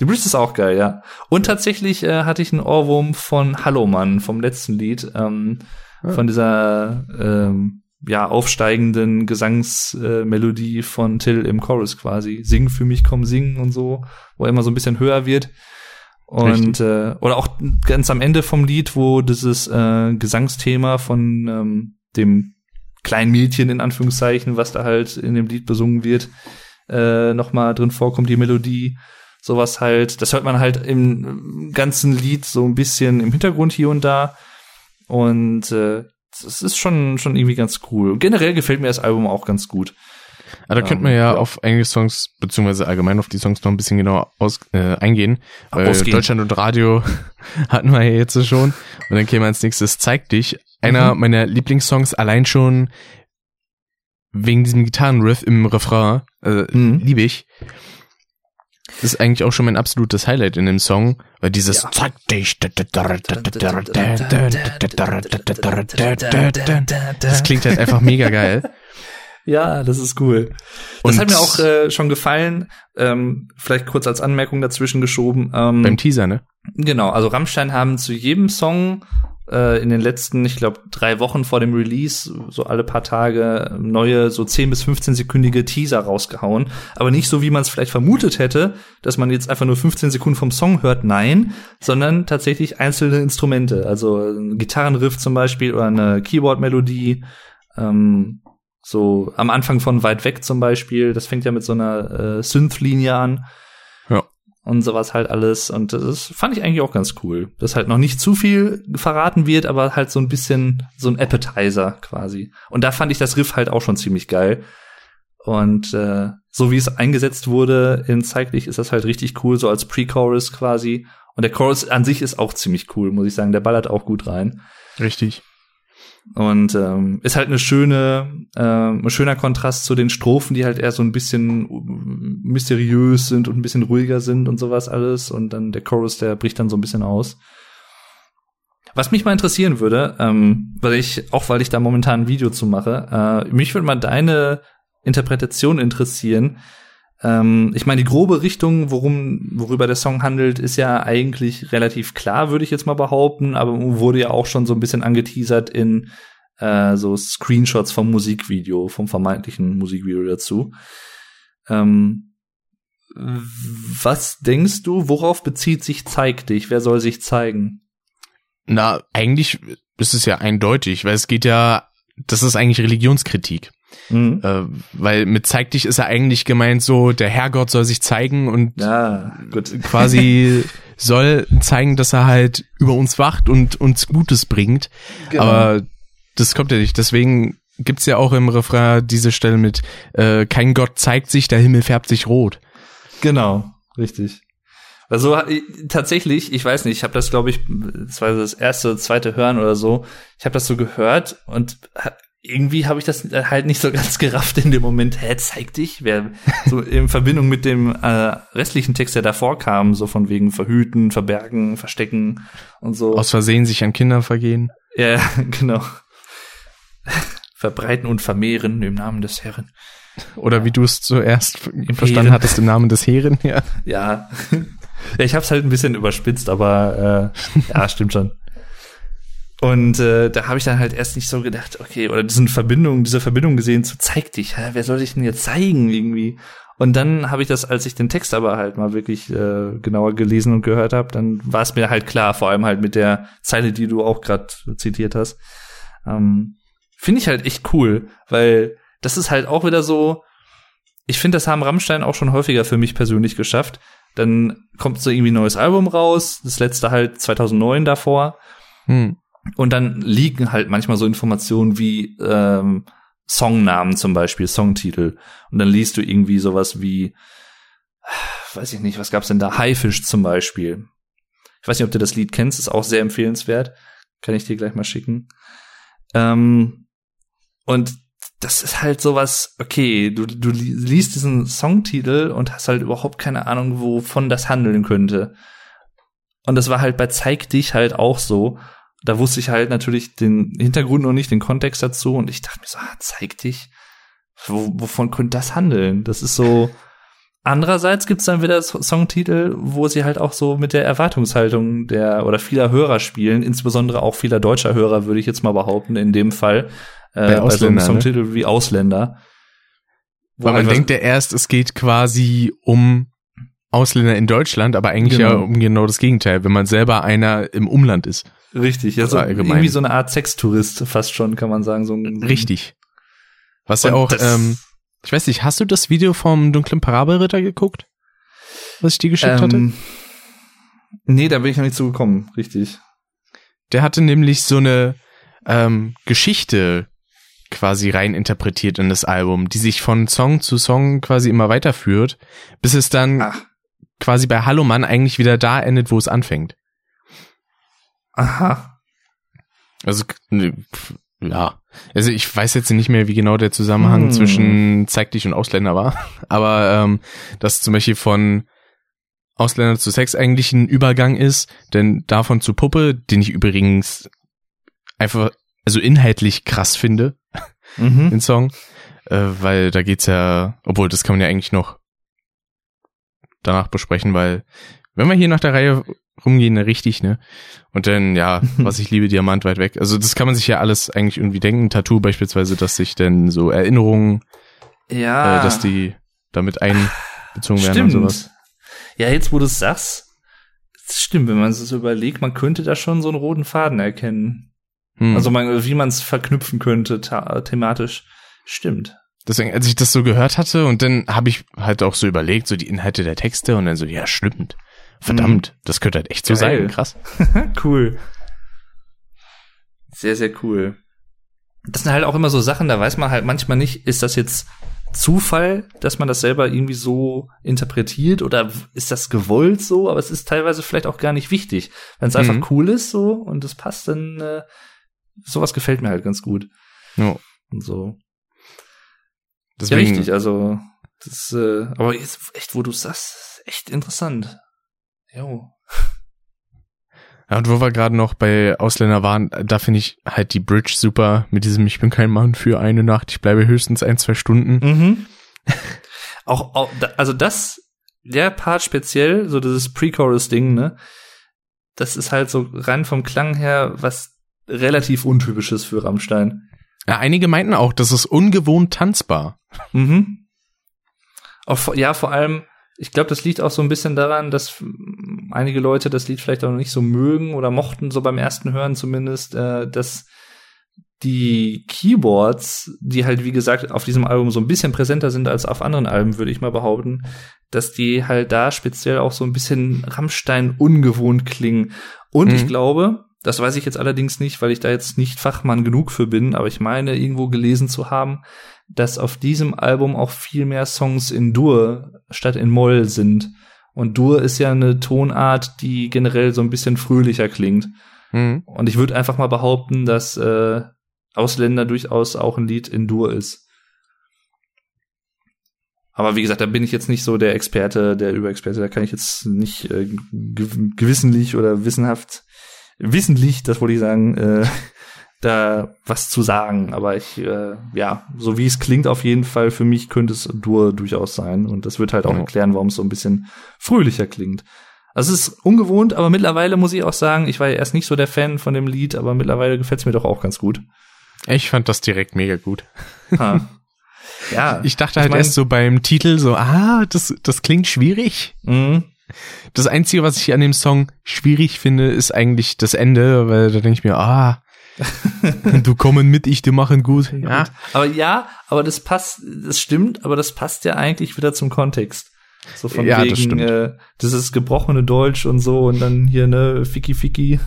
Die Bridge ist auch geil, ja. Und tatsächlich äh, hatte ich einen Ohrwurm von Hallo Mann vom letzten Lied, ähm, ja. von dieser ähm, ja aufsteigenden Gesangsmelodie äh, von Till im Chorus quasi. Sing für mich, komm singen und so, wo er immer so ein bisschen höher wird. Und äh, oder auch ganz am Ende vom Lied, wo dieses äh, Gesangsthema von ähm, dem kleinen Mädchen in Anführungszeichen, was da halt in dem Lied besungen wird, äh, nochmal drin vorkommt, die Melodie, sowas halt, das hört man halt im ganzen Lied so ein bisschen im Hintergrund hier und da. Und äh, das ist schon, schon irgendwie ganz cool. Generell gefällt mir das Album auch ganz gut. Aber da könnte man ja, ja, auf einige Songs, beziehungsweise allgemein auf die Songs noch ein bisschen genauer aus, äh, eingehen. Weil Ausgehen. Deutschland und Radio hatten wir ja jetzt schon. Und dann käme als nächstes Zeig dich. Einer mhm. meiner Lieblingssongs allein schon wegen diesem Gitarrenriff im Refrain. Äh, mhm. Liebe ich. Das ist eigentlich auch schon mein absolutes Highlight in dem Song, weil dieses ja. Zeig dich. Das klingt halt einfach mega geil. Ja, das ist cool. Das Und hat mir auch äh, schon gefallen. Ähm, vielleicht kurz als Anmerkung dazwischen geschoben. Ähm, beim Teaser, ne? Genau, also Rammstein haben zu jedem Song äh, in den letzten, ich glaube, drei Wochen vor dem Release, so alle paar Tage, neue, so 10 bis 15-sekündige Teaser rausgehauen. Aber nicht so, wie man es vielleicht vermutet hätte, dass man jetzt einfach nur 15 Sekunden vom Song hört, nein, sondern tatsächlich einzelne Instrumente. Also ein Gitarrenriff zum Beispiel oder eine Keyboard-Melodie. Ähm, so am Anfang von Weit weg zum Beispiel, das fängt ja mit so einer äh, Synth-Linie an. Ja. Und sowas halt alles. Und das fand ich eigentlich auch ganz cool. Dass halt noch nicht zu viel verraten wird, aber halt so ein bisschen so ein Appetizer quasi. Und da fand ich das Riff halt auch schon ziemlich geil. Und äh, so wie es eingesetzt wurde in Zeitlich ist das halt richtig cool, so als Pre-Chorus quasi. Und der Chorus an sich ist auch ziemlich cool, muss ich sagen. Der ballert auch gut rein. Richtig. Und ähm, ist halt eine schöne, äh, ein schöner Kontrast zu den Strophen, die halt eher so ein bisschen mysteriös sind und ein bisschen ruhiger sind und sowas alles. Und dann der Chorus, der bricht dann so ein bisschen aus. Was mich mal interessieren würde, ähm, weil ich, auch weil ich da momentan ein Video zu mache, äh, mich würde mal deine Interpretation interessieren, ähm, ich meine, die grobe Richtung, worum, worüber der Song handelt, ist ja eigentlich relativ klar, würde ich jetzt mal behaupten, aber wurde ja auch schon so ein bisschen angeteasert in äh, so Screenshots vom Musikvideo, vom vermeintlichen Musikvideo dazu. Ähm, was denkst du, worauf bezieht sich Zeig dich? Wer soll sich zeigen? Na, eigentlich ist es ja eindeutig, weil es geht ja, das ist eigentlich Religionskritik. Mhm. Äh, weil mit zeig dich ist ja eigentlich gemeint so, der Herrgott soll sich zeigen und ja, [LAUGHS] quasi soll zeigen, dass er halt über uns wacht und uns Gutes bringt. Genau. Aber das kommt ja nicht. Deswegen gibt's ja auch im Refrain diese Stelle mit äh, kein Gott zeigt sich, der Himmel färbt sich rot. Genau, richtig. Also tatsächlich, ich weiß nicht, ich habe das glaube ich, das war das erste, zweite Hören oder so. Ich habe das so gehört und irgendwie habe ich das halt nicht so ganz gerafft in dem Moment. Hä, zeig dich, wer so in Verbindung mit dem äh, restlichen Text, der davor kam, so von wegen verhüten, verbergen, verstecken und so. Aus Versehen sich an Kinder vergehen. Ja, [LAUGHS] genau. Verbreiten und vermehren im Namen des Herrn. Oder wie du es zuerst verstanden hattest, im Namen des Herren, ja. Ja. [LAUGHS] Ja, ich habe es halt ein bisschen überspitzt, aber äh, ja, stimmt schon. Und äh, da habe ich dann halt erst nicht so gedacht, okay, oder diesen Verbindung, diese Verbindung gesehen, zu zeig dich, hä, wer soll sich denn jetzt zeigen irgendwie? Und dann habe ich das, als ich den Text aber halt mal wirklich äh, genauer gelesen und gehört habe, dann war es mir halt klar, vor allem halt mit der Zeile, die du auch gerade zitiert hast. Ähm, Finde ich halt echt cool, weil das ist halt auch wieder so, ich finde, das haben Rammstein auch schon häufiger für mich persönlich geschafft, dann kommt so irgendwie ein neues Album raus, das letzte halt 2009 davor. Hm. Und dann liegen halt manchmal so Informationen wie ähm, Songnamen zum Beispiel, Songtitel. Und dann liest du irgendwie sowas wie, weiß ich nicht, was gab's denn da? Haifisch zum Beispiel. Ich weiß nicht, ob du das Lied kennst, ist auch sehr empfehlenswert. Kann ich dir gleich mal schicken. Ähm, und das ist halt sowas, okay, du, du liest diesen Songtitel und hast halt überhaupt keine Ahnung, wovon das handeln könnte. Und das war halt bei Zeig dich halt auch so. Da wusste ich halt natürlich den Hintergrund noch nicht, den Kontext dazu und ich dachte mir so, ah, zeig dich. Wo, wovon könnte das handeln? Das ist so. Andererseits gibt's dann wieder Songtitel, wo sie halt auch so mit der Erwartungshaltung der oder vieler Hörer spielen, insbesondere auch vieler deutscher Hörer, würde ich jetzt mal behaupten, in dem Fall, bei, äh, bei so einem Songtitel ne? wie Ausländer. Weil man denkt ja erst, es geht quasi um Ausländer in Deutschland, aber eigentlich genau. ja um genau das Gegenteil, wenn man selber einer im Umland ist. Richtig, ja, so irgendwie so eine Art Sextourist fast schon, kann man sagen. So ein, Richtig. Was ja auch, ähm, ich weiß nicht, hast du das Video vom dunklen Parabelritter geguckt? Was ich dir geschickt ähm, hatte? Nee, da bin ich noch nicht so gekommen, richtig. Der hatte nämlich so eine ähm, Geschichte quasi rein interpretiert in das Album, die sich von Song zu Song quasi immer weiterführt, bis es dann Ach. Quasi bei Hallo Mann eigentlich wieder da endet, wo es anfängt. Aha. Also, ja. Also ich weiß jetzt nicht mehr, wie genau der Zusammenhang hm. zwischen Zeig dich und Ausländer war, [LAUGHS] aber ähm, dass zum Beispiel von Ausländer zu Sex eigentlich ein Übergang ist, denn davon zu Puppe, den ich übrigens einfach, also inhaltlich krass finde, mhm. [LAUGHS] den Song, äh, weil da geht's ja, obwohl das kann man ja eigentlich noch danach besprechen, weil wenn wir hier nach der Reihe rumgehen, ne, richtig, ne? Und dann, ja, [LAUGHS] was ich liebe, Diamant weit weg. Also das kann man sich ja alles eigentlich irgendwie denken. Tattoo beispielsweise, dass sich denn so Erinnerungen, ja, äh, dass die damit einbezogen werden Stimmt. und sowas. Ja, jetzt wo du es sagst, stimmt, wenn man es so überlegt, man könnte da schon so einen roten Faden erkennen. Hm. Also man, wie man es verknüpfen könnte thematisch. Stimmt. Deswegen, als ich das so gehört hatte und dann habe ich halt auch so überlegt, so die Inhalte der Texte und dann so, ja, stimmt. Verdammt, hm. das könnte halt echt so Geil. sein. Krass. [LAUGHS] cool. Sehr, sehr cool. Das sind halt auch immer so Sachen, da weiß man halt manchmal nicht, ist das jetzt Zufall, dass man das selber irgendwie so interpretiert oder ist das gewollt so, aber es ist teilweise vielleicht auch gar nicht wichtig. Wenn es mhm. einfach cool ist so und es passt, dann äh, sowas gefällt mir halt ganz gut. Ja. Und so. Deswegen, ja, richtig, also das, äh, aber jetzt echt, wo du sagst, echt interessant. Jo. Ja, und wo wir gerade noch bei Ausländer waren, da finde ich halt die Bridge super mit diesem Ich bin kein Mann für eine Nacht, ich bleibe höchstens ein, zwei Stunden. Mhm. [LAUGHS] auch, auch, also das, der Part speziell, so dieses Pre-Chorus-Ding, ne, das ist halt so rein vom Klang her was relativ untypisches für Rammstein. Ja, einige meinten auch, das ist ungewohnt tanzbar. Mhm. Auch, ja, vor allem, ich glaube, das liegt auch so ein bisschen daran, dass einige Leute das Lied vielleicht auch noch nicht so mögen oder mochten, so beim ersten Hören zumindest, äh, dass die Keyboards, die halt, wie gesagt, auf diesem Album so ein bisschen präsenter sind als auf anderen Alben, würde ich mal behaupten, dass die halt da speziell auch so ein bisschen Rammstein ungewohnt klingen. Und mhm. ich glaube, das weiß ich jetzt allerdings nicht, weil ich da jetzt nicht Fachmann genug für bin, aber ich meine, irgendwo gelesen zu haben, dass auf diesem Album auch viel mehr Songs in Dur statt in Moll sind. Und Dur ist ja eine Tonart, die generell so ein bisschen fröhlicher klingt. Mhm. Und ich würde einfach mal behaupten, dass äh, Ausländer durchaus auch ein Lied in Dur ist. Aber wie gesagt, da bin ich jetzt nicht so der Experte, der Überexperte. Da kann ich jetzt nicht äh, gewissentlich oder wissenhaft, wissentlich, das wollte ich sagen, äh, da was zu sagen. Aber ich, äh, ja, so wie es klingt auf jeden Fall, für mich könnte es Dur durchaus sein. Und das wird halt auch ja. erklären, warum es so ein bisschen fröhlicher klingt. Also es ist ungewohnt, aber mittlerweile muss ich auch sagen, ich war ja erst nicht so der Fan von dem Lied, aber mittlerweile gefällt es mir doch auch ganz gut. Ich fand das direkt mega gut. Ha. [LAUGHS] Ja. Ich dachte halt ich mein, erst so beim Titel so, ah, das, das klingt schwierig. Mhm. Das Einzige, was ich an dem Song schwierig finde, ist eigentlich das Ende, weil da denke ich mir, ah, [LAUGHS] du kommen mit, ich, du machen gut. Ja. Aber ja, aber das passt, das stimmt, aber das passt ja eigentlich wieder zum Kontext. So von ja, wegen, das, äh, das ist gebrochene Deutsch und so und dann hier ne Ficky Ficky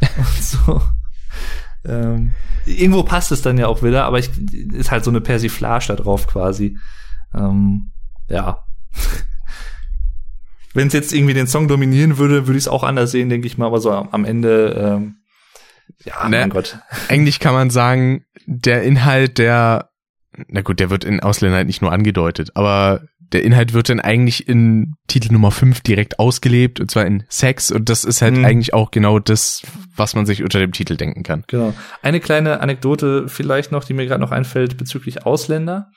[LAUGHS] und so. Ähm, irgendwo passt es dann ja auch wieder, aber ich, ist halt so eine Persiflage da drauf quasi. Ähm, ja. Wenn es jetzt irgendwie den Song dominieren würde, würde ich es auch anders sehen, denke ich mal, aber so am, Ende, ähm, ja, ne, mein Gott. [LAUGHS] Eigentlich kann man sagen, der Inhalt, der, na gut, der wird in Ausländern halt nicht nur angedeutet, aber der Inhalt wird dann eigentlich in Titel Nummer 5 direkt ausgelebt, und zwar in Sex. Und das ist halt mhm. eigentlich auch genau das, was man sich unter dem Titel denken kann. Genau. Eine kleine Anekdote vielleicht noch, die mir gerade noch einfällt bezüglich Ausländer.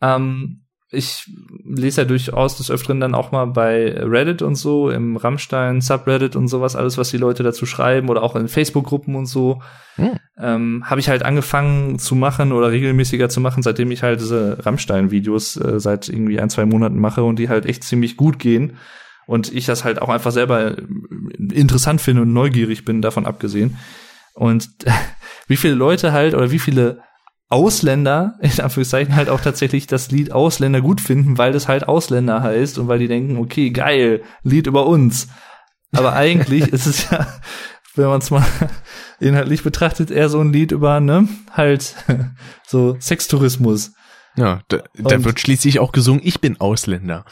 Ähm, ich lese ja durchaus des Öfteren dann auch mal bei Reddit und so, im Rammstein, Subreddit und sowas, alles, was die Leute dazu schreiben oder auch in Facebook-Gruppen und so, hm. ähm, habe ich halt angefangen zu machen oder regelmäßiger zu machen, seitdem ich halt diese Rammstein-Videos äh, seit irgendwie ein, zwei Monaten mache und die halt echt ziemlich gut gehen. Und ich das halt auch einfach selber interessant finde und neugierig bin, davon abgesehen. Und [LAUGHS] wie viele Leute halt oder wie viele Ausländer, in Anführungszeichen, halt auch tatsächlich das Lied Ausländer gut finden, weil das halt Ausländer heißt und weil die denken, okay, geil, Lied über uns. Aber eigentlich ist es ja, wenn man es mal inhaltlich betrachtet, eher so ein Lied über, ne, halt so Sextourismus. Ja, da, da wird schließlich auch gesungen, ich bin Ausländer.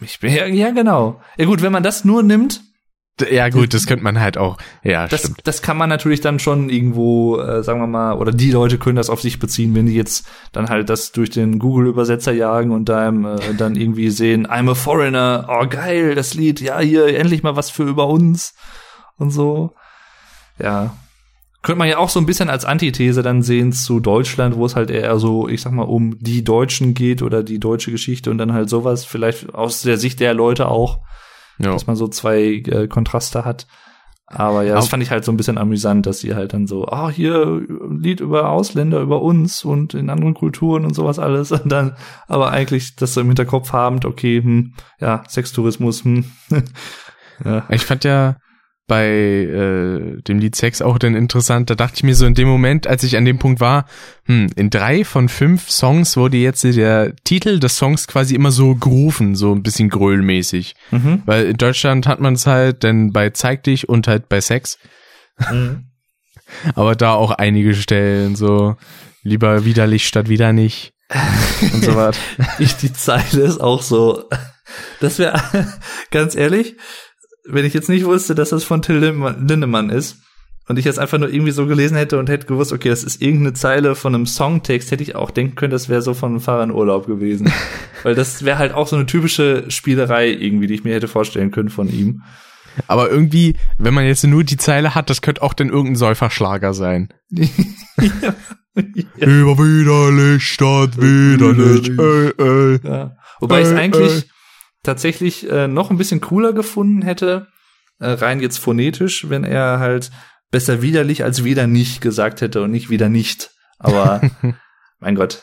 Ich bin ja, ja genau. Ja gut, wenn man das nur nimmt, ja gut, das könnte man halt auch. Ja, das, stimmt. Das kann man natürlich dann schon irgendwo, äh, sagen wir mal, oder die Leute können das auf sich beziehen, wenn die jetzt dann halt das durch den Google-Übersetzer jagen und da äh, dann irgendwie sehen, I'm a foreigner, oh geil, das Lied, ja hier endlich mal was für über uns und so. Ja, könnte man ja auch so ein bisschen als Antithese dann sehen zu Deutschland, wo es halt eher so, ich sag mal, um die Deutschen geht oder die deutsche Geschichte und dann halt sowas, vielleicht aus der Sicht der Leute auch ja. dass man so zwei äh, Kontraste hat. Aber ja, das fand ich halt so ein bisschen amüsant, dass sie halt dann so, ah, oh, hier Lied über Ausländer, über uns und in anderen Kulturen und sowas alles. [LAUGHS] Und dann, aber eigentlich das so im Hinterkopf habend, okay, hm, ja, Sextourismus, hm. [LAUGHS] ja. Ich fand ja, bei äh, dem Lied Sex auch dann interessant. Da dachte ich mir so in dem Moment, als ich an dem Punkt war, hm, in drei von fünf Songs wurde jetzt der Titel des Songs quasi immer so gerufen, so ein bisschen grölmäßig. Mhm. Weil in Deutschland hat man es halt denn bei Zeig dich und halt bei Sex. Mhm. [LAUGHS] Aber da auch einige Stellen, so lieber widerlich statt wieder nicht. [LAUGHS] und so was. Die Zeile ist auch so. [LAUGHS] Das wäre ganz ehrlich, wenn ich jetzt nicht wusste, dass das von Till Lindemann ist und ich jetzt einfach nur irgendwie so gelesen hätte und hätte gewusst, okay, das ist irgendeine Zeile von einem Songtext, hätte ich auch denken können, das wäre so von einem Fahrer in Urlaub gewesen. [LAUGHS] Weil das wäre halt auch so eine typische Spielerei irgendwie, die ich mir hätte vorstellen können von ihm. Aber irgendwie, wenn man jetzt nur die Zeile hat, das könnte auch dann irgendein Säuferschlager sein. [LAUGHS] ja. Über widerlich statt widerlich. Ey, ey. Ja. Wobei ich eigentlich tatsächlich äh, noch ein bisschen cooler gefunden hätte, äh, rein jetzt phonetisch, wenn er halt besser widerlich als wieder nicht gesagt hätte und nicht wieder nicht. Aber [LAUGHS] mein Gott.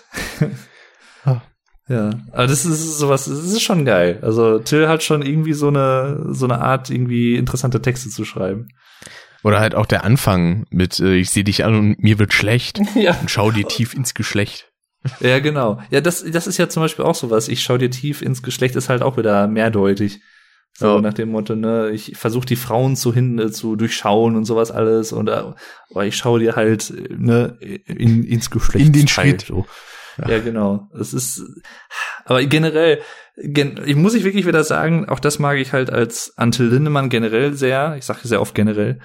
Ja, aber das ist sowas, das ist schon geil. Also Till hat schon irgendwie so eine so eine Art, irgendwie interessante Texte zu schreiben. Oder halt auch der Anfang mit äh, ich sehe dich an und mir wird schlecht [LAUGHS] Ja. und schau dir tief ins Geschlecht. [LAUGHS] Ja, genau. Ja, das, das ist ja zum Beispiel auch sowas. Ich schau dir tief ins Geschlecht, ist halt auch wieder mehrdeutig. So Ja. nach dem Motto, ne, ich versuche die Frauen zu hin äh, zu durchschauen und sowas alles und äh, aber ich schaue dir halt äh, ne in, ins Geschlecht In den Schritt. So. Ja. genau. Es ist aber generell gen, ich muss ich wirklich wieder sagen, auch das mag ich halt als Until Lindemann generell sehr. Ich sage sehr oft generell.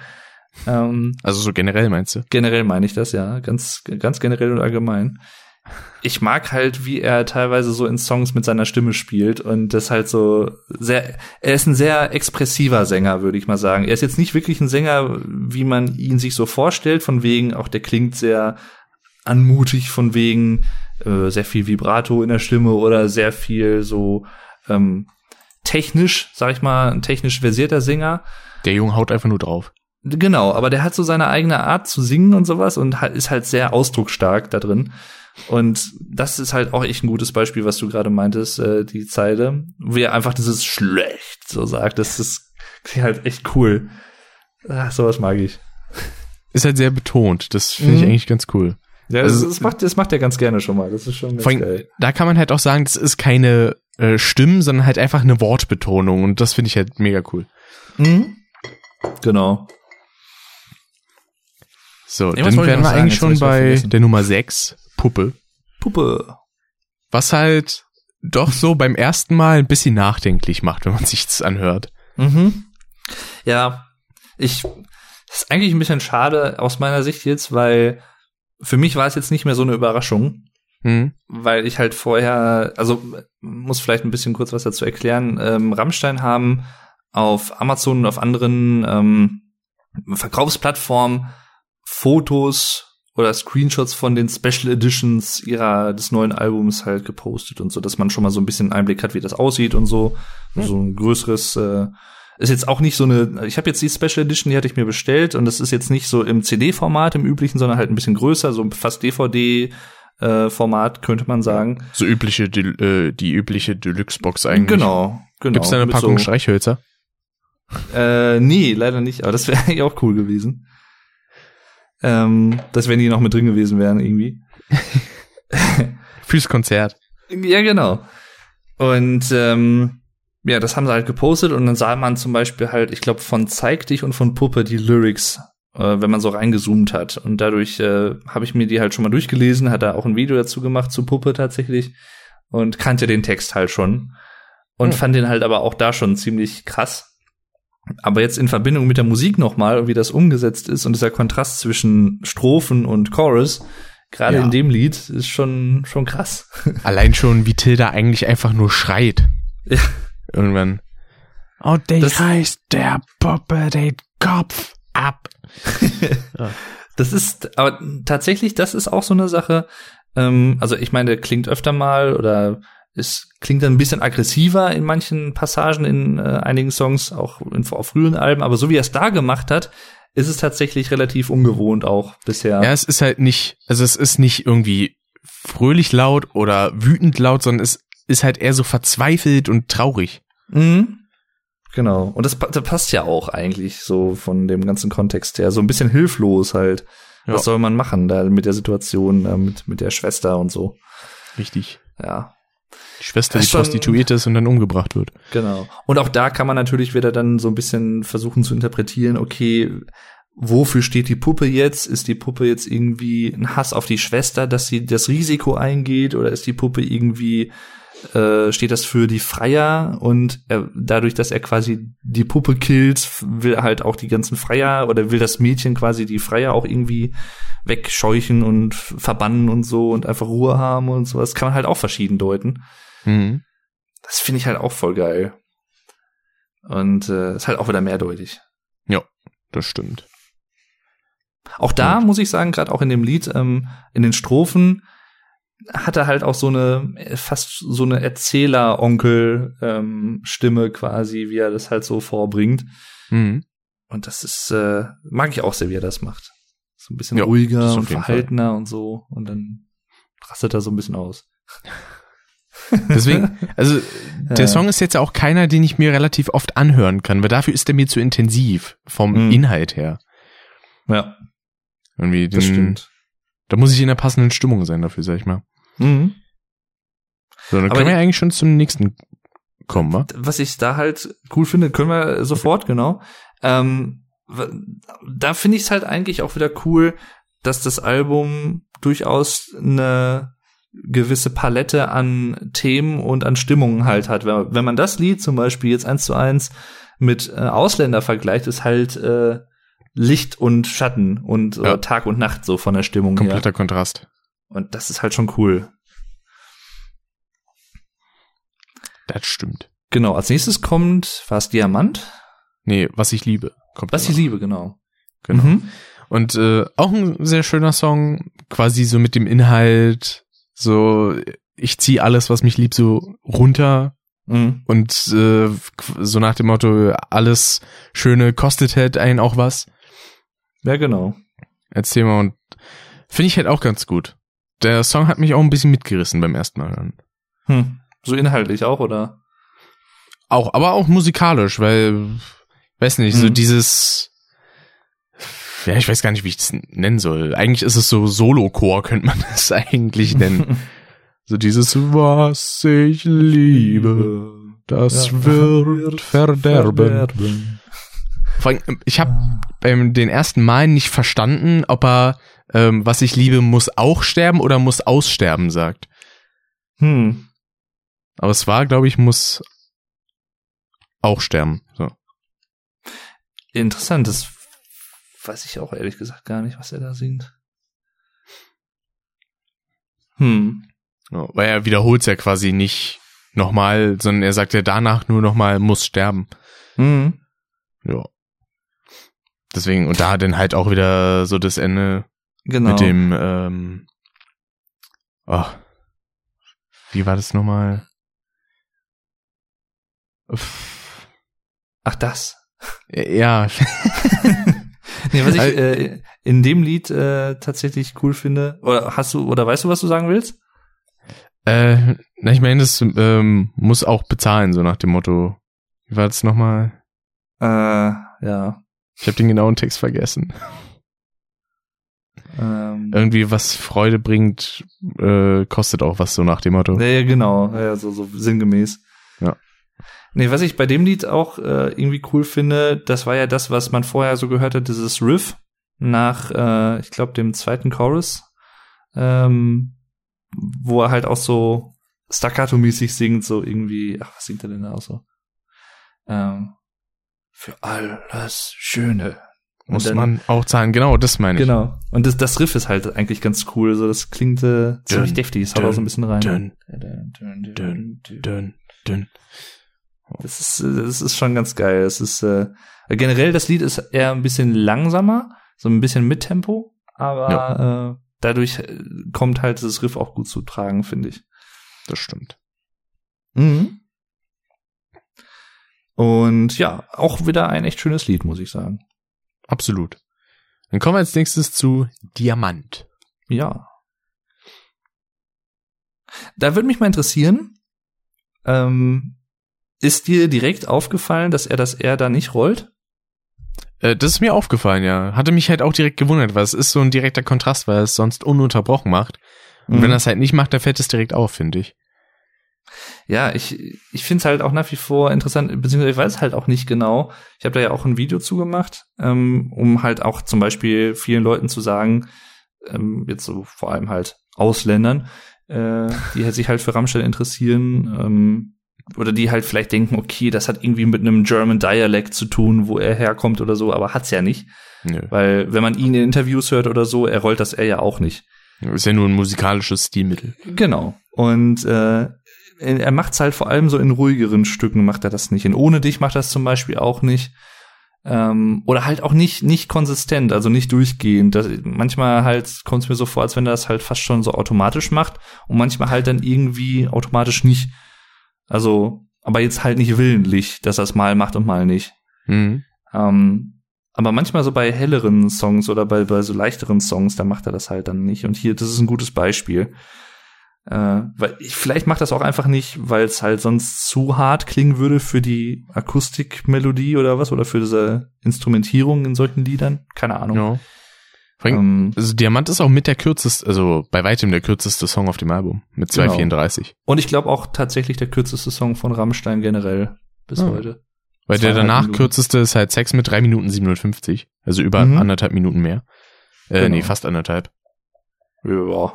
Ähm, Also so generell meinst du? Generell meine ich das, ja. Ganz, ganz generell und allgemein. Ich mag halt, wie er teilweise so in Songs mit seiner Stimme spielt und das halt so sehr, er ist ein sehr expressiver Sänger, würde ich mal sagen. Er ist jetzt nicht wirklich ein Sänger, wie man ihn sich so vorstellt, von wegen, auch der klingt sehr anmutig, von wegen äh, sehr viel Vibrato in der Stimme oder sehr viel so ähm, technisch, sag ich mal, ein technisch versierter Sänger. Der Junge haut einfach nur drauf. Genau, aber der hat so seine eigene Art zu singen und sowas und ist halt sehr ausdrucksstark da drin. Und das ist halt auch echt ein gutes Beispiel, was du gerade meintest, äh, die Zeile, wie er einfach dieses schlecht so sagt. Das ist halt echt cool. Ach, sowas mag ich. Ist halt sehr betont. Das finde ich Mhm. eigentlich ganz cool. Ja, Also- das, das macht das macht er ganz gerne schon mal. Das ist schon ganz geil. da kann man halt auch sagen, das ist keine äh, Stimmen, sondern halt einfach eine Wortbetonung und das finde ich halt mega cool. Mhm. Genau. So, Ja, dann wären wir sagen? eigentlich hab schon bei der Nummer 6, Puppe. Puppe. Was halt doch so beim ersten Mal ein bisschen nachdenklich macht, wenn man [LAUGHS] sich das anhört. Mhm. Ja, ich das ist eigentlich ein bisschen schade aus meiner Sicht jetzt, weil für mich war es jetzt nicht mehr so eine Überraschung, Hm? weil ich halt vorher, also muss vielleicht ein bisschen kurz was dazu erklären. Ähm, Rammstein haben auf Amazon und auf anderen ähm, Verkaufsplattformen Fotos oder Screenshots von den Special Editions ihrer des neuen Albums halt gepostet und so, dass man schon mal so ein bisschen Einblick hat, wie das aussieht und so. So ein größeres äh, ist jetzt auch nicht so eine. Ich habe jetzt die Special Edition, die hatte ich mir bestellt und das ist jetzt nicht so im CD-Format im üblichen, sondern halt ein bisschen größer, so fast DVD. Äh, Format könnte man sagen. So übliche, äh, die übliche Deluxe-Box eigentlich. Genau, genau. Gibt's da eine Packung so, Streichhölzer? Äh, nee, leider nicht, aber das wäre [LAUGHS] eigentlich auch cool gewesen. Ähm, dass wenn die noch mit drin gewesen wären irgendwie. [LAUGHS] Fürs Konzert. Ja, genau. Und ähm, ja, das haben sie halt gepostet und dann sah man zum Beispiel halt, ich glaube, von Zeig dich und von Puppe die Lyrics, äh, wenn man so reingezoomt hat. Und dadurch äh, habe ich mir die halt schon mal durchgelesen, hat da auch ein Video dazu gemacht zu Puppe tatsächlich und kannte den Text halt schon und Hm. fand den halt aber auch da schon ziemlich krass. Aber jetzt in Verbindung mit der Musik nochmal und wie das umgesetzt ist und dieser Kontrast zwischen Strophen und Chorus, gerade Ja. in dem Lied, ist schon, schon krass. [LAUGHS] Allein schon, wie Tilda eigentlich einfach nur schreit. Ja. Irgendwann. Oh, der Das- reißt der Puppe den Kopf ab. [LAUGHS] Das ist, aber tatsächlich, das ist auch so eine Sache. Ähm, also ich meine, der klingt öfter mal oder es klingt dann ein bisschen aggressiver in manchen Passagen in äh, einigen Songs, auch in, auf frühen Alben. Aber so wie er es da gemacht hat, ist es tatsächlich relativ ungewohnt auch bisher. Ja, es ist halt nicht, also es ist nicht irgendwie fröhlich laut oder wütend laut, sondern es ist halt eher so verzweifelt und traurig. Mhm. Genau. Und das, das passt ja auch eigentlich so von dem ganzen Kontext her. So ein bisschen hilflos halt. Ja. Was soll man machen da mit der Situation, äh, mit, mit der Schwester und so. Richtig. Ja. Die Schwester, die prostituiert ist und dann umgebracht wird. Genau. Und auch da kann man natürlich wieder dann so ein bisschen versuchen zu interpretieren, okay, wofür steht die Puppe jetzt? Ist die Puppe jetzt irgendwie ein Hass auf die Schwester, dass sie das Risiko eingeht? Oder ist die Puppe irgendwie, äh, steht das für die Freier? Und er, dadurch, dass er quasi die Puppe killt, will er halt auch die ganzen Freier oder will das Mädchen quasi die Freier auch irgendwie wegscheuchen und verbannen und so und einfach Ruhe haben und sowas. Kann man halt auch verschieden deuten. Mhm. Das finde ich halt auch voll geil. Und äh, ist halt auch wieder mehrdeutig. Das stimmt. Auch da Gut. muss ich sagen, gerade auch in dem Lied, ähm, in den Strophen, hat er halt auch so eine, äh, fast so eine Erzähler-Onkel-Stimme quasi, wie er das halt so vorbringt. Mhm. Und das ist, äh, mag ich auch sehr, wie er das macht. So ein bisschen Ja, das ruhiger und verhaltener und so. Und dann rastet er so ein bisschen aus. [LAUGHS] Deswegen, also [LAUGHS] der Ja. Song ist jetzt auch keiner, den ich mir relativ oft anhören kann, weil dafür ist er mir zu intensiv vom Mhm. Inhalt her. Ja, Irgendwie das den, stimmt. Da muss ich in der passenden Stimmung sein dafür, sag ich mal. Mhm. So, dann Aber können wir ich- eigentlich schon zum nächsten kommen, wa? was ich da halt cool finde, können wir sofort, genau. Ähm, da finde ich es halt eigentlich auch wieder cool, dass das Album durchaus eine gewisse Palette an Themen und an Stimmungen halt hat. Wenn, wenn man das Lied zum Beispiel jetzt eins zu eins mit äh, Ausländer vergleicht, ist halt äh, Licht und Schatten und Ja. äh, Tag und Nacht so von der Stimmung her. Kompletter Kontrast. Und das ist halt schon cool. Das stimmt. Genau, als nächstes kommt, war es Diamant? Nee, was ich liebe. Kommt Was ich liebe, genau. Genau. Mhm. Und äh, auch ein sehr schöner Song, quasi so mit dem Inhalt, so ich ziehe alles, was mich liebt, so runter Mhm. und äh, so nach dem Motto, alles Schöne kostet halt einen auch was. Ja, genau. als Thema und finde ich halt auch ganz gut. Der Song hat mich auch ein bisschen mitgerissen beim ersten Mal hören. Hm. So inhaltlich auch, oder? Auch, aber auch musikalisch, weil, weiß nicht, so Mhm. dieses, ja, ich weiß gar nicht, wie ich das nennen soll. Eigentlich ist es so Solo-Chor, könnte man [LAUGHS] das eigentlich nennen. [LAUGHS] so dieses, was ich liebe, das Ja. wird verderben. Vor allem, ich habe beim den ersten Mal nicht verstanden, ob er ähm, was ich liebe muss auch sterben oder muss aussterben sagt. Hm. Aber es war, glaube ich, muss auch sterben. So. Interessant, das weiß ich auch ehrlich gesagt gar nicht, was er da singt. Hm. Ja, weil er wiederholt es ja quasi nicht nochmal, sondern er sagt ja danach nur nochmal muss sterben. Hm. Ja. Deswegen, und da dann halt auch wieder so das Ende Genau. mit dem, ähm, oh, wie war das nochmal? Uff. Ach, das. Ja, [LAUGHS] Nee, was ich äh, in dem Lied äh, tatsächlich cool finde, oder hast du, oder weißt du, was du sagen willst? Äh, na, ich meine, das ähm, muss auch bezahlen, so nach dem Motto. Wie war das nochmal? Äh, ja. Ich habe den genauen Text vergessen. Ähm, Irgendwie was Freude bringt, äh, kostet auch was, so nach dem Motto. Ja, ja, genau, ja, so, so sinngemäß. Ja. Nee, was ich bei dem Lied auch äh, irgendwie cool finde, das war ja das, was man vorher so gehört hat, dieses Riff nach, äh, ich glaube, dem zweiten Chorus, ähm, wo er halt auch so staccato-mäßig singt, so irgendwie, ach, was singt er denn da auch so? Ähm, für alles Schöne. Muss dann- man auch zahlen. Genau, das meine ich. Genau. Und das, das Riff ist halt eigentlich ganz cool. So, das klingt äh, ziemlich Dün, deftig. Es haut auch so ein bisschen rein. dün, Dün, dün, dün, dün. Dünn, dünn. Das ist, äh, das ist schon ganz geil. Es ist äh, generell das Lied ist eher ein bisschen langsamer, so ein bisschen mit Tempo, aber äh, dadurch äh, kommt halt das Riff auch gut zu tragen, finde ich. Das stimmt. Mhm. Und ja, auch wieder ein echt schönes Lied, muss ich sagen. Absolut. Dann kommen wir als nächstes zu Diamant. Ja. Da würde mich mal interessieren, ähm, ist dir direkt aufgefallen, dass er das R da nicht rollt? Äh, das ist mir aufgefallen, ja. Hatte mich halt auch direkt gewundert, weil es ist so ein direkter Kontrast, weil es sonst ununterbrochen macht. Und Mhm. wenn er es halt nicht macht, dann fällt es direkt auf, finde ich. Ja, ich, ich finde es halt auch nach wie vor interessant, beziehungsweise ich weiß halt auch nicht genau. Ich habe da ja auch ein Video zugemacht, ähm, um halt auch zum Beispiel vielen Leuten zu sagen, ähm, jetzt so vor allem halt Ausländern, äh, die halt sich halt für Rammstein interessieren, ähm, oder die halt vielleicht denken, okay, das hat irgendwie mit einem German Dialect zu tun, wo er herkommt oder so, aber hat's ja nicht. Nö. Weil wenn man ihn in Interviews hört oder so, er rollt das R ja auch nicht. Ist ja nur ein musikalisches Stilmittel. Genau. Und äh, er macht's halt vor allem so in ruhigeren Stücken macht er das nicht. In Ohne dich macht er das zum Beispiel auch nicht. Ähm, oder halt auch nicht nicht konsistent, also nicht durchgehend. Das, manchmal halt kommt es mir so vor, als wenn er das halt fast schon so automatisch macht und manchmal halt dann irgendwie automatisch nicht. Also, aber jetzt halt nicht willentlich, dass er es mal macht und mal nicht. Mhm. Ähm, aber manchmal so bei helleren Songs oder bei, bei so leichteren Songs, da macht er das halt dann nicht. Und hier, das ist ein gutes Beispiel. Äh, weil ich, vielleicht macht das auch einfach nicht, weil es halt sonst zu hart klingen würde für die Akustikmelodie oder was oder für diese Instrumentierung in solchen Liedern. Keine Ahnung. Ja. Ähm, also Diamant ist auch mit der kürzeste, also bei weitem der kürzeste Song auf dem Album mit 2,34. Genau. Und ich glaube auch tatsächlich der kürzeste Song von Rammstein generell bis ah. heute. Weil der danach Minuten. kürzeste ist halt Sex mit 3 Minuten 57. Also über mhm. anderthalb Minuten mehr. Äh, genau. nee, fast anderthalb. Ja.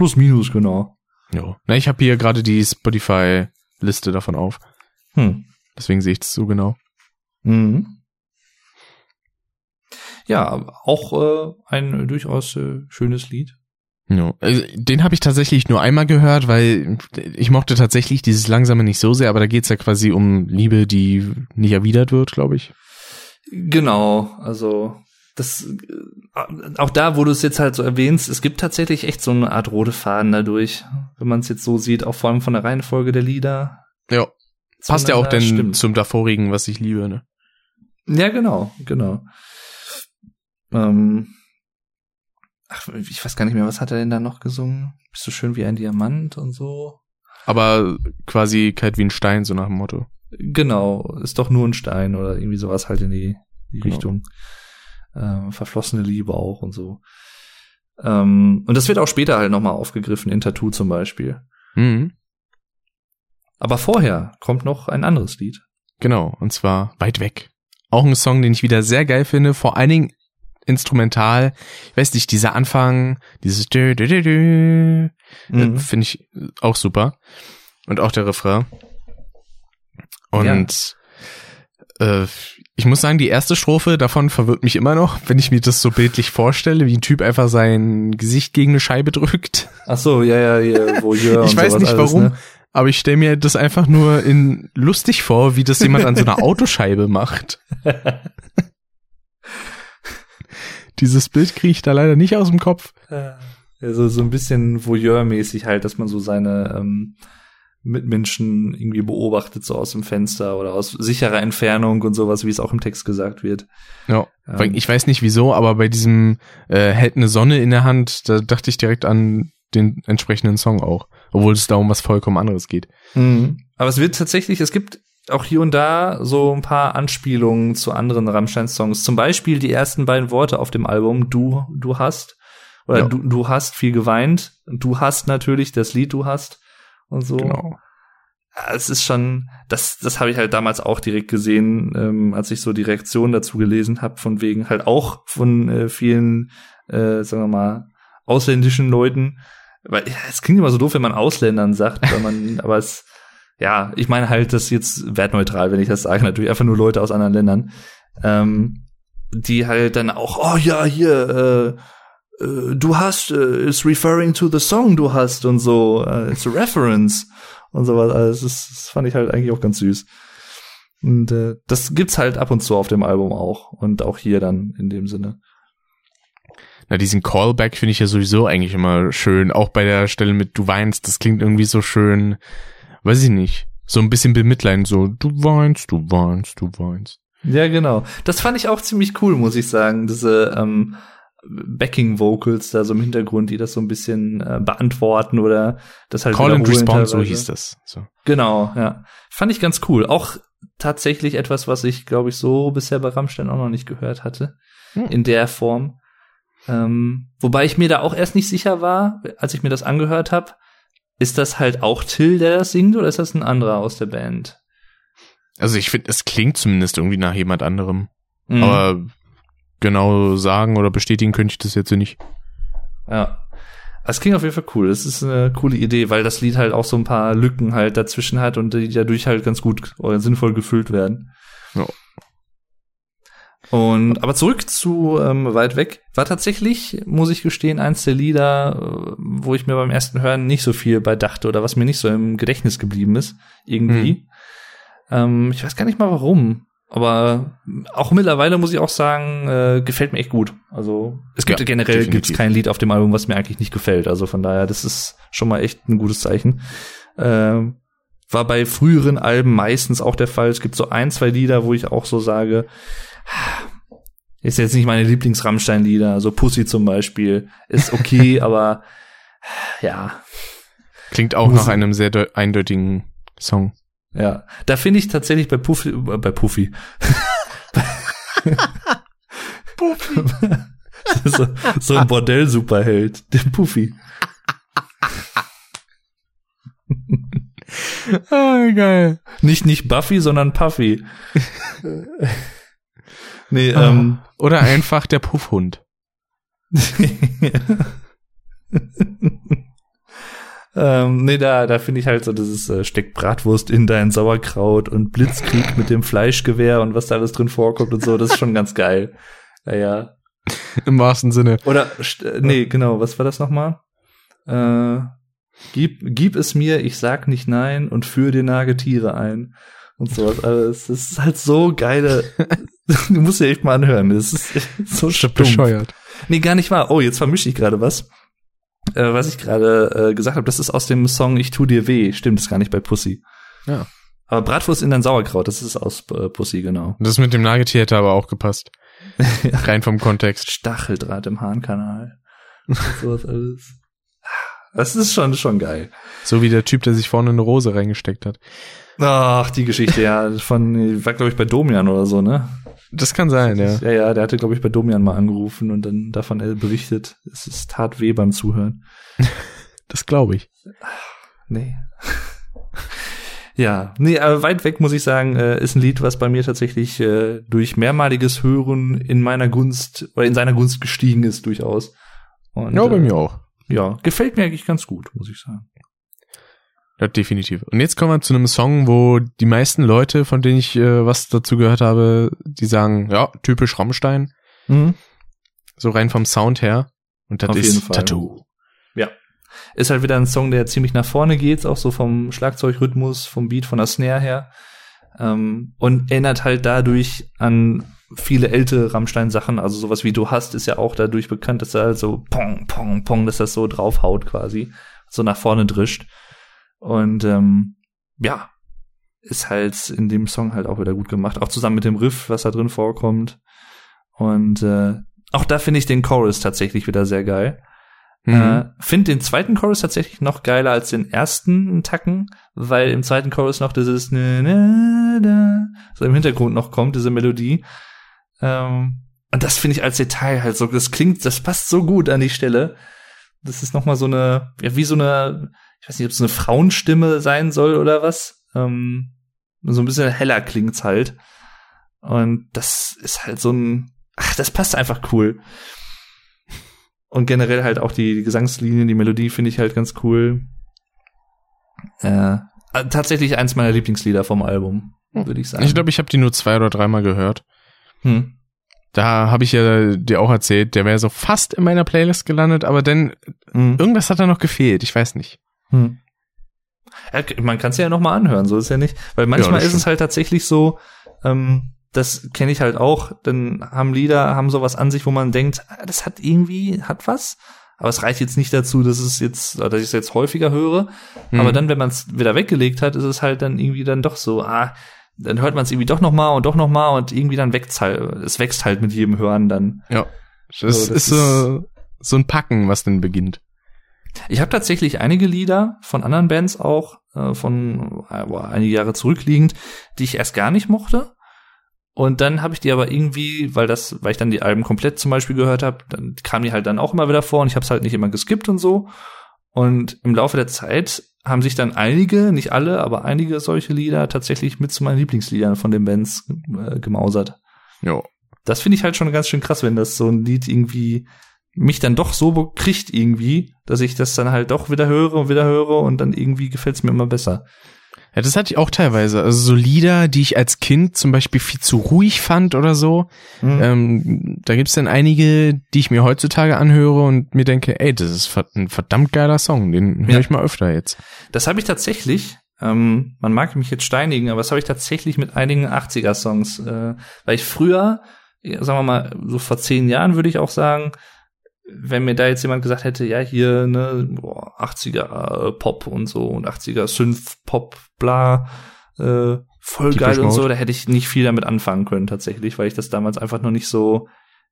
Plus minus, genau. Ja. Na, ich habe hier gerade die Spotify-Liste davon auf. Hm. Deswegen sehe ich das so genau. Mhm. Ja, auch äh, ein durchaus äh, schönes Lied. Ja, also, den habe ich tatsächlich nur einmal gehört, weil ich mochte tatsächlich dieses Langsame nicht so sehr, aber da geht's ja quasi um Liebe, die nicht erwidert wird, glaube ich. Genau, also das äh, auch da, wo du es jetzt halt so erwähnst, es gibt tatsächlich echt so eine Art rote Faden dadurch, wenn man es jetzt so sieht, auch vor allem von der Reihenfolge der Lieder. Ja. Passt ja auch denn stimmt. zum davorigen, was ich liebe, ne? Ja, genau, genau. Ähm, ach, ich weiß gar nicht mehr, was hat er denn da noch gesungen? Bist du schön wie ein Diamant und so? Aber quasi kalt wie ein Stein, so nach dem Motto. Genau, ist doch nur ein Stein oder irgendwie sowas halt in die, die genau. Richtung. Ähm, verflossene Liebe auch und so. Ähm, und das wird auch später halt nochmal aufgegriffen, in Tattoo zum Beispiel. Mhm. Aber vorher kommt noch ein anderes Lied. Genau, und zwar Weit weg. Auch ein Song, den ich wieder sehr geil finde, vor allen Dingen instrumental. Ich weiß nicht, dieser Anfang, dieses dü, dü, dü, dü, mhm. finde ich auch super. Und auch der Refrain. Und ja. äh, ich muss sagen, die erste Strophe davon verwirrt mich immer noch, wenn ich mir das so bildlich vorstelle, wie ein Typ einfach sein Gesicht gegen eine Scheibe drückt. Ach so, ja, ja, ja wo [LAUGHS] Jör Ich weiß nicht warum, ne? aber ich stelle mir das einfach nur in lustig vor, wie das jemand an so einer Autoscheibe macht. [LAUGHS] Dieses Bild kriege ich da leider nicht aus dem Kopf. Also so ein bisschen Voyeur-mäßig halt, dass man so seine ähm, Mitmenschen irgendwie beobachtet, so aus dem Fenster oder aus sicherer Entfernung und sowas, wie es auch im Text gesagt wird. Ja, ähm, ich weiß nicht wieso, aber bei diesem äh, hält eine Sonne in der Hand, da dachte ich direkt an den entsprechenden Song auch, obwohl es da um was vollkommen anderes geht. Mhm. Aber es wird tatsächlich, es gibt auch hier und da so ein paar Anspielungen zu anderen Rammstein-Songs. Zum Beispiel die ersten beiden Worte auf dem Album, du, du hast, oder ja. du, du hast viel geweint, du hast natürlich das Lied, du hast und so. Genau. Es ist schon, das, das habe ich halt damals auch direkt gesehen, ähm, als ich so die Reaktion dazu gelesen habe, von wegen halt auch von äh, vielen, äh, sagen wir mal, ausländischen Leuten. Weil ja, es klingt immer so doof, wenn man Ausländern sagt, weil man, [LAUGHS] aber es, ja, ich meine halt, das jetzt wertneutral, wenn ich das sage, natürlich einfach nur Leute aus anderen Ländern, ähm, die halt dann auch, oh ja, hier, äh, äh, du hast, äh, is referring to the song du hast und so, äh, it's a reference und sowas. Also das, das fand ich halt eigentlich auch ganz süß. Und äh, das gibt's halt ab und zu auf dem Album auch und auch hier dann in dem Sinne. Na, diesen Callback finde ich ja sowieso eigentlich immer schön. Auch bei der Stelle mit Du weinst, das klingt irgendwie so schön weiß ich nicht, so ein bisschen bemitleiden, so, du weinst, du weinst, du weinst. Ja, genau. Das fand ich auch ziemlich cool, muss ich sagen, diese ähm, Backing Vocals da so im Hintergrund, die das so ein bisschen äh, beantworten oder das halt Call and Response, so hieß das. So. Genau, ja. Fand ich ganz cool. Auch tatsächlich etwas, was ich, glaube ich, so bisher bei Rammstein auch noch nicht gehört hatte. Hm. In der Form. Ähm, wobei ich mir da auch erst nicht sicher war, als ich mir das angehört habe, ist das halt auch Till, der das singt, oder ist das ein anderer aus der Band? Also ich finde, es klingt zumindest irgendwie nach jemand anderem. Mhm. Aber genau sagen oder bestätigen könnte ich das jetzt nicht. Ja. Es klingt auf jeden Fall cool. Das ist eine coole Idee, weil das Lied halt auch so ein paar Lücken halt dazwischen hat und die dadurch halt ganz gut oder sinnvoll gefüllt werden. Ja. Und aber zurück zu ähm, weit weg war tatsächlich, muss ich gestehen, eins der Lieder, äh, wo ich mir beim ersten Hören nicht so viel bei dachte oder was mir nicht so im Gedächtnis geblieben ist irgendwie. Mhm. Ähm, ich weiß gar nicht mal warum, aber auch mittlerweile muss ich auch sagen, äh, gefällt mir echt gut. Also es gibt ja, generell gibt's kein Lied auf dem Album, was mir eigentlich nicht gefällt. Also von daher, das ist schon mal echt ein gutes Zeichen. Äh, war bei früheren Alben meistens auch der Fall. Es gibt so ein, zwei Lieder, wo ich auch so sage, [SIGHS] ist jetzt nicht meine Lieblings-Rammstein-Lieder, so Pussy zum Beispiel, ist okay, [LAUGHS] aber Ja. Klingt auch nach einem sehr eindeutigen Song. Ja, da finde ich tatsächlich bei Puffy, äh, bei Puffy. Puffy. [LAUGHS] so, so ein Bordell-Superheld, den Puffy. [LAUGHS] ah, geil. Nicht, nicht Buffy, sondern Puffy. [LAUGHS] nee, ah. ähm. Oder einfach der Puffhund. Ähm, nee, da, da finde ich halt so, das ist äh, steckt Bratwurst in dein Sauerkraut und Blitzkrieg mit dem Fleischgewehr und was da alles drin vorkommt und so, das ist schon ganz geil. Naja. Im wahrsten Sinne. Oder, äh, nee, genau, was war das nochmal? Äh, gib, gib es mir, ich sag nicht nein und führe dir Nagetiere ein. Und sowas alles. Das ist halt so geile. [LAUGHS] du musst ja echt mal anhören. Das ist so bescheuert. Nee, gar nicht wahr. Oh, jetzt vermische ich gerade was äh, was ich gerade äh, gesagt habe, das ist aus dem Song Ich tu dir weh. Stimmt, das ist gar nicht bei Pussy. Ja. Aber Bratwurst in dein Sauerkraut, das ist aus äh, Pussy, genau. Das mit dem Nagetier hätte aber auch gepasst. [LAUGHS] Rein vom Kontext. Stacheldraht im Harnkanal. sowas alles. Das ist schon, schon geil. So wie der Typ, der sich vorne eine Rose reingesteckt hat. Ach, die Geschichte, ja, von, war glaube ich bei Domian oder so, ne? Das kann sein, ja. Ja, ja, der hatte, glaube ich, bei Domian mal angerufen und dann davon berichtet. Es ist tat weh beim Zuhören. [LAUGHS] das glaube ich. Nee. [LAUGHS] ja, nee, aber weit weg muss ich sagen, äh, ist ein Lied, was bei mir tatsächlich äh, durch mehrmaliges Hören in meiner Gunst oder in seiner Gunst gestiegen ist, durchaus. Und, ja, bei äh, mir auch. Ja, gefällt mir eigentlich ganz gut, muss ich sagen. Ja, definitiv. Und jetzt kommen wir zu einem Song, wo die meisten Leute, von denen ich äh, was dazu gehört habe, die sagen, ja, typisch Rammstein. Mhm. So rein vom Sound her. Und das Auf ist Tattoo. Ja. Ist halt wieder ein Song, der ziemlich nach vorne geht, auch so vom Schlagzeugrhythmus, vom Beat, von der Snare her. Ähm, und erinnert halt dadurch an viele ältere Rammstein-Sachen, also sowas wie du hast, ist ja auch dadurch bekannt, dass er halt so pong, pong, pong, dass das so draufhaut quasi, so nach vorne drischt. Und ähm, ja, ist halt in dem Song halt auch wieder gut gemacht. Auch zusammen mit dem Riff, was da drin vorkommt. Und äh, auch da finde ich den Chorus tatsächlich wieder sehr geil. Mhm. Äh, finde den zweiten Chorus tatsächlich noch geiler als den ersten Tacken, weil im zweiten Chorus noch dieses ne, ne, ne, so im Hintergrund noch kommt, diese Melodie. Ähm, und das finde ich als Detail halt so, das klingt, das passt so gut an die Stelle. Das ist noch mal so eine, ja, wie so eine ich weiß nicht, ob es eine Frauenstimme sein soll oder was. Ähm, so ein bisschen heller klingt's halt. Und das ist halt so ein, ach, das passt einfach cool. Und generell halt auch die, die Gesangslinien, die Melodie finde ich halt ganz cool. Äh, tatsächlich eins meiner Lieblingslieder vom Album, hm. würde ich sagen. Ich glaube, ich habe die nur zwei oder dreimal gehört. Hm. Da habe ich ja dir auch erzählt, der wäre so fast in meiner Playlist gelandet, aber dann hm. irgendwas hat da noch gefehlt, ich weiß nicht. Hm. Ja, man kann es ja noch mal anhören, so ist ja nicht. Weil manchmal ja, ist es halt tatsächlich so, ähm, das kenne ich halt auch, dann haben Lieder, haben sowas an sich, wo man denkt, ah, das hat irgendwie, hat was. Aber es reicht jetzt nicht dazu, dass es jetzt, dass ich es jetzt häufiger höre. Mhm. Aber dann, wenn man es wieder weggelegt hat, ist es halt dann irgendwie dann doch so, ah, dann hört man es irgendwie doch noch mal und doch noch mal und irgendwie dann wächst halt, es wächst halt mit jedem Hören dann. Ja. Das, so, das ist so, so ein Packen, was dann beginnt. Ich habe tatsächlich einige Lieder von anderen Bands auch, äh, von äh, einige Jahre zurückliegend, die ich erst gar nicht mochte. Und dann habe ich die aber irgendwie, weil das, weil ich dann die Alben komplett zum Beispiel gehört habe, dann kam die halt dann auch immer wieder vor und ich habe es halt nicht immer geskippt und so. Und im Laufe der Zeit haben sich dann einige, nicht alle, aber einige solche Lieder tatsächlich mit zu meinen Lieblingsliedern von den Bands äh, gemausert. Ja. Das finde ich halt schon ganz schön krass, wenn das so ein Lied irgendwie mich dann doch so kriegt irgendwie, dass ich das dann halt doch wieder höre und wieder höre und dann irgendwie gefällt es mir immer besser. Ja, das hatte ich auch teilweise. Also so Lieder, die ich als Kind zum Beispiel viel zu ruhig fand oder so. Mhm. Ähm, da gibt's dann einige, die ich mir heutzutage anhöre und mir denke, ey, das ist ein verdammt geiler Song, den höre ja. ich mal öfter jetzt. Das habe ich tatsächlich. Ähm, man mag mich jetzt steinigen, aber das habe ich tatsächlich mit einigen 80er-Songs. Äh, weil ich früher, sagen wir mal, so vor zehn Jahren würde ich auch sagen, wenn mir da jetzt jemand gesagt hätte, ja, hier, ne, boah, 80er äh, Pop und so und 80er Synth Pop, bla, äh, voll geil und so, da hätte ich nicht viel damit anfangen können tatsächlich, weil ich das damals einfach noch nicht so,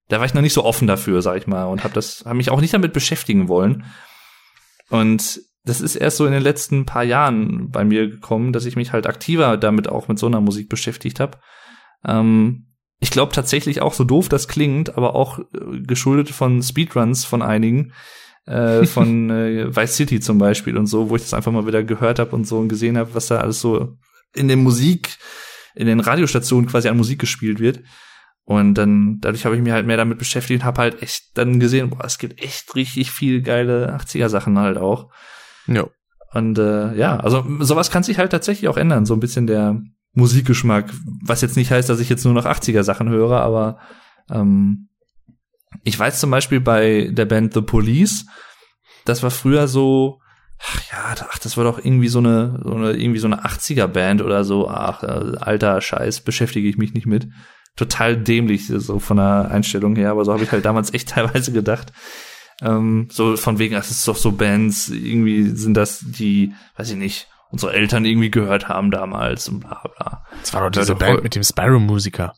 da war ich noch nicht so offen dafür, sag ich mal, und habe das, habe mich auch nicht damit beschäftigen wollen. Und das ist erst so in den letzten paar Jahren bei mir gekommen, dass ich mich halt aktiver damit auch mit so einer Musik beschäftigt habe. Ähm, ich glaube tatsächlich auch so doof das klingt, aber auch äh, geschuldet von Speedruns von einigen, äh, [LAUGHS] von äh, Vice City zum Beispiel und so, wo ich das einfach mal wieder gehört habe und so und gesehen habe, was da alles so in der Musik, in den Radiostationen quasi an Musik gespielt wird. Und dann, dadurch habe ich mich halt mehr damit beschäftigt und habe halt echt dann gesehen, boah, es gibt echt richtig viel geile 80er-Sachen halt auch. Ja. Und äh, ja, also sowas kann sich halt tatsächlich auch ändern, so ein bisschen der Musikgeschmack, was jetzt nicht heißt, dass ich jetzt nur noch 80er Sachen höre, aber ähm, ich weiß zum Beispiel bei der Band The Police, das war früher so, ach ja, ach, das war doch irgendwie so eine, so eine irgendwie so eine 80er Band oder so, ach, äh, alter Scheiß, beschäftige ich mich nicht mit. Total dämlich, so von der Einstellung her, aber so habe ich halt damals echt [LAUGHS] teilweise gedacht. Ähm, so von wegen, das ist doch so Bands, irgendwie sind das die, weiß ich nicht, unsere Eltern irgendwie gehört haben damals und bla bla. Das war doch diese Band mit dem Spyro-Musiker.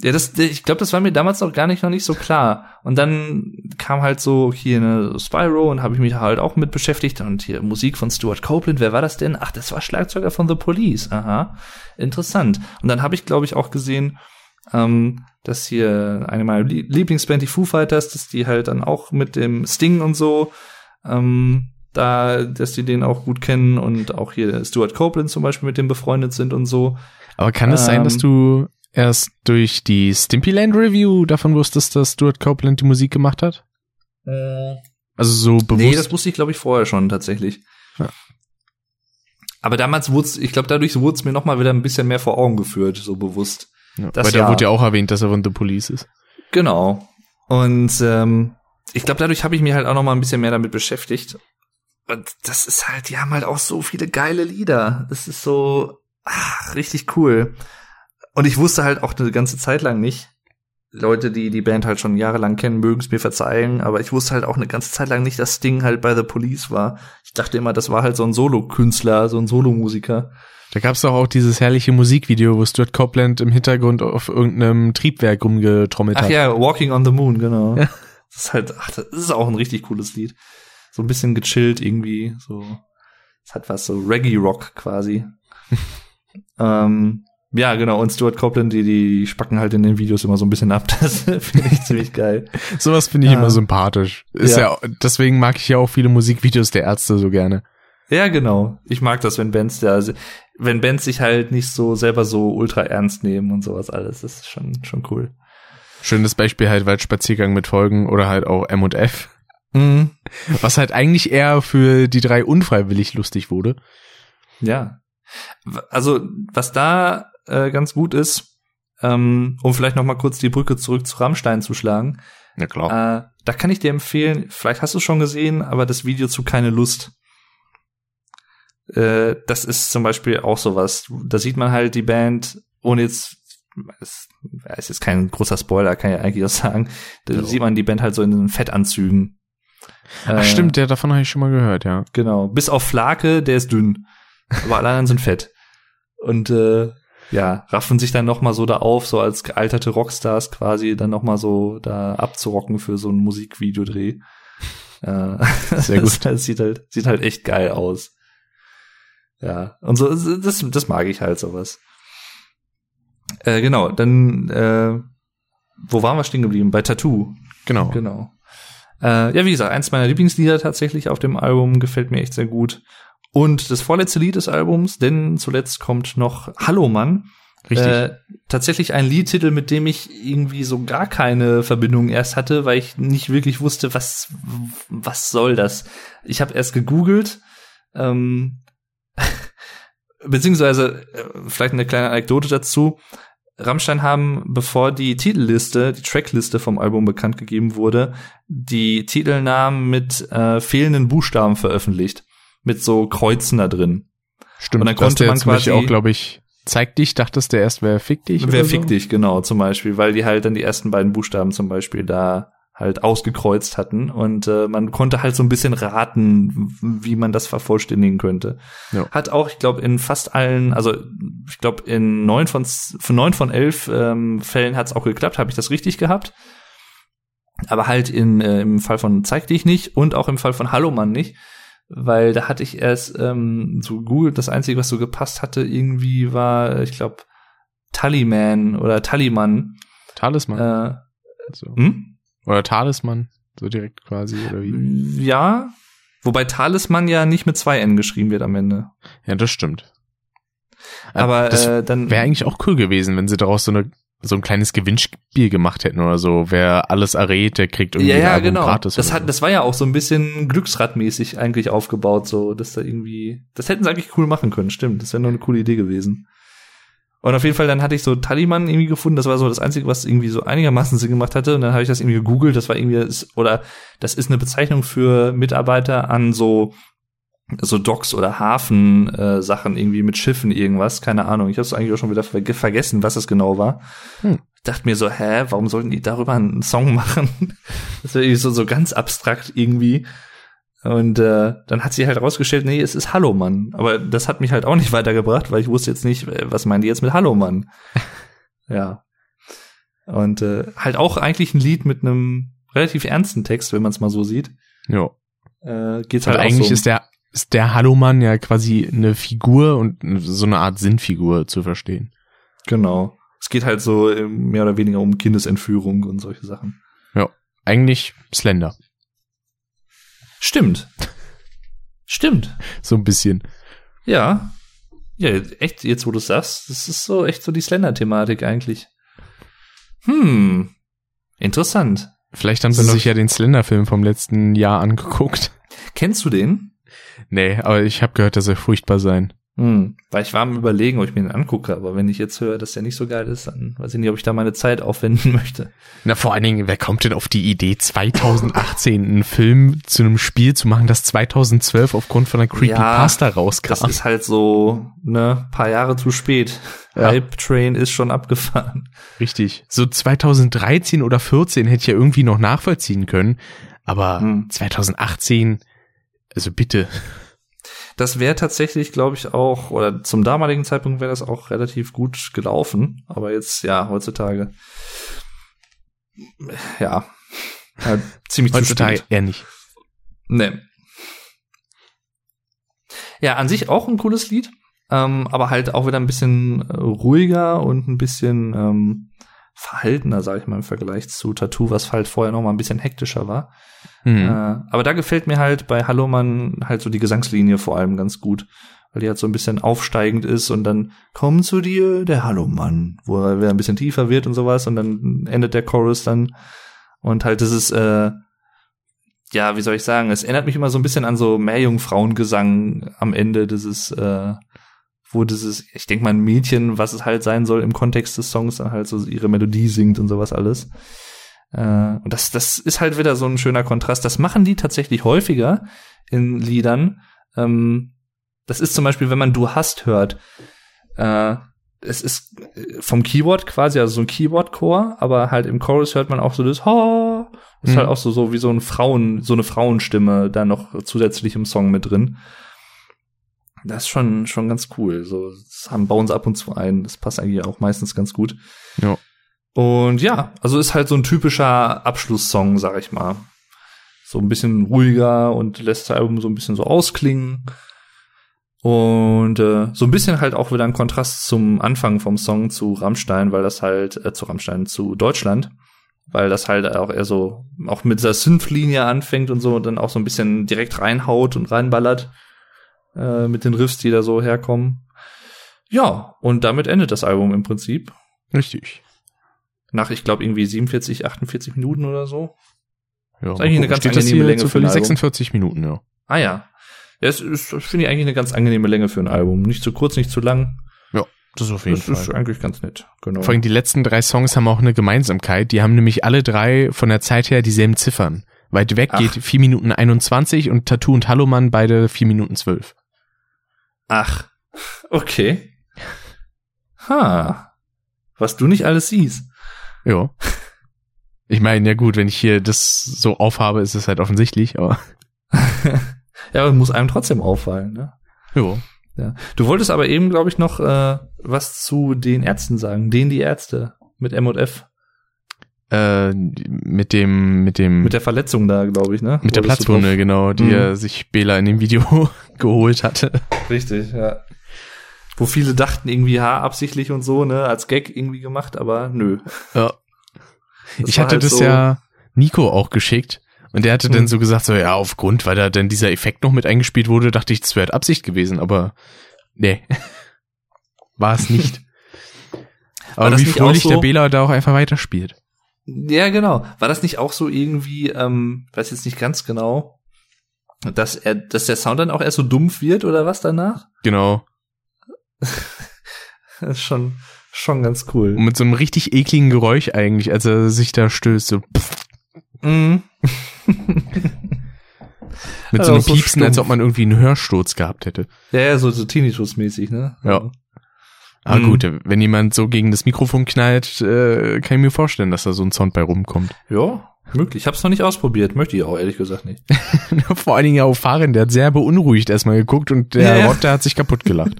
Ja, das, ich glaube, das war mir damals noch gar nicht noch nicht so klar. Und dann kam halt so hier eine Spyro und habe ich mich halt auch mit beschäftigt und hier Musik von Stuart Copeland. Wer war das denn? Ach, das war Schlagzeuger von The Police. Aha, interessant. Und dann habe ich, glaube ich, auch gesehen, ähm, dass hier eine meiner Lieblingsband, die Foo Fighters, dass die halt dann auch mit dem Sting und so ähm, da, dass die den auch gut kennen und auch hier Stuart Copeland zum Beispiel mit dem befreundet sind und so. Aber kann es ähm, sein, dass ähm, du erst durch die Stimpyland Review davon wusstest, dass Stuart Copeland die Musik gemacht hat? Äh, also so bewusst? Nee, das wusste ich glaube ich vorher schon tatsächlich. Ja. Aber damals wurde ich glaube dadurch wurde es mir noch mal wieder ein bisschen mehr vor Augen geführt, so bewusst. Ja, weil da ja, wurde ja auch erwähnt, dass er von The Police ist. Genau. Und ähm, ich glaube, dadurch habe ich mich halt auch noch mal ein bisschen mehr damit beschäftigt. Und das ist halt, die haben halt auch so viele geile Lieder. Das ist so ach, richtig cool. Und ich wusste halt auch eine ganze Zeit lang nicht, Leute, die die Band halt schon jahrelang kennen, mögen es mir verzeihen, aber ich wusste halt auch eine ganze Zeit lang nicht, dass Sting halt bei The Police war. Ich dachte immer, das war halt so ein Solo-Künstler, so ein Solomusiker. Da gab's doch auch dieses herrliche Musikvideo, wo Stuart Copeland im Hintergrund auf irgendeinem Triebwerk rumgetrommelt ach hat. Ach ja, Walking on the Moon, genau. Ja. Das ist halt, ach, das ist auch ein richtig cooles Lied so ein bisschen gechillt irgendwie, so. Es hat was so Reggae-Rock quasi. [LAUGHS] ähm, ja, genau. Und Stuart Copeland, die, die spacken halt in den Videos immer so ein bisschen ab. [LAUGHS] Das finde ich ziemlich geil. Sowas finde ich ja. immer sympathisch. Ist ja. ja. deswegen mag ich ja auch viele Musikvideos der Ärzte so gerne. Ja, genau. Ich mag das, wenn Bands da, wenn Bands sich halt nicht so selber so ultra ernst nehmen und sowas alles. Das ist schon, schon cool. Schönes Beispiel halt Waldspaziergang mit Folgen oder halt auch M&F. Mhm. Was halt eigentlich eher für die drei unfreiwillig lustig wurde. Ja. Also, was da äh, ganz gut ist, ähm, um vielleicht noch mal kurz die Brücke zurück zu Rammstein zu schlagen. Ja, klar. Äh, da kann ich dir empfehlen, vielleicht hast du es schon gesehen, aber das Video zu Keine Lust. Äh, das ist zum Beispiel auch sowas. Da sieht man halt die Band, ohne jetzt es ist jetzt kein großer Spoiler, kann ich eigentlich auch sagen. Da genau. sieht man die Band halt so in den Fettanzügen Ach, äh, stimmt, der davon habe ich schon mal gehört, ja. Genau. Bis auf Flake, der ist dünn. Aber alle anderen sind fett. Und äh, ja, raffen sich dann noch mal so da auf, so als gealterte Rockstars quasi, dann noch mal so da abzurocken für so ein Musikvideodreh. äh, [LAUGHS] Sehr gut. Das, sieht halt, sieht halt echt geil aus. Ja, und so, das, das mag ich halt sowas. Äh, genau, dann, äh, wo waren wir stehen geblieben? Bei Tattoo. Genau. Genau. Äh, ja, wie gesagt, eins meiner Lieblingslieder tatsächlich auf dem Album, gefällt mir echt sehr gut. Und das vorletzte Lied des Albums, denn zuletzt kommt noch Hallo Mann. Richtig. Äh, tatsächlich ein Liedtitel, mit dem ich irgendwie so gar keine Verbindung erst hatte, weil ich nicht wirklich wusste, was was soll das. Ich habe erst gegoogelt, ähm, [LAUGHS] beziehungsweise äh, vielleicht eine kleine Anekdote dazu. Rammstein haben, bevor die Titelliste, die Trackliste vom Album bekannt gegeben wurde, die Titelnamen mit äh, fehlenden Buchstaben veröffentlicht. Mit so Kreuzen da drin. Stimmt, und dann konnte man quasi auch, glaube ich, zeig dich, dachtest der erst, wer fick dich? Wer fick so? dich, genau, zum Beispiel, weil die halt dann die ersten beiden Buchstaben zum Beispiel da halt ausgekreuzt hatten und äh, man konnte halt so ein bisschen raten, wie man das vervollständigen könnte. Ja. Hat auch, ich glaube, in fast allen, also ich glaube in neun von für neun von elf ähm, Fällen hat es auch geklappt, habe ich das richtig gehabt. Aber halt in, äh, im Fall von Zeig dich nicht und auch im Fall von Hallo Mann nicht, weil da hatte ich erst ähm, so Google, das Einzige, was so gepasst hatte, irgendwie war, ich glaube, Tallyman oder Tallyman. Talisman. Äh, so. hm? Oder Talisman, so direkt quasi, oder wie? Ja, wobei Talisman ja nicht mit zwei N geschrieben wird am Ende. Ja, das stimmt. Aber das äh, dann wäre eigentlich auch cool gewesen, wenn sie daraus so eine so ein kleines Gewinnspiel gemacht hätten oder so. Wer alles errät, der kriegt irgendwie ja, ja, genau. gratis. Das hat, so. das war ja auch so ein bisschen Glücksradmäßig eigentlich aufgebaut, so, dass da irgendwie, das hätten sie eigentlich cool machen können, stimmt. Das wäre noch eine coole Idee gewesen. Und auf jeden Fall, dann hatte ich so Taliban irgendwie gefunden, das war so das Einzige, was irgendwie so einigermaßen Sinn gemacht hatte. Und dann habe ich das irgendwie gegoogelt, das war irgendwie, oder das ist eine Bezeichnung für Mitarbeiter an so so Docks oder Hafen äh, Sachen irgendwie mit Schiffen irgendwas, keine Ahnung. Ich habe es eigentlich auch schon wieder ver vergessen, was es genau war. Hm. Ich dachte mir so, hä, warum sollten die darüber einen Song machen? [LAUGHS] Das wäre irgendwie so so ganz abstrakt irgendwie. Und äh, dann hat sie halt rausgestellt, nee, es ist Hallo Mann. Aber das hat mich halt auch nicht weitergebracht, weil ich wusste jetzt nicht, äh, was meinen die jetzt mit Hallo Mann. [LAUGHS] ja. Und äh, halt auch eigentlich ein Lied mit einem relativ ernsten Text, wenn man es mal so sieht. ja. Äh, geht's Weil halt auch eigentlich so. ist der ist der Hallomann ja quasi eine Figur und so eine Art Sinnfigur zu verstehen. Genau. Es geht halt so mehr oder weniger um Kindesentführung und solche Sachen. Eigentlich Slender. Stimmt. Stimmt. So ein bisschen. Ja. Ja, echt, jetzt wo du sagst, das ist so echt so die Slender-Thematik eigentlich. Hm. Interessant. Vielleicht haben sie sich ja den Slender-Film vom letzten Jahr angeguckt. Kennst du den? Nee, aber ich habe gehört, dass er furchtbar sein. Hm. Weil ich war am überlegen, ob ich mir den angucke, aber wenn ich jetzt höre, dass der nicht so geil ist, dann weiß ich nicht, ob ich da meine Zeit aufwenden [LAUGHS] möchte. Na, vor allen Dingen, wer kommt denn auf die Idee, 2018 einen Film zu einem Spiel zu machen, das 2012 aufgrund von einer Creepypasta Das rauskam? ist halt so, ne, paar Jahre zu spät. Ja. Hype Train ist schon abgefahren. Richtig. So 2013 oder 14 hätte ich ja irgendwie noch nachvollziehen können, aber Hm. 2018, also bitte. Das wäre tatsächlich, glaube ich, auch, oder zum damaligen Zeitpunkt wäre das auch relativ gut gelaufen. Aber jetzt, ja, heutzutage, ja, halt [LAUGHS] ziemlich zu Heutzutage eher nicht. Nee. Ja, an sich auch ein cooles Lied, ähm, aber halt auch wieder ein bisschen äh, ruhiger und ein bisschen ähm, verhaltener, sage ich mal, im Vergleich zu Tattoo, was halt vorher noch mal ein bisschen hektischer war. Hm. Äh, aber da gefällt mir halt bei Hallo Mann halt so die Gesangslinie vor allem ganz gut, weil die halt so ein bisschen aufsteigend ist und dann komm zu dir, der Hallo Mann, wo er wieder ein bisschen tiefer wird und sowas und dann endet der Chorus dann und halt das ist äh, ja, wie soll ich sagen, es erinnert mich immer so ein bisschen an so Meerjungfrauengesang am Ende, das ist äh, wo dieses, ich denke mal ein Mädchen, was es halt sein soll im Kontext des Songs, dann halt so ihre Melodie singt und sowas alles. Äh, und das, das ist halt wieder so ein schöner Kontrast. Das machen die tatsächlich häufiger in Liedern. Ähm, das ist zum Beispiel, wenn man Du hast hört. Äh, es ist vom Keyboard quasi, also so ein Keyboard-Chor, aber halt im Chorus hört man auch so das Ha. Ist Mhm. halt auch so, so wie so ein Frauen, so eine Frauenstimme da noch zusätzlich im Song mit drin. Das ist schon, schon ganz cool. So, das haben, bauen sie ab und zu ein. Das passt eigentlich auch meistens ganz gut. Ja. Und ja, also ist halt so ein typischer Abschlusssong, sag ich mal. So ein bisschen ruhiger und lässt das Album so ein bisschen so ausklingen. Und äh, so ein bisschen halt auch wieder ein Kontrast zum Anfang vom Song zu Rammstein, weil das halt, äh, zu Rammstein, zu Deutschland, weil das halt auch eher so, auch mit dieser Synth-Linie anfängt und so und dann auch so ein bisschen direkt reinhaut und reinballert äh, mit den Riffs, die da so herkommen. Ja, und damit endet das Album im Prinzip. Richtig. Nach, ich glaube, irgendwie 47, 48 Minuten oder so. Ja, Ist eigentlich eine ganz das angenehme Länge für ein? Album. 46 Minuten, ja. Ah ja. Ja, ist, finde ich, eigentlich eine ganz angenehme Länge für ein Album. Nicht zu kurz, nicht zu lang. Das ist auf jeden Das ist Fall. eigentlich ganz nett. Genau. Vor allem die letzten drei Songs haben auch eine Gemeinsamkeit. Die haben nämlich alle drei von der Zeit her dieselben Ziffern. Weit weg Ach. geht 4 Minuten 21 und Tattoo und Hallomann beide 4 Minuten 12. Ach, [LAUGHS] okay. Ha. Was du nicht alles siehst. Ja. Ich meine, ja gut, wenn ich hier das so aufhabe, ist es halt offensichtlich, aber [LAUGHS] ja, aber muss einem trotzdem auffallen, ne? ja. Ja. Du wolltest aber eben, glaube ich, noch äh, was zu den Ärzten sagen. Den die Ärzte mit M und F. Äh, mit dem, mit dem, Mit der Verletzung da, glaube ich, ne? mit der Wolltest du Platzwunde, genau, die Mhm. er sich Bela in dem Video [LAUGHS] geholt hatte. Richtig, ja. Wo viele dachten irgendwie, ja, absichtlich und so, ne, als Gag irgendwie gemacht, aber nö. Ja. Das ich hatte halt das so- ja Nico auch geschickt. Und der hatte dann Hm. so gesagt, so, ja, aufgrund, weil da dann dieser Effekt noch mit eingespielt wurde, dachte ich, das wäre Absicht gewesen, aber nee. [LAUGHS] War es nicht. [LAUGHS] Aber wie nicht fröhlich so- der Bela da auch einfach weiterspielt. Ja, genau. War das nicht auch so irgendwie, ähm, weiß jetzt nicht ganz genau, dass er, dass der Sound dann auch erst so dumpf wird oder was danach? Genau. [LAUGHS] Das ist schon, schon ganz cool. Und mit so einem richtig ekligen Geräusch eigentlich, als er sich da stößt, so Mhm. [LAUGHS] mit Also so einem so Piepsen, als stumpf. ob man irgendwie einen Hörsturz gehabt hätte. Ja, ja, so, so Tinnitus-mäßig, ne? Ja. Aber Mhm. gut, wenn jemand so gegen das Mikrofon knallt, äh, kann ich mir vorstellen, dass da so ein Sound bei rumkommt. Ja, möglich. Ich hab's noch nicht ausprobiert, möchte ich auch ehrlich gesagt nicht. [LAUGHS] Vor allen Dingen ja auch Farin, der hat sehr beunruhigt erstmal geguckt und der Ja, ja. Rotte hat sich kaputt gelacht.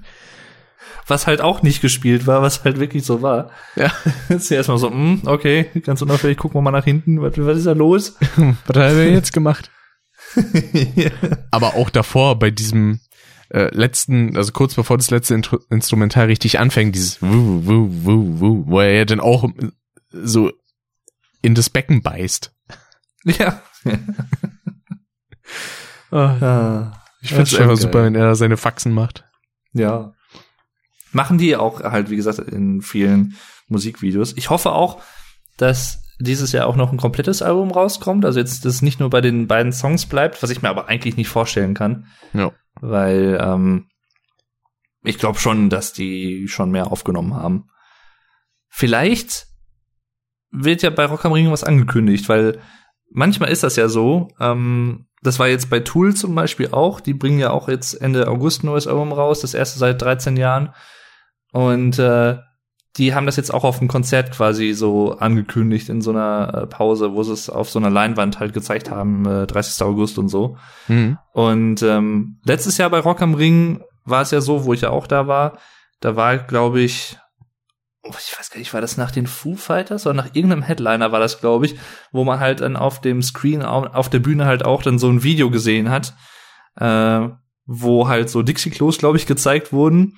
Was halt auch nicht gespielt war, was halt wirklich so war. Ja. [LAUGHS] Jetzt hier erstmal so, hm, okay, ganz unauffällig, gucken wir mal nach hinten, was, was ist da los? [LAUGHS] Was hat er jetzt gemacht? [LAUGHS] Aber auch davor bei diesem äh, letzten, also kurz bevor das letzte Intro Instrumental richtig anfängt, dieses Wuh, Wuh, Wuh, Wuh, wo er ja dann auch äh, so in das Becken beißt. ja. ah, Ich Ja, find's schon einfach geil. super, wenn er seine Faxen macht. ja. Machen die auch halt, wie gesagt, in vielen Musikvideos. Ich hoffe auch, dass dieses Jahr auch noch ein komplettes Album rauskommt. Also jetzt, dass es nicht nur bei den beiden Songs bleibt, was ich mir aber eigentlich nicht vorstellen kann. Ja. weil ähm, ich glaube schon, dass die schon mehr aufgenommen haben. Vielleicht wird ja bei Rock am Ring was angekündigt, weil manchmal ist das ja so. Ähm, das war jetzt bei Tool zum Beispiel auch. Die bringen ja auch jetzt Ende August ein neues Album raus, das erste seit 13 Jahren. Und äh, die haben das jetzt auch auf dem Konzert quasi so angekündigt in so einer äh, Pause, wo sie es auf so einer Leinwand halt gezeigt haben, äh, 30. August und so. Mhm. Und ähm, letztes Jahr bei Rock am Ring war es ja so, wo ich ja auch da war. Da war, glaube ich, oh, ich weiß gar nicht, war das nach den Foo Fighters oder nach irgendeinem Headliner war das, glaube ich, wo man halt dann auf dem Screen au- auf der Bühne halt auch dann so ein Video gesehen hat, äh, wo halt so Dixie-Klos, glaube ich, gezeigt wurden.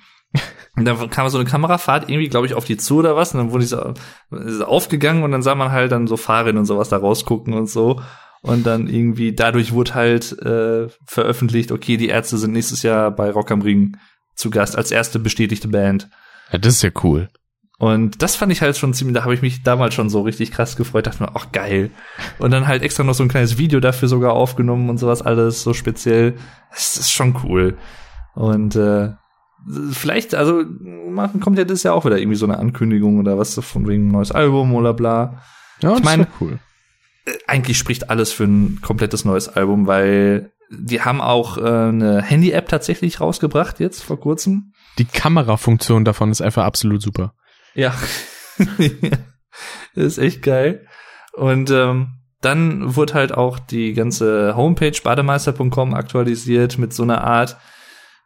Und dann kam so eine Kamerafahrt irgendwie, glaube ich, auf die zu oder was. Und dann wurde diese, diese aufgegangen und dann sah man halt dann so Fahrräder und sowas da rausgucken und so. Und dann irgendwie, dadurch wurde halt äh, veröffentlicht, okay, die Ärzte sind nächstes Jahr bei Rock am Ring zu Gast als erste bestätigte Band. Ja, das ist ja cool. Und das fand ich halt schon ziemlich, da habe ich mich damals schon so richtig krass gefreut, dachte mir, ach geil. Und dann halt extra noch so ein kleines Video dafür sogar aufgenommen und sowas alles so speziell. Das ist schon cool. Und äh, vielleicht, also kommt ja das ja auch wieder irgendwie so eine Ankündigung oder was von wegen neues Album oder bla. Ja, Ich meine- cool. Eigentlich spricht alles für ein komplettes neues Album, weil die haben auch äh, eine Handy-App tatsächlich rausgebracht jetzt vor kurzem. Die Kamerafunktion davon ist einfach absolut super. Ja. [LAUGHS] ist echt geil. Und ähm, dann wurde halt auch die ganze Homepage bademeister.com aktualisiert mit so einer Art,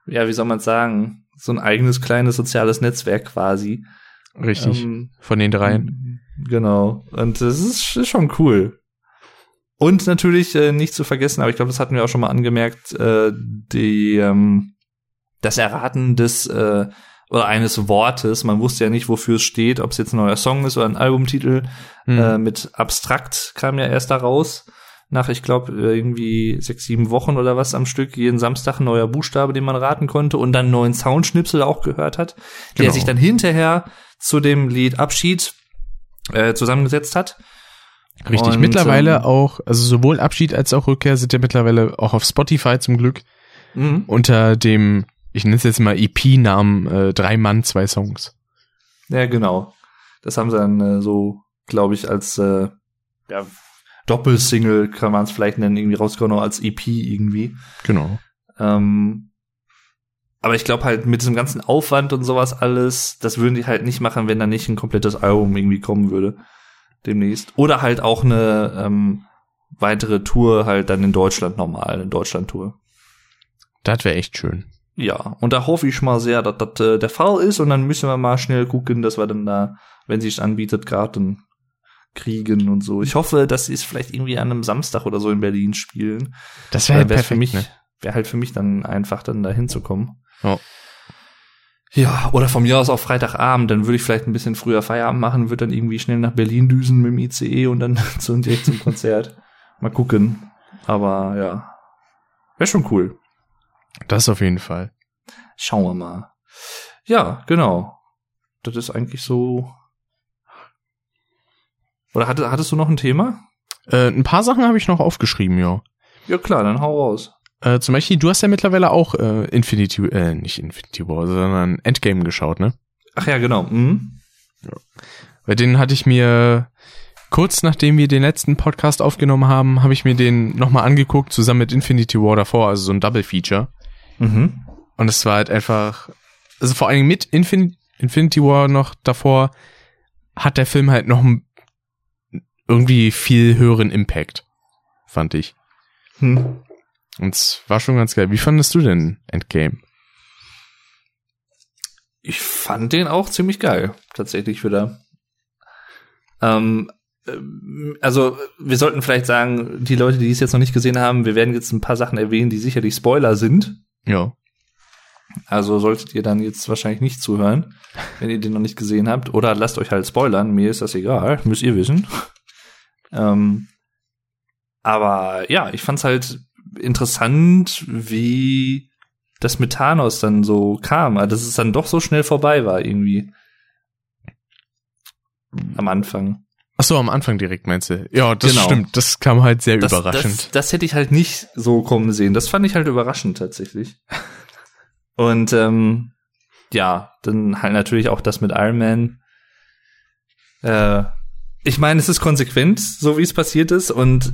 ja, wie soll man sagen, so ein eigenes kleines soziales Netzwerk quasi. Richtig. Ähm, Von den dreien. Genau. Und das ist, ist schon cool. Und natürlich äh, nicht zu vergessen, aber ich glaube, das hatten wir auch schon mal angemerkt, äh, die ähm, das Erraten des äh, oder eines Wortes. Man wusste ja nicht, wofür es steht, ob es jetzt ein neuer Song ist oder ein Albumtitel. Mhm. Äh, mit Abstrakt kam ja erst da raus. Nach, ich glaube, irgendwie sechs, sieben Wochen oder was am Stück. Jeden Samstag ein neuer Buchstabe, den man raten konnte und dann einen neuen Soundschnipsel auch gehört hat, der Genau. sich dann hinterher zu dem Lied Abschied äh, zusammengesetzt hat. Richtig. Und, mittlerweile ähm, auch, also sowohl Abschied als auch Rückkehr sind ja mittlerweile auch auf Spotify zum Glück Mhm. unter dem, ich nenne es jetzt mal EP-Namen, äh, drei Mann, zwei Songs. Ja, genau. Das haben sie dann äh, so, glaube ich, als äh, ja, Doppelsingle kann man es vielleicht nennen, irgendwie auch als EP irgendwie. Genau. Ähm, aber ich glaube halt mit diesem ganzen Aufwand und sowas alles, das würden die halt nicht machen, wenn da nicht ein komplettes Album irgendwie kommen würde demnächst. Oder halt auch eine ähm, weitere Tour halt dann in Deutschland nochmal, eine Deutschland-Tour. Das wäre echt schön. Ja, und da hoffe ich mal sehr, dass das äh, der Fall ist und dann müssen wir mal schnell gucken, dass wir dann da, wenn sich's anbietet, gerade, dann kriegen und so. Ich hoffe, dass sie es vielleicht irgendwie an einem Samstag oder so in Berlin spielen. Das wäre halt Wäre perfekt, für mich, ne? wäre halt für mich dann einfach, dann da hinzukommen. Ja. Ja, oder von mir aus auch Freitagabend, dann würde ich vielleicht ein bisschen früher Feierabend machen, würde dann irgendwie schnell nach Berlin düsen mit dem ICE und dann [LAUGHS] zu, direkt zum Konzert. Mal gucken. Aber ja. Wäre schon cool. Das auf jeden Fall. Schauen wir mal. Ja, genau. Das ist eigentlich so. Oder hattest, hattest du noch ein Thema? Äh, ein paar Sachen habe ich noch aufgeschrieben, ja. Ja klar, dann hau raus. Äh, zum Beispiel, du hast ja mittlerweile auch äh, Infinity, äh, nicht Infinity War, sondern Endgame geschaut, ne? Ach ja, genau. Mhm. Bei den hatte ich mir kurz nachdem wir den letzten Podcast aufgenommen haben, habe ich mir den nochmal angeguckt, zusammen mit Infinity War davor, also so ein Double Feature. Mhm. Und es war halt einfach, also vor allem mit Infin Infinity War noch davor, hat der Film halt noch einen irgendwie viel höheren Impact, fand ich. Hm. Und es war schon ganz geil. Wie fandest du denn Endgame? Ich fand den auch ziemlich geil, tatsächlich wieder. Ähm, ähm, also wir sollten vielleicht sagen, die Leute, die es jetzt noch nicht gesehen haben, wir werden jetzt ein paar Sachen erwähnen, die sicherlich Spoiler sind. Ja. Also solltet ihr dann jetzt wahrscheinlich nicht zuhören, wenn ihr den noch nicht gesehen habt. Oder lasst euch halt spoilern, mir ist das egal, müsst ihr wissen. Ähm, aber ja, ich fand's halt interessant, wie das mit Thanos dann so kam, also dass es dann doch so schnell vorbei war irgendwie. Am Anfang. Ach so, am Anfang direkt meinst du? Ja, das Genau. stimmt. Das kam halt sehr Das, überraschend. Das, das hätte ich halt nicht so kommen sehen. Das fand ich halt überraschend tatsächlich. [LAUGHS] Und ähm, ja, dann halt natürlich auch das mit Iron Man. Äh, ich meine, es ist konsequent, so wie es passiert ist und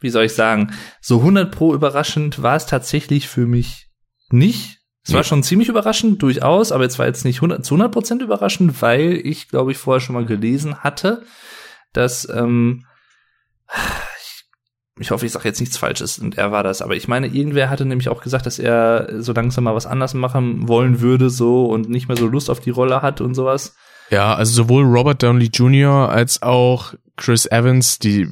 wie soll ich sagen, so 100 pro überraschend war es tatsächlich für mich nicht. Es war schon ziemlich überraschend, durchaus, aber es war jetzt nicht 100, zu 100 Prozent überraschend, weil ich, glaube ich, vorher schon mal gelesen hatte, dass, ähm, ich, ich hoffe, ich sage jetzt nichts Falsches und er war das, aber ich meine, irgendwer hatte nämlich auch gesagt, dass er so langsam mal was anders machen wollen würde, so und nicht mehr so Lust auf die Rolle hat und sowas. Ja, also sowohl Robert Downey Jr. als auch Chris Evans, die,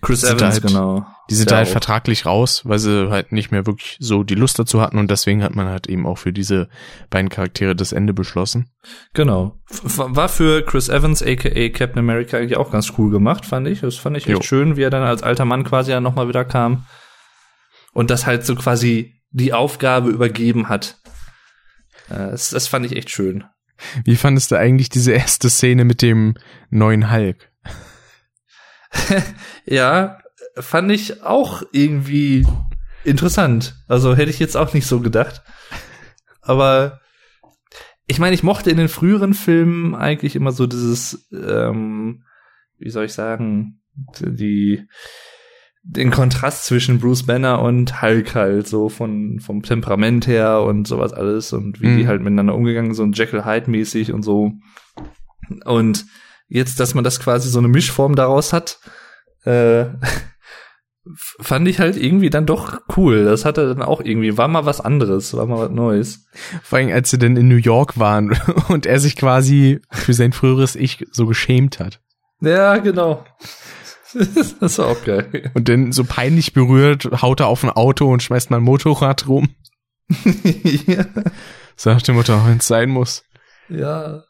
Chris Sind Evans, halt- genau. die sind da halt auch. vertraglich raus, weil sie halt nicht mehr wirklich so die Lust dazu hatten und deswegen hat man halt eben auch für diese beiden Charaktere das Ende beschlossen. Genau. War für Chris Evans, aka Captain America, eigentlich auch ganz cool gemacht, fand ich. Das fand ich echt Jo. schön, wie er dann als alter Mann quasi ja nochmal wieder kam. Und das halt so quasi die Aufgabe übergeben hat. Äh, Das, das fand ich echt schön. Wie fandest du eigentlich diese erste Szene mit dem neuen Hulk? [LAUGHS] Ja, fand ich auch irgendwie interessant. Also hätte ich jetzt auch nicht so gedacht. Aber ich meine, ich mochte in den früheren Filmen eigentlich immer so dieses, ähm, wie soll ich sagen, die den Kontrast zwischen Bruce Banner und Hulk halt so von vom Temperament her und sowas alles und wie Mhm. die halt miteinander umgegangen sind, Jekyll Hyde mäßig und so. Und jetzt, dass man das quasi so eine Mischform daraus hat, äh, fand ich halt irgendwie dann doch cool. Das hatte dann auch irgendwie, war mal was anderes, war mal was Neues. Vor allem, als sie denn in New York waren [LAUGHS] und er sich quasi für sein früheres Ich so geschämt hat. Ja, genau. [LAUGHS] das war auch geil. Und dann so peinlich berührt, haut er auf ein Auto und schmeißt mal ein Motorrad rum. [LAUGHS] ja. So nach dem Motto, wenn es sein muss. Ja.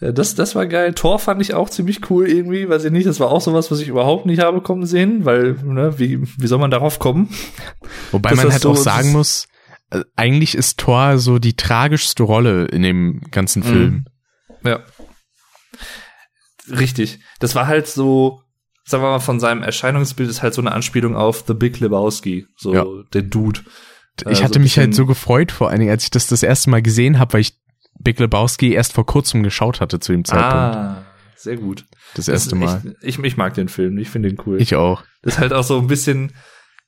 Ja, das, das war geil. Tor fand ich auch ziemlich cool irgendwie, weiß ich nicht. Das war auch sowas, was ich überhaupt nicht habe kommen sehen, weil, ne, wie, wie soll man darauf kommen? Wobei man halt so- auch sagen muss, äh, eigentlich ist Thor so die tragischste Rolle in dem ganzen Mhm. Film. Ja. Richtig. Das war halt so, sagen wir mal, von seinem Erscheinungsbild ist halt so eine Anspielung auf The Big Lebowski, so Ja. der Dude. Ich Also hatte mich halt so gefreut, vor allen Dingen, als ich das das erste Mal gesehen habe, weil ich Big Lebowski erst vor kurzem geschaut hatte zu dem Zeitpunkt. Ah, sehr gut. das Das erste ist Mal. Echt, ich, ich mag den Film, ich finde den cool. Ich auch. Das ist halt auch so ein bisschen,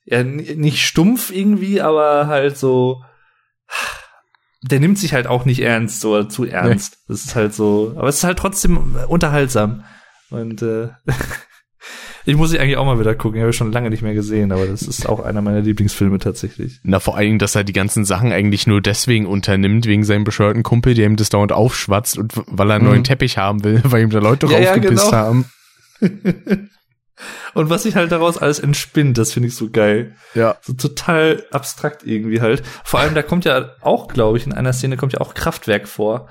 ja, nicht stumpf irgendwie, aber halt so, der nimmt sich halt auch nicht ernst, so zu ernst. Das ist halt so, aber es ist halt trotzdem unterhaltsam. Und äh, [LAUGHS] Ich muss sie eigentlich auch mal wieder gucken. Ich habe schon lange nicht mehr gesehen, aber das ist auch einer meiner Lieblingsfilme tatsächlich. Na, vor allen Dingen, dass er die ganzen Sachen eigentlich nur deswegen unternimmt, wegen seinem bescheuerten Kumpel, der ihm das dauernd aufschwatzt und weil er einen neuen Mhm. Teppich haben will, [LAUGHS] weil ihm da Leute Ja, ja, raufgepisst genau. haben. [LAUGHS] Und was sich halt daraus alles entspinnt, das finde ich so geil. Ja. So total abstrakt irgendwie halt. Vor allem, da kommt ja auch, glaube ich, in einer Szene kommt ja auch Kraftwerk vor.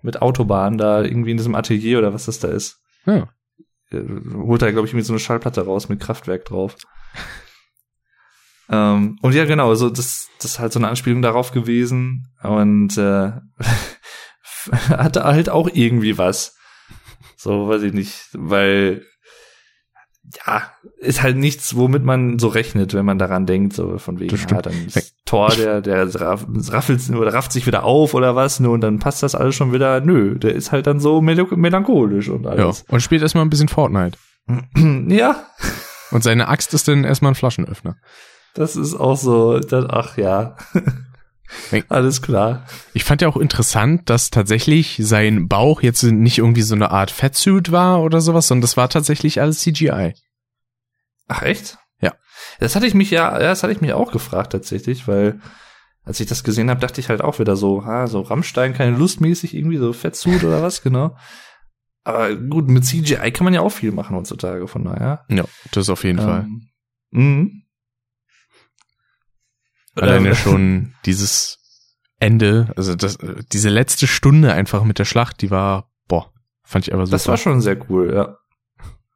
Mit Autobahn da irgendwie in diesem Atelier oder was das da ist. Ja. Äh, holt er, glaube ich, mit so eine Schallplatte raus mit Kraftwerk drauf. ähm, und ja, genau, so das, das ist halt so eine Anspielung darauf gewesen. Und äh, [LAUGHS] hatte halt auch irgendwie was. So, weiß ich nicht, weil ja, ist halt nichts, womit man so rechnet, wenn man daran denkt, so von wegen, ah, dann ist Thor, der, der raff- raffelt oder rafft sich wieder auf oder was, ne, und dann passt das alles schon wieder, nö, der ist halt dann so mel melancholisch und ja. alles. Und spielt erstmal ein bisschen Fortnite. [CLEARS THROAT] Ja, Und seine Axt ist dann erstmal ein Flaschenöffner. das ist auch so, das, ach ja. Alles klar. Ich fand ja auch interessant, dass tatsächlich sein Bauch jetzt nicht irgendwie so eine Art Fettsuit war oder sowas, sondern das war tatsächlich alles CGI. Ach echt? Ja. Das hatte ich mich ja, das hatte ich mich auch gefragt tatsächlich, weil als ich das gesehen habe, dachte ich halt auch wieder so, ha, so Rammstein, keine Lust mäßig irgendwie so Fettsuit oder was, genau. Aber gut, mit CGI kann man ja auch viel machen heutzutage, von daher. Ja, das auf jeden Fall. Ähm, mhm. Alleine schon dieses Ende, also das, diese letzte Stunde einfach mit der Schlacht, die war, boah, fand ich aber super. Das war schon sehr cool, ja.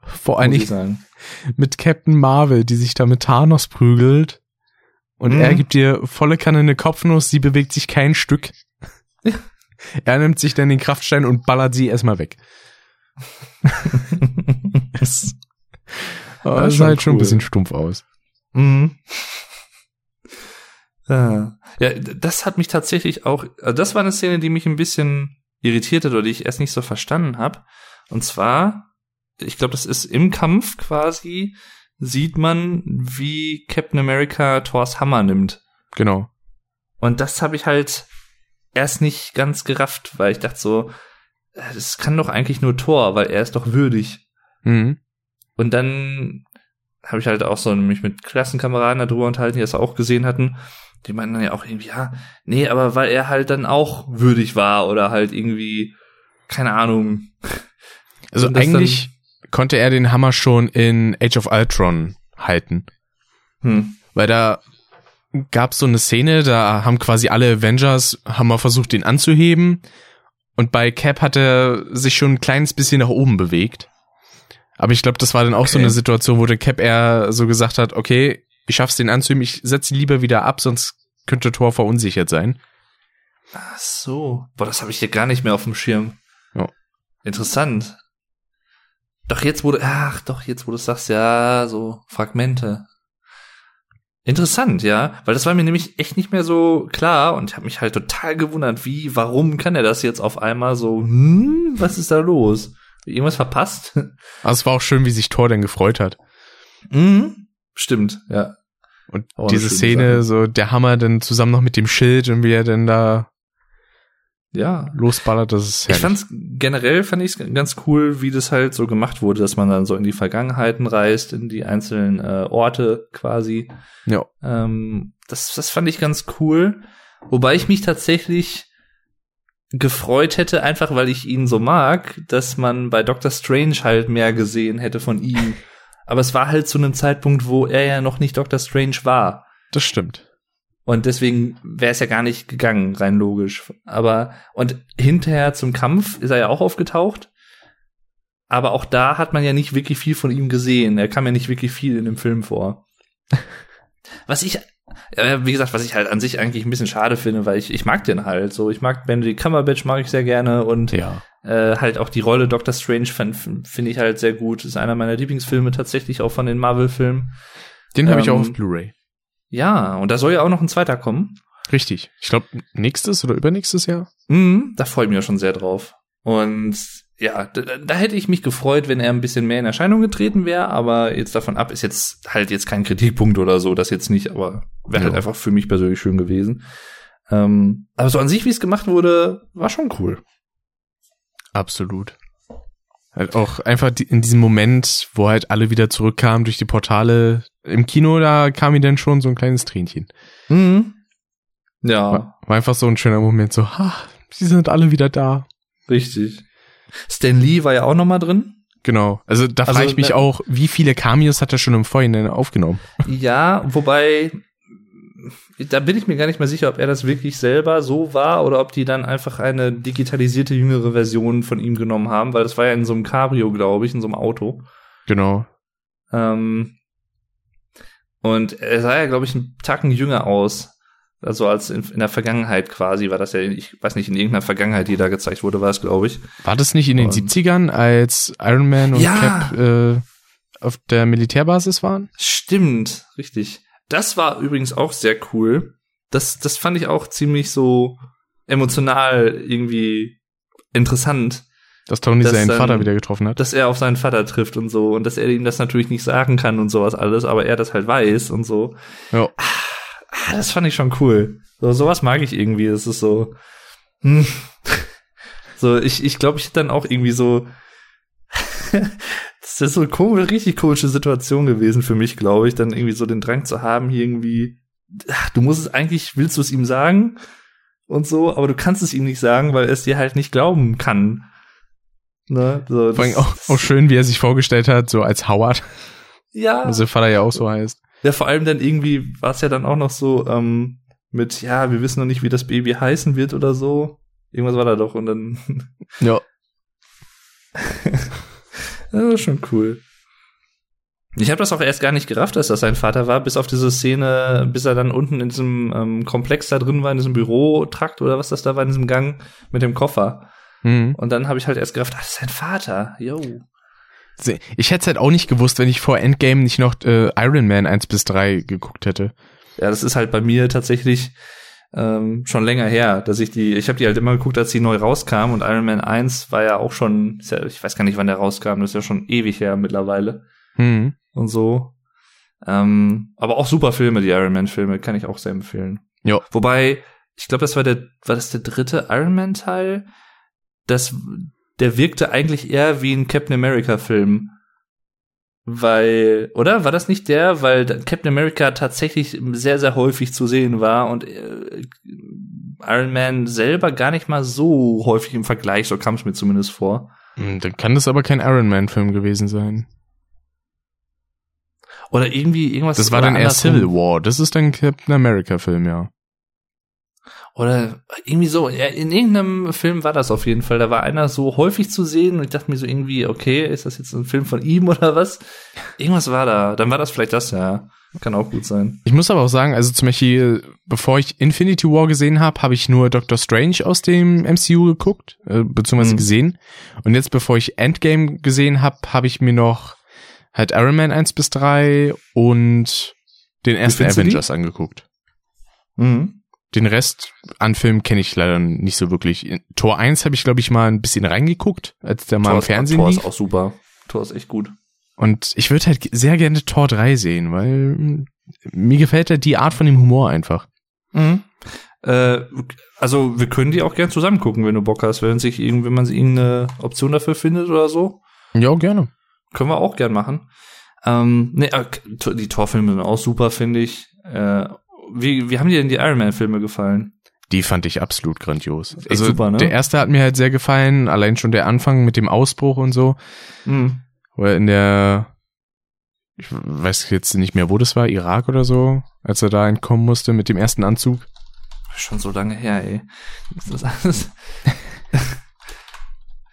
Vor allen muss ich mit Captain Marvel, die sich da mit Thanos prügelt. Und Mhm. er gibt ihr volle Kanne eine Kopfnuss, sie bewegt sich kein Stück. [LAUGHS] er nimmt sich dann den Kraftstein und ballert sie erstmal weg. [LAUGHS] [LAUGHS] Es das sah schon halt schon ein cool. bisschen stumpf aus. Mhm. Ja. ja, das hat mich tatsächlich auch, also das war eine Szene, die mich ein bisschen irritiert hat oder die ich erst nicht so verstanden habe. Und zwar, ich glaube, das ist im Kampf quasi, sieht man, wie Captain America Thors Hammer nimmt. Genau. Und das habe ich halt erst nicht ganz gerafft, weil ich dachte so, äh, das kann doch eigentlich nur Thor, weil er ist doch würdig. Mhm. Und dann habe ich halt auch so mich mit Klassenkameraden darüber unterhalten, die das auch gesehen hatten. Die meinten dann ja auch irgendwie, ja, nee, aber weil er halt dann auch würdig war oder halt irgendwie, keine Ahnung. [LAUGHS] Also eigentlich konnte er den Hammer schon in Age of Ultron halten. Hm. Weil da gab's so eine Szene, da haben quasi alle Avengers, haben mal versucht, den anzuheben. Und bei Cap hat er sich schon ein kleines bisschen nach oben bewegt. Aber ich glaube, das war dann auch so Okay. eine Situation, wo der Cap eher so gesagt hat, okay, ich schaff's den anzuheben, ich setze ihn lieber wieder ab, sonst könnte Thor verunsichert sein. Ach so. Boah, das habe ich hier gar nicht mehr auf dem Schirm. Ja. Interessant. Doch jetzt wurde, ach doch, jetzt wo du es sagst, ja, so Fragmente. Interessant, ja, weil das war mir nämlich echt nicht mehr so klar und ich habe mich halt total gewundert, wie, warum kann er das jetzt auf einmal so, hm, was ist da los? Irgendwas verpasst? Aber es war auch schön, wie sich Thor dann gefreut hat. mhm. Stimmt, ja. Und eine diese Szene, Sache. so der Hammer dann zusammen noch mit dem Schild und wie er dann da Ja, losballert, das ist Ich herrlich. fand's generell fand ich ganz cool, wie das halt so gemacht wurde, dass man dann so in die Vergangenheiten reist, in die einzelnen äh, Orte quasi. ja. Ähm, das, das fand ich ganz cool. Wobei ich mich tatsächlich gefreut hätte, einfach weil ich ihn so mag, dass man bei Doctor Strange halt mehr gesehen hätte von ihm. [LAUGHS] Aber es war halt zu einem Zeitpunkt, wo er ja noch nicht Doctor Strange war. Das stimmt. Und deswegen wäre es ja gar nicht gegangen, rein logisch. Aber, und hinterher zum Kampf ist er ja auch aufgetaucht. Aber auch da hat man ja nicht wirklich viel von ihm gesehen. Er kam ja nicht wirklich viel in dem Film vor. [LAUGHS] Was ich, ja, wie gesagt, was ich halt an sich eigentlich ein bisschen schade finde, weil ich, ich mag den halt so. Ich mag Benedict Cumberbatch mag ich sehr gerne und Ja. äh, halt auch die Rolle Doctor Strange finde find ich halt sehr gut. Ist einer meiner Lieblingsfilme tatsächlich auch von den Marvel-Filmen. Den habe ich auch Ähm, auf Blu-ray. Ja, und da soll ja auch noch ein zweiter kommen. Richtig. Ich glaube, nächstes oder übernächstes Jahr. Mhm, da freue ich mich auch schon sehr drauf. Und ja, da, da hätte ich mich gefreut, wenn er ein bisschen mehr in Erscheinung getreten wäre, aber jetzt davon ab ist jetzt halt jetzt kein Kritikpunkt oder so, das jetzt nicht, aber wäre halt Ja. einfach für mich persönlich schön gewesen. Ähm, aber so an sich, wie es gemacht wurde, war schon cool. Absolut. Halt auch einfach in diesem Moment, wo halt alle wieder zurückkamen durch die Portale. Im Kino, da kam ihm dann schon so ein kleines Tränchen. Mhm. Ja. War, war einfach so ein schöner Moment, so, ha, sie sind alle wieder da. Richtig. Stan Lee war ja auch noch mal drin. Genau. Also da also, frage ich mich auch, wie viele Cameos hat er schon im Vorhinein aufgenommen? [LAUGHS] Ja, wobei da bin ich mir gar nicht mehr sicher, ob er das wirklich selber so war oder ob die dann einfach eine digitalisierte jüngere Version von ihm genommen haben, weil das war ja in so einem Cabrio, glaube ich, in so einem Auto. Genau. Ähm, und er sah ja, glaube ich, einen Tacken jünger aus. Also als in, in, der Vergangenheit quasi war das ja, ich weiß nicht, in irgendeiner Vergangenheit, die da gezeigt wurde, war es, glaube ich. War das nicht in den und 70ern, als Iron Man und ja. Cap äh, auf der Militärbasis waren? Stimmt, richtig. Das war übrigens auch sehr cool. Das, das fand ich auch ziemlich so emotional irgendwie interessant. Dass Tony dass seinen dann, Vater wieder getroffen hat. Dass er auf seinen Vater trifft und so. Und dass er ihm das natürlich nicht sagen kann und sowas alles, aber er das halt weiß und so. Ja. Ah, das fand ich schon cool. So, sowas mag ich irgendwie. Das ist so. Hm. [LAUGHS] So, ich, ich glaube, ich hätte dann auch irgendwie so [LAUGHS] das ist so eine komische, richtig komische Situation gewesen für mich, glaube ich, dann irgendwie so den Drang zu haben, hier irgendwie, ach, du musst es eigentlich, willst du es ihm sagen und so, aber du kannst es ihm nicht sagen, weil er es dir halt nicht glauben kann. Ne? So, Vor allem auch, auch schön, wie er sich vorgestellt hat, so als Howard. Ja. Also Vater ja auch so heißt. Ja, vor allem dann irgendwie war es ja dann auch noch so ähm, mit, ja, wir wissen noch nicht, wie das Baby heißen wird oder so. Irgendwas war da doch und dann. [LAUGHS] Ja. [LAUGHS] Das ist schon cool. Ich habe das auch erst gar nicht gerafft, dass das sein Vater war, bis auf diese Szene, bis er dann unten in diesem ähm, Komplex da drin war, in diesem Bürotrakt oder was das da war, in diesem Gang mit dem Koffer. Mhm. Und dann habe ich halt erst gerafft, ach, das ist sein Vater. Yo. Ich hätte es halt auch nicht gewusst, wenn ich vor Endgame nicht noch äh, Iron Man 1 bis 3 geguckt hätte. Ja, das ist halt bei mir tatsächlich ähm, schon länger her, dass ich die, ich habe die halt immer geguckt, als die neu rauskam und Iron Man 1 war ja auch schon, ja, ich weiß gar nicht, wann der rauskam, das ist ja schon ewig her mittlerweile. Mhm. Und so. Ähm, aber auch super Filme, die Iron Man Filme, kann ich auch sehr empfehlen. Ja. Wobei, ich glaube, das war der, war das der dritte Iron Man Teil? Das, der wirkte eigentlich eher wie ein Captain America Film weil, oder? War das nicht der, weil Captain America tatsächlich sehr, sehr häufig zu sehen war und äh, Iron Man selber gar nicht mal so häufig im Vergleich, so kam es mir zumindest vor. Hm, dann kann das aber kein Iron Man-Film gewesen sein. Oder irgendwie irgendwas. Das war dann eher Civil War. Das ist dann Captain America-Film, ja. Oder irgendwie so, ja, in irgendeinem Film war das auf jeden Fall. Da war einer so häufig zu sehen und ich dachte mir so irgendwie, okay, ist das jetzt ein Film von ihm [LAUGHS] oder was? Irgendwas war da. Dann war das vielleicht das, ja. Kann auch gut sein. Ich muss aber auch sagen, also zum Beispiel, bevor ich Infinity War gesehen habe, habe ich nur Doctor Strange aus dem MCU geguckt, äh, beziehungsweise mhm. gesehen. Und jetzt, bevor ich Endgame gesehen habe, habe ich mir noch halt Iron Man 1 bis 3 und den ersten Avengers angeguckt. Mhm. Den Rest an Filmen kenne ich leider nicht so wirklich. In Tor 1 habe ich, glaube ich, mal ein bisschen reingeguckt, als der mal Tor im Fernsehen Tor lief. ist auch super. Tor ist echt gut. Und ich würde halt sehr gerne Tor 3 sehen, weil hm, mir gefällt halt die Art von dem Humor einfach. Mhm. Äh, also wir können die auch gern zusammen gucken, wenn du Bock hast, wenn sich irgendwie, wenn man irgendeine Option dafür findet oder so. Ja, gerne. Können wir auch gern machen. Ähm, nee, äh, die Torfilme sind auch super, finde ich. Äh, wie, wie haben dir denn die Iron Man-Filme gefallen? Die fand ich absolut grandios. Echt also super, ne? Der erste hat mir halt sehr gefallen, allein schon der Anfang mit dem Ausbruch und so. Mhm. Wo er in der, ich weiß jetzt nicht mehr, wo das war, Irak oder so, als er da entkommen musste mit dem ersten Anzug. Schon so lange her, ey. Das alles. [LAUGHS]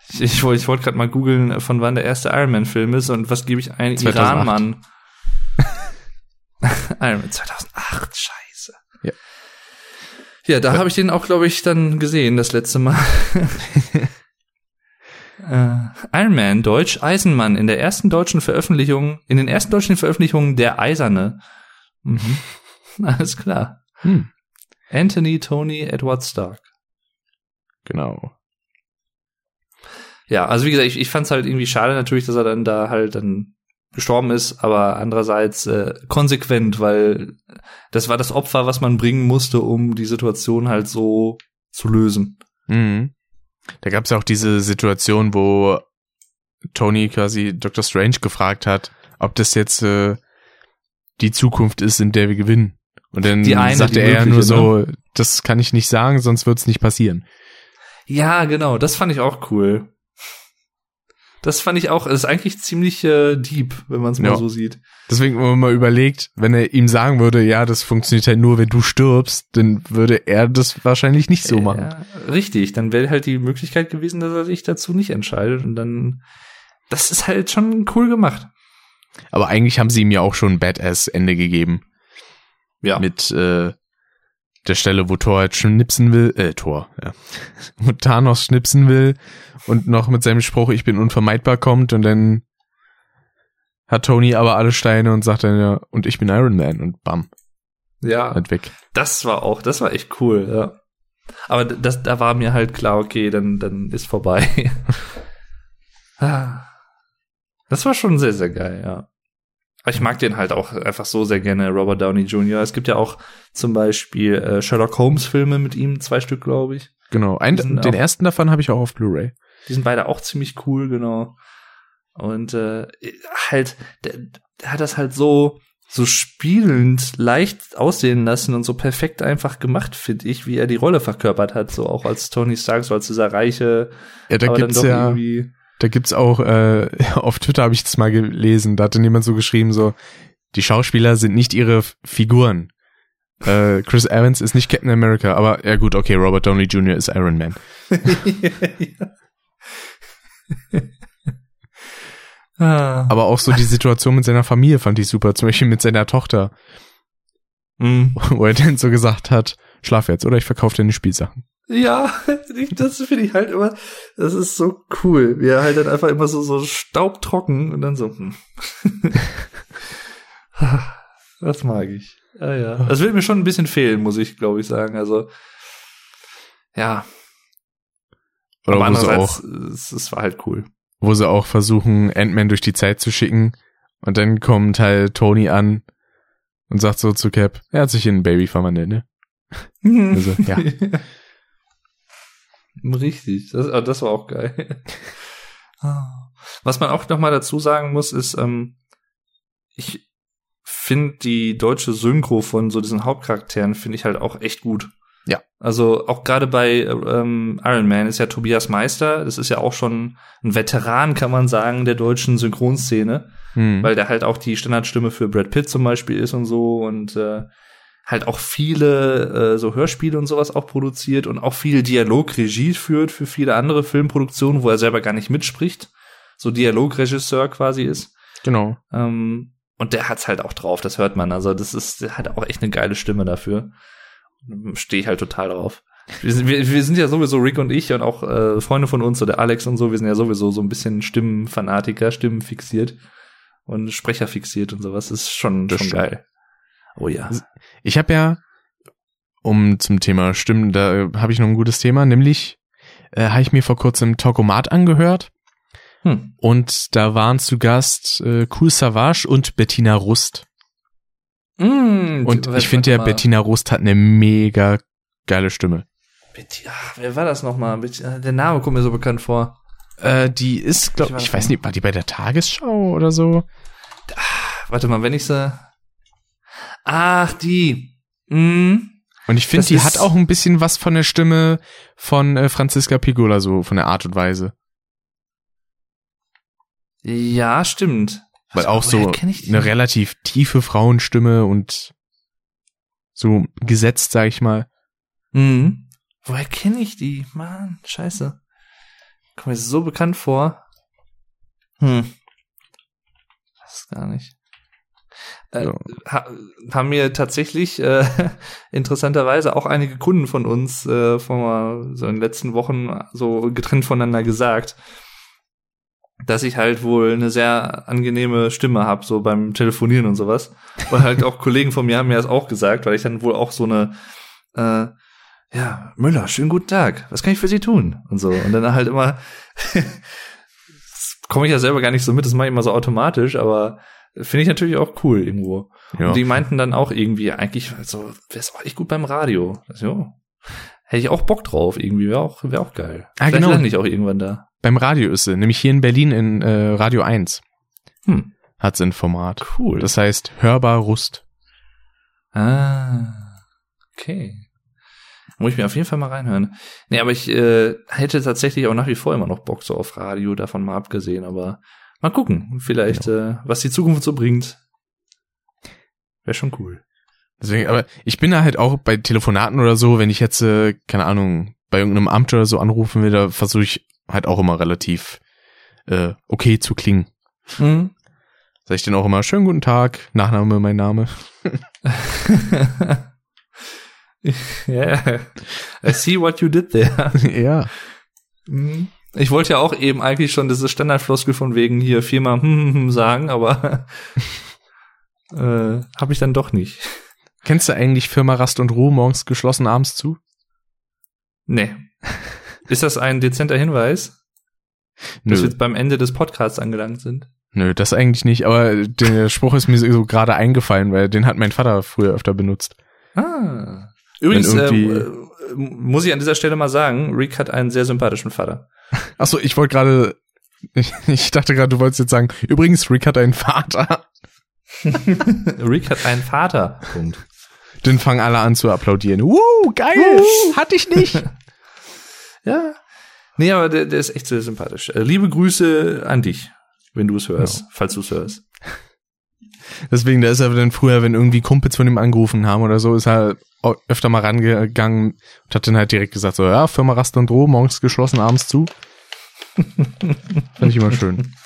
ich, ich wollte ich wollt gerade mal googeln, von wann der erste Iron Man-Film ist und was gebe ich ein? Iran-Mann. [LAUGHS] Iron Man 2008, scheiße. Ja. Da habe ich den auch, glaube ich, dann gesehen, das letzte Mal. [LAUGHS] äh, Iron Man, Deutsch, Eisenmann, in der ersten deutschen Veröffentlichung, in den ersten deutschen Veröffentlichungen der Eiserne. Mhm. [LAUGHS] Alles klar. Hm. Anthony Tony Edward Stark. Genau. Ja, also wie gesagt, ich, ich fand es halt irgendwie schade natürlich, dass er dann da halt dann gestorben ist, aber andererseits äh, konsequent, weil das war das Opfer, was man bringen musste, um die Situation halt so zu lösen. Mhm. Da gab es ja auch diese Situation, wo Tony quasi Dr. Strange gefragt hat, ob das jetzt äh, die Zukunft ist, in der wir gewinnen. Und dann eine, sagte er ja nur so, das kann ich nicht sagen, sonst wird's nicht passieren. Ja, genau, das fand ich auch cool. Das fand ich auch, es ist eigentlich ziemlich äh, deep, wenn man es mal Ja. so sieht. Deswegen, wenn man mal überlegt, wenn er ihm sagen würde, ja, das funktioniert halt nur, wenn du stirbst, dann würde er das wahrscheinlich nicht so machen. Ja, richtig, dann wäre halt die Möglichkeit gewesen, dass er sich dazu nicht entscheidet und dann das ist halt schon cool gemacht. Aber eigentlich haben sie ihm ja auch schon ein Badass-Ende gegeben. Ja. Mit äh, der Stelle, wo Thor halt schnipsen will, äh, Thor, ja. [LAUGHS] wo Thanos schnipsen will und noch mit seinem Spruch, ich bin unvermeidbar kommt und dann hat Tony aber alle Steine und sagt dann ja, und ich bin Iron Man und bam, ja. halt weg. Das war auch, das war echt cool, ja. Aber das, da war mir halt klar, okay, dann, dann ist vorbei. [LAUGHS] Ah. das war schon sehr, sehr geil, ja. Aber ich mag den halt auch einfach so sehr gerne, Robert Downey Jr. Es gibt ja auch zum Beispiel äh, Sherlock Holmes Filme mit ihm, zwei Stück, glaube ich. Genau, ein, den auch- ersten davon habe ich auch auf Blu-ray. Die sind beide auch ziemlich cool, genau. Und äh, halt, der, der hat das halt so so spielend leicht aussehen lassen und so perfekt einfach gemacht, finde ich, wie er die Rolle verkörpert hat, so auch als Tony Stark, so als dieser reiche, Ja, da gibt's doch ja, irgendwie da gibt's auch, äh, [LAUGHS] auf Twitter habe ich das mal gelesen, da hatte jemand so geschrieben, so, die Schauspieler sind nicht ihre Figuren. Äh, Chris Evans ist nicht Captain America, aber ja gut, okay, Robert Downey Jr. ist Iron Man. [LAUGHS] ah. Aber auch so die Situation mit seiner Familie fand ich super, zum Beispiel mit seiner Tochter, Mm. [LAUGHS] wo er dann so gesagt hat, schlaf jetzt oder ich verkaufe deine Spielsachen. Ja, [LAUGHS] das finde ich halt immer, das ist so cool. wie er halt dann einfach immer so, so staubtrocken und dann so, hm. [LAUGHS] Das mag ich. Ja, ja. Das wird mir schon ein bisschen fehlen, muss ich, glaube ich, sagen. Also, ja. Oder aber wo sie, andererseits, auch, es, es war halt cool. wo sie auch versuchen, Ant-Man durch die Zeit zu schicken und dann kommt halt Tony an und sagt so zu Cap, er hat sich in ein Baby verwandelt, ne? [LAUGHS] Also, ja. Richtig, das, ah, das war auch geil. [LAUGHS] Ah. Was man auch noch mal dazu sagen muss, ist, ähm, ich finde die deutsche Synchro von so diesen Hauptcharakteren finde ich halt auch echt gut. Ja. Also auch gerade bei ähm, Iron Man ist ja Tobias Meister, das ist ja auch schon ein Veteran, kann man sagen, der deutschen Synchronszene Hm. weil der halt auch die Standardstimme für Brad Pitt zum Beispiel ist und so und äh, halt auch viele äh, so Hörspiele und sowas auch produziert und auch viel Dialogregie führt für viele andere Filmproduktionen, wo er selber gar nicht mitspricht, so Dialogregisseur quasi ist. Genau. Ähm, und der hat's halt auch drauf, das hört man. Also das ist, der hat auch echt eine geile Stimme dafür. Stehe ich halt total drauf. Wir sind, wir, wir sind ja sowieso Rick und ich und auch äh, Freunde von uns, so der Alex und so, wir sind ja sowieso so ein bisschen Stimmenfanatiker, Stimmen fixiert und Sprecher fixiert und sowas. Das ist schon, Das schon geil. Oh ja. Ich habe ja, um zum Thema Stimmen, da äh, habe ich noch ein gutes Thema, nämlich äh, habe ich mir vor kurzem Tokomat angehört Hm. und da waren zu Gast äh, Cool Savage und Bettina Rust. Mm, Und ich finde ja. Bettina Rust hat eine mega geile Stimme. Bettina, wer war das nochmal? Bettina- Der Name kommt mir so bekannt vor. Äh, die ist, glaub, Ich ich, weiß weiß nicht, war die bei der Tagesschau oder so? Warte mal, wenn ich sie. Ach, die. Mm. Und ich finde, die hat auch ein bisschen was von der Stimme von äh, Franziska Pigula, so von der Art und Weise. Ja, stimmt. Weil Was- auch so eine relativ tiefe Frauenstimme und so gesetzt, sag ich mal. Mhm. Woher kenne ich die? Mann, scheiße. Kommt mir so bekannt vor. Hm. Das ist gar nicht. Äh, ha, haben mir tatsächlich äh, [LAUGHS] interessanterweise auch einige Kunden von uns äh, vor so in den letzten Wochen so getrennt voneinander gesagt, dass ich halt wohl eine sehr angenehme Stimme habe, so beim Telefonieren und sowas. Weil halt auch Kollegen von mir haben mir das auch gesagt, weil ich dann wohl auch so eine äh, ja, Müller, schönen guten Tag. Was kann ich für Sie tun? Und so. Und dann halt immer, [LAUGHS] das komme ich ja selber gar nicht so mit, das mache ich immer so automatisch, aber finde ich natürlich auch cool irgendwo. Ja. Und die meinten dann auch irgendwie, eigentlich, so, wäre es auch echt gut beim Radio. Ja, hätte ich auch Bock drauf irgendwie, wäre auch, wäre auch geil. Ah, Vielleicht genau. ich auch irgendwann da. beim Radio ist sie, nämlich hier in Berlin in äh, Radio 1. Hm. Hat sie ein Format. Cool. Das heißt Hörbar Rust. Ah, okay. Muss ich mir auf jeden Fall mal reinhören. Nee, aber ich äh, hätte tatsächlich auch nach wie vor immer noch Bock so auf Radio, davon mal abgesehen, aber mal gucken, vielleicht, äh, was die Zukunft so bringt. Wäre schon cool. Deswegen, aber ich bin da halt auch bei Telefonaten oder so, wenn ich jetzt, äh, keine Ahnung, bei irgendeinem Amt oder so anrufen will, da versuche ich halt auch immer relativ äh, okay zu klingen. Mhm. Sag ich dann auch immer, schönen guten Tag, Nachname, mein Name. [LAUGHS] yeah. I see what you did there. [LAUGHS] ja. Mhm. Ich wollte ja auch eben eigentlich schon diese Standardfloskel von wegen hier viermal hm, hm, hm sagen, aber [LAUGHS] äh, habe ich dann doch nicht. Kennst du eigentlich Firma Rast und Ruhe morgens geschlossen, abends zu? Nee. [LAUGHS] Ist das ein dezenter Hinweis? Dass wir jetzt beim Ende des Podcasts angelangt sind? Nö, das eigentlich nicht, aber der [LAUGHS] Spruch ist mir so gerade eingefallen, weil den hat mein Vater früher öfter benutzt. Ah. Übrigens, äh, muss ich an dieser Stelle mal sagen, Rick hat einen sehr sympathischen Vater. Achso, ich wollte gerade, ich, ich dachte gerade, du wolltest jetzt sagen, übrigens, Rick hat einen Vater. [LAUGHS] Rick hat einen Vater. Punkt. Dann fangen alle an zu applaudieren. Woo, geil! Woo. Hatte ich nicht. [LAUGHS] ja. Nee, aber der, der ist echt sehr sympathisch. Äh, liebe Grüße an dich, wenn du es hörst, ja. falls du es hörst. Deswegen, da ist er dann früher, wenn irgendwie Kumpels von ihm angerufen haben oder so, ist er öfter mal rangegangen und hat dann halt direkt gesagt, so, ja, Firma Rast und Droh, morgens geschlossen, abends zu. [LAUGHS] Fand ich immer schön. [LAUGHS]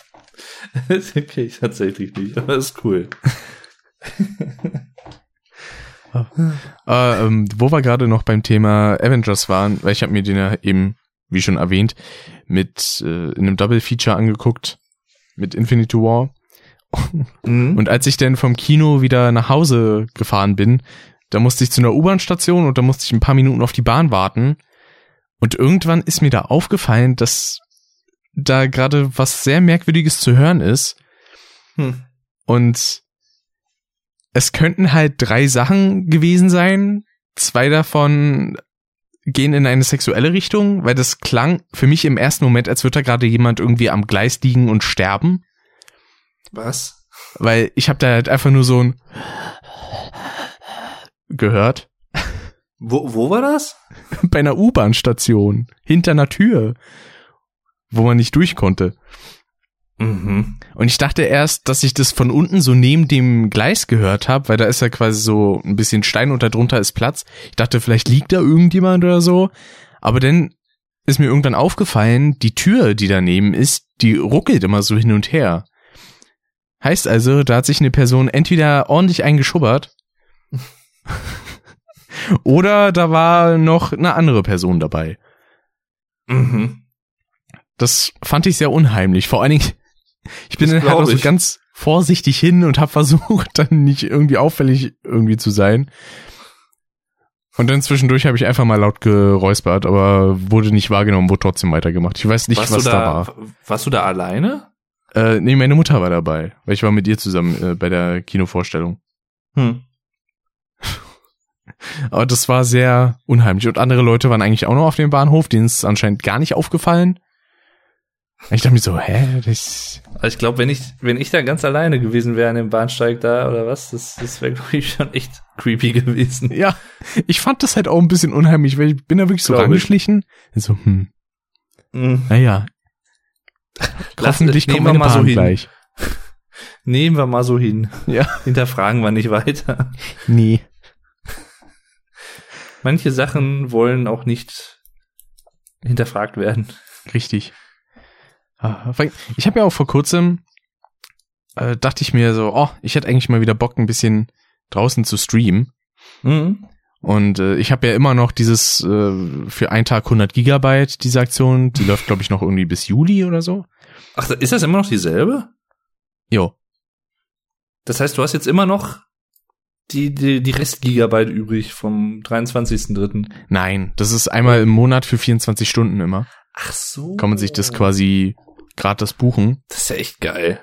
Das kenne ich tatsächlich nicht, aber das ist cool. äh, [LAUGHS] ähm, wo wir gerade noch beim Thema Avengers waren, weil ich habe mir den ja eben, wie schon erwähnt, mit äh, in einem Double Feature angeguckt mit Infinity War. Mhm. Und als ich dann vom Kino wieder nach Hause gefahren bin, da musste ich zu einer U-Bahn-Station und da musste ich ein paar Minuten auf die Bahn warten. Und irgendwann ist mir da aufgefallen, dass da gerade was sehr Merkwürdiges zu hören ist. Hm. Und es könnten halt drei Sachen gewesen sein. Zwei davon gehen in eine sexuelle Richtung, weil das klang für mich im ersten Moment, als würde da gerade jemand irgendwie am Gleis liegen und sterben. Was? Weil ich habe da halt einfach nur so ein gehört. Wo, wo war das? [LAUGHS] Bei einer U-Bahn-Station. Hinter einer Tür. Wo man nicht durch konnte. Mhm. Und ich dachte erst, dass ich das von unten so neben dem Gleis gehört habe, weil da ist ja quasi so ein bisschen Stein und darunter ist Platz. Ich dachte, vielleicht liegt da irgendjemand oder so. Aber dann ist mir irgendwann aufgefallen, die Tür, die daneben ist, die ruckelt immer so hin und her. Heißt also, da hat sich eine Person entweder ordentlich eingeschubbert [LAUGHS] oder da war noch eine andere Person dabei. Mhm. Das fand ich sehr unheimlich. Vor allen Dingen, ich bin dann halt auch so ganz vorsichtig hin und habe versucht, [LAUGHS] dann nicht irgendwie auffällig irgendwie zu sein. Und dann zwischendurch habe ich einfach mal laut geräuspert, aber wurde nicht wahrgenommen, wurde trotzdem weitergemacht. Ich weiß nicht, warst was da, da, war. Warst du da alleine? Äh, nee, meine Mutter war dabei, weil ich war mit ihr zusammen äh, bei der Kinovorstellung. Hm. [LAUGHS] aber das war sehr unheimlich. Und andere Leute waren eigentlich auch noch auf dem Bahnhof, denen ist anscheinend gar nicht aufgefallen. Ich dachte mir so, hä? Das also ich glaube, wenn ich, wenn ich da ganz alleine gewesen wäre an dem Bahnsteig da oder was, das, das wäre, glaube ich, schon echt creepy gewesen. Ja, ich fand das halt auch ein bisschen unheimlich, weil ich bin da wirklich so glaub rangeschlichen. Ich. So, hm. Mhm. Naja. Hoffentlich kommt meine Bahn so gleich. [LAUGHS] Nehmen wir mal so hin. Ja. Hinterfragen wir nicht weiter. Nee. [LAUGHS] Manche Sachen wollen auch nicht hinterfragt werden. Richtig. Ah, ich habe ja auch vor kurzem, äh, dachte ich mir so, oh, ich hätte eigentlich mal wieder Bock, ein bisschen draußen zu streamen. Mhm. Und äh, ich habe ja immer noch dieses äh, für einen Tag 100 Gigabyte, diese Aktion, die läuft glaube ich noch irgendwie bis Juli oder so. Ach, ist das immer noch dieselbe? Jo. Das heißt, du hast jetzt immer noch die, die, die Rest-Gigabyte übrig vom 23.3. Nein, das ist einmal im Monat für 24 Stunden immer. Ach so. Kann man sich das quasi gratis buchen. Das ist ja echt geil.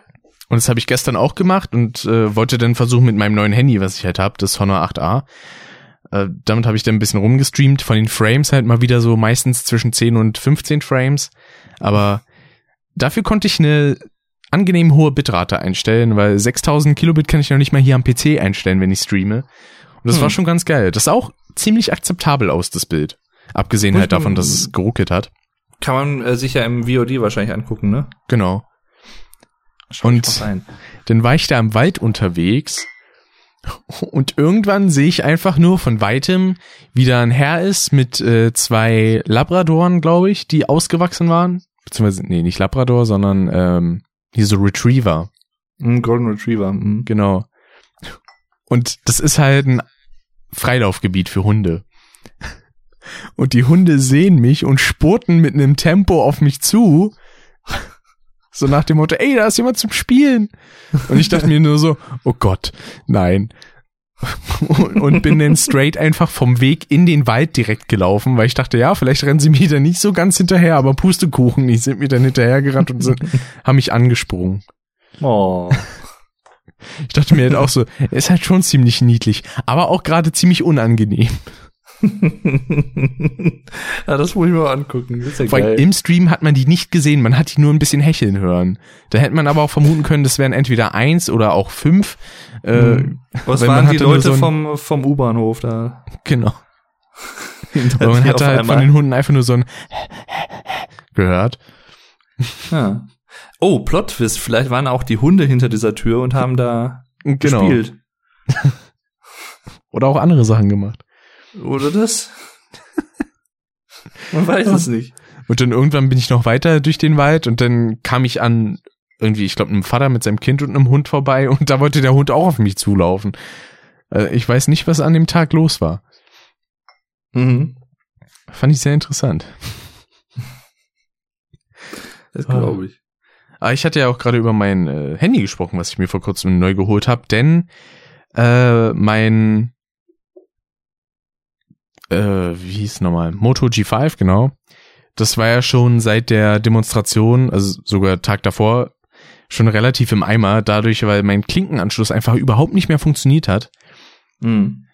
Und das habe ich gestern auch gemacht und äh, wollte dann versuchen mit meinem neuen Handy, was ich halt habe, das Honor 8a. Äh, damit habe ich dann ein bisschen rumgestreamt, von den Frames halt mal wieder so meistens zwischen 10 und 15 Frames. Aber dafür konnte ich eine angenehm hohe Bitrate einstellen, weil 6000 Kilobit kann ich noch nicht mal hier am PC einstellen, wenn ich streame. Und das Hm. war schon ganz geil. Das sah auch ziemlich akzeptabel aus, das Bild. Abgesehen Muss halt davon, dass es geruckelt hat. Kann man äh, sich ja im VOD wahrscheinlich angucken, ne? Genau. Schau Und-. Dann war ich da im Wald unterwegs und irgendwann sehe ich einfach nur von weitem, wie da ein Herr ist mit äh, zwei Labradoren, glaube ich, die ausgewachsen waren. Beziehungsweise, nee, nicht Labrador, sondern ähm, hier so Retriever. Ein Golden Retriever. mhm. Genau. Und das ist halt ein Freilaufgebiet für Hunde. Und die Hunde sehen mich und spurten mit einem Tempo auf mich zu. So nach dem Motto, ey, da ist jemand zum Spielen. Und ich dachte mir nur so, oh Gott, nein. [LAUGHS] Und bin dann straight einfach vom Weg in den Wald direkt gelaufen, weil ich dachte, ja, vielleicht rennen sie mir da nicht so ganz hinterher, aber Pustekuchen, die sind mir dann hinterhergerannt und sind, haben mich angesprungen. Oh. Ich dachte mir halt auch so, ist halt schon ziemlich niedlich, aber auch gerade ziemlich unangenehm. [LAUGHS] ja, das muss ich mir mal angucken. Ja Vor allem im Stream hat man die nicht gesehen, man hat die nur ein bisschen hecheln hören. Da hätte man aber auch vermuten können, das wären entweder eins oder auch fünf. Äh, Mhm. Was waren die hatte Leute so vom, vom U-Bahnhof da? Genau. [LAUGHS] Aber man Die hat auf halt einmal- von den Hunden einfach nur so ein [LAUGHS] gehört. Ja. Oh, Plot-Twist. Vielleicht waren auch die Hunde hinter dieser Tür und haben da Genau. gespielt. Oder auch andere Sachen gemacht. Oder das? [LAUGHS] Man weiß es nicht. Und dann irgendwann bin ich noch weiter durch den Wald und dann kam ich an irgendwie, ich glaube, einem Vater mit seinem Kind und einem Hund vorbei und da wollte der Hund auch auf mich zulaufen. Äh, Ich weiß nicht, was an dem Tag los war. Mhm. Fand ich sehr interessant. Das glaube ich. Aber ich hatte ja auch gerade über mein äh, Handy gesprochen, was ich mir vor kurzem neu geholt habe, denn äh, mein äh, wie hieß nochmal? Moto G5, genau. Das war ja schon seit der Demonstration, also sogar Tag davor, schon relativ im Eimer, dadurch, weil mein Klinkenanschluss einfach überhaupt nicht mehr funktioniert hat. Mhm.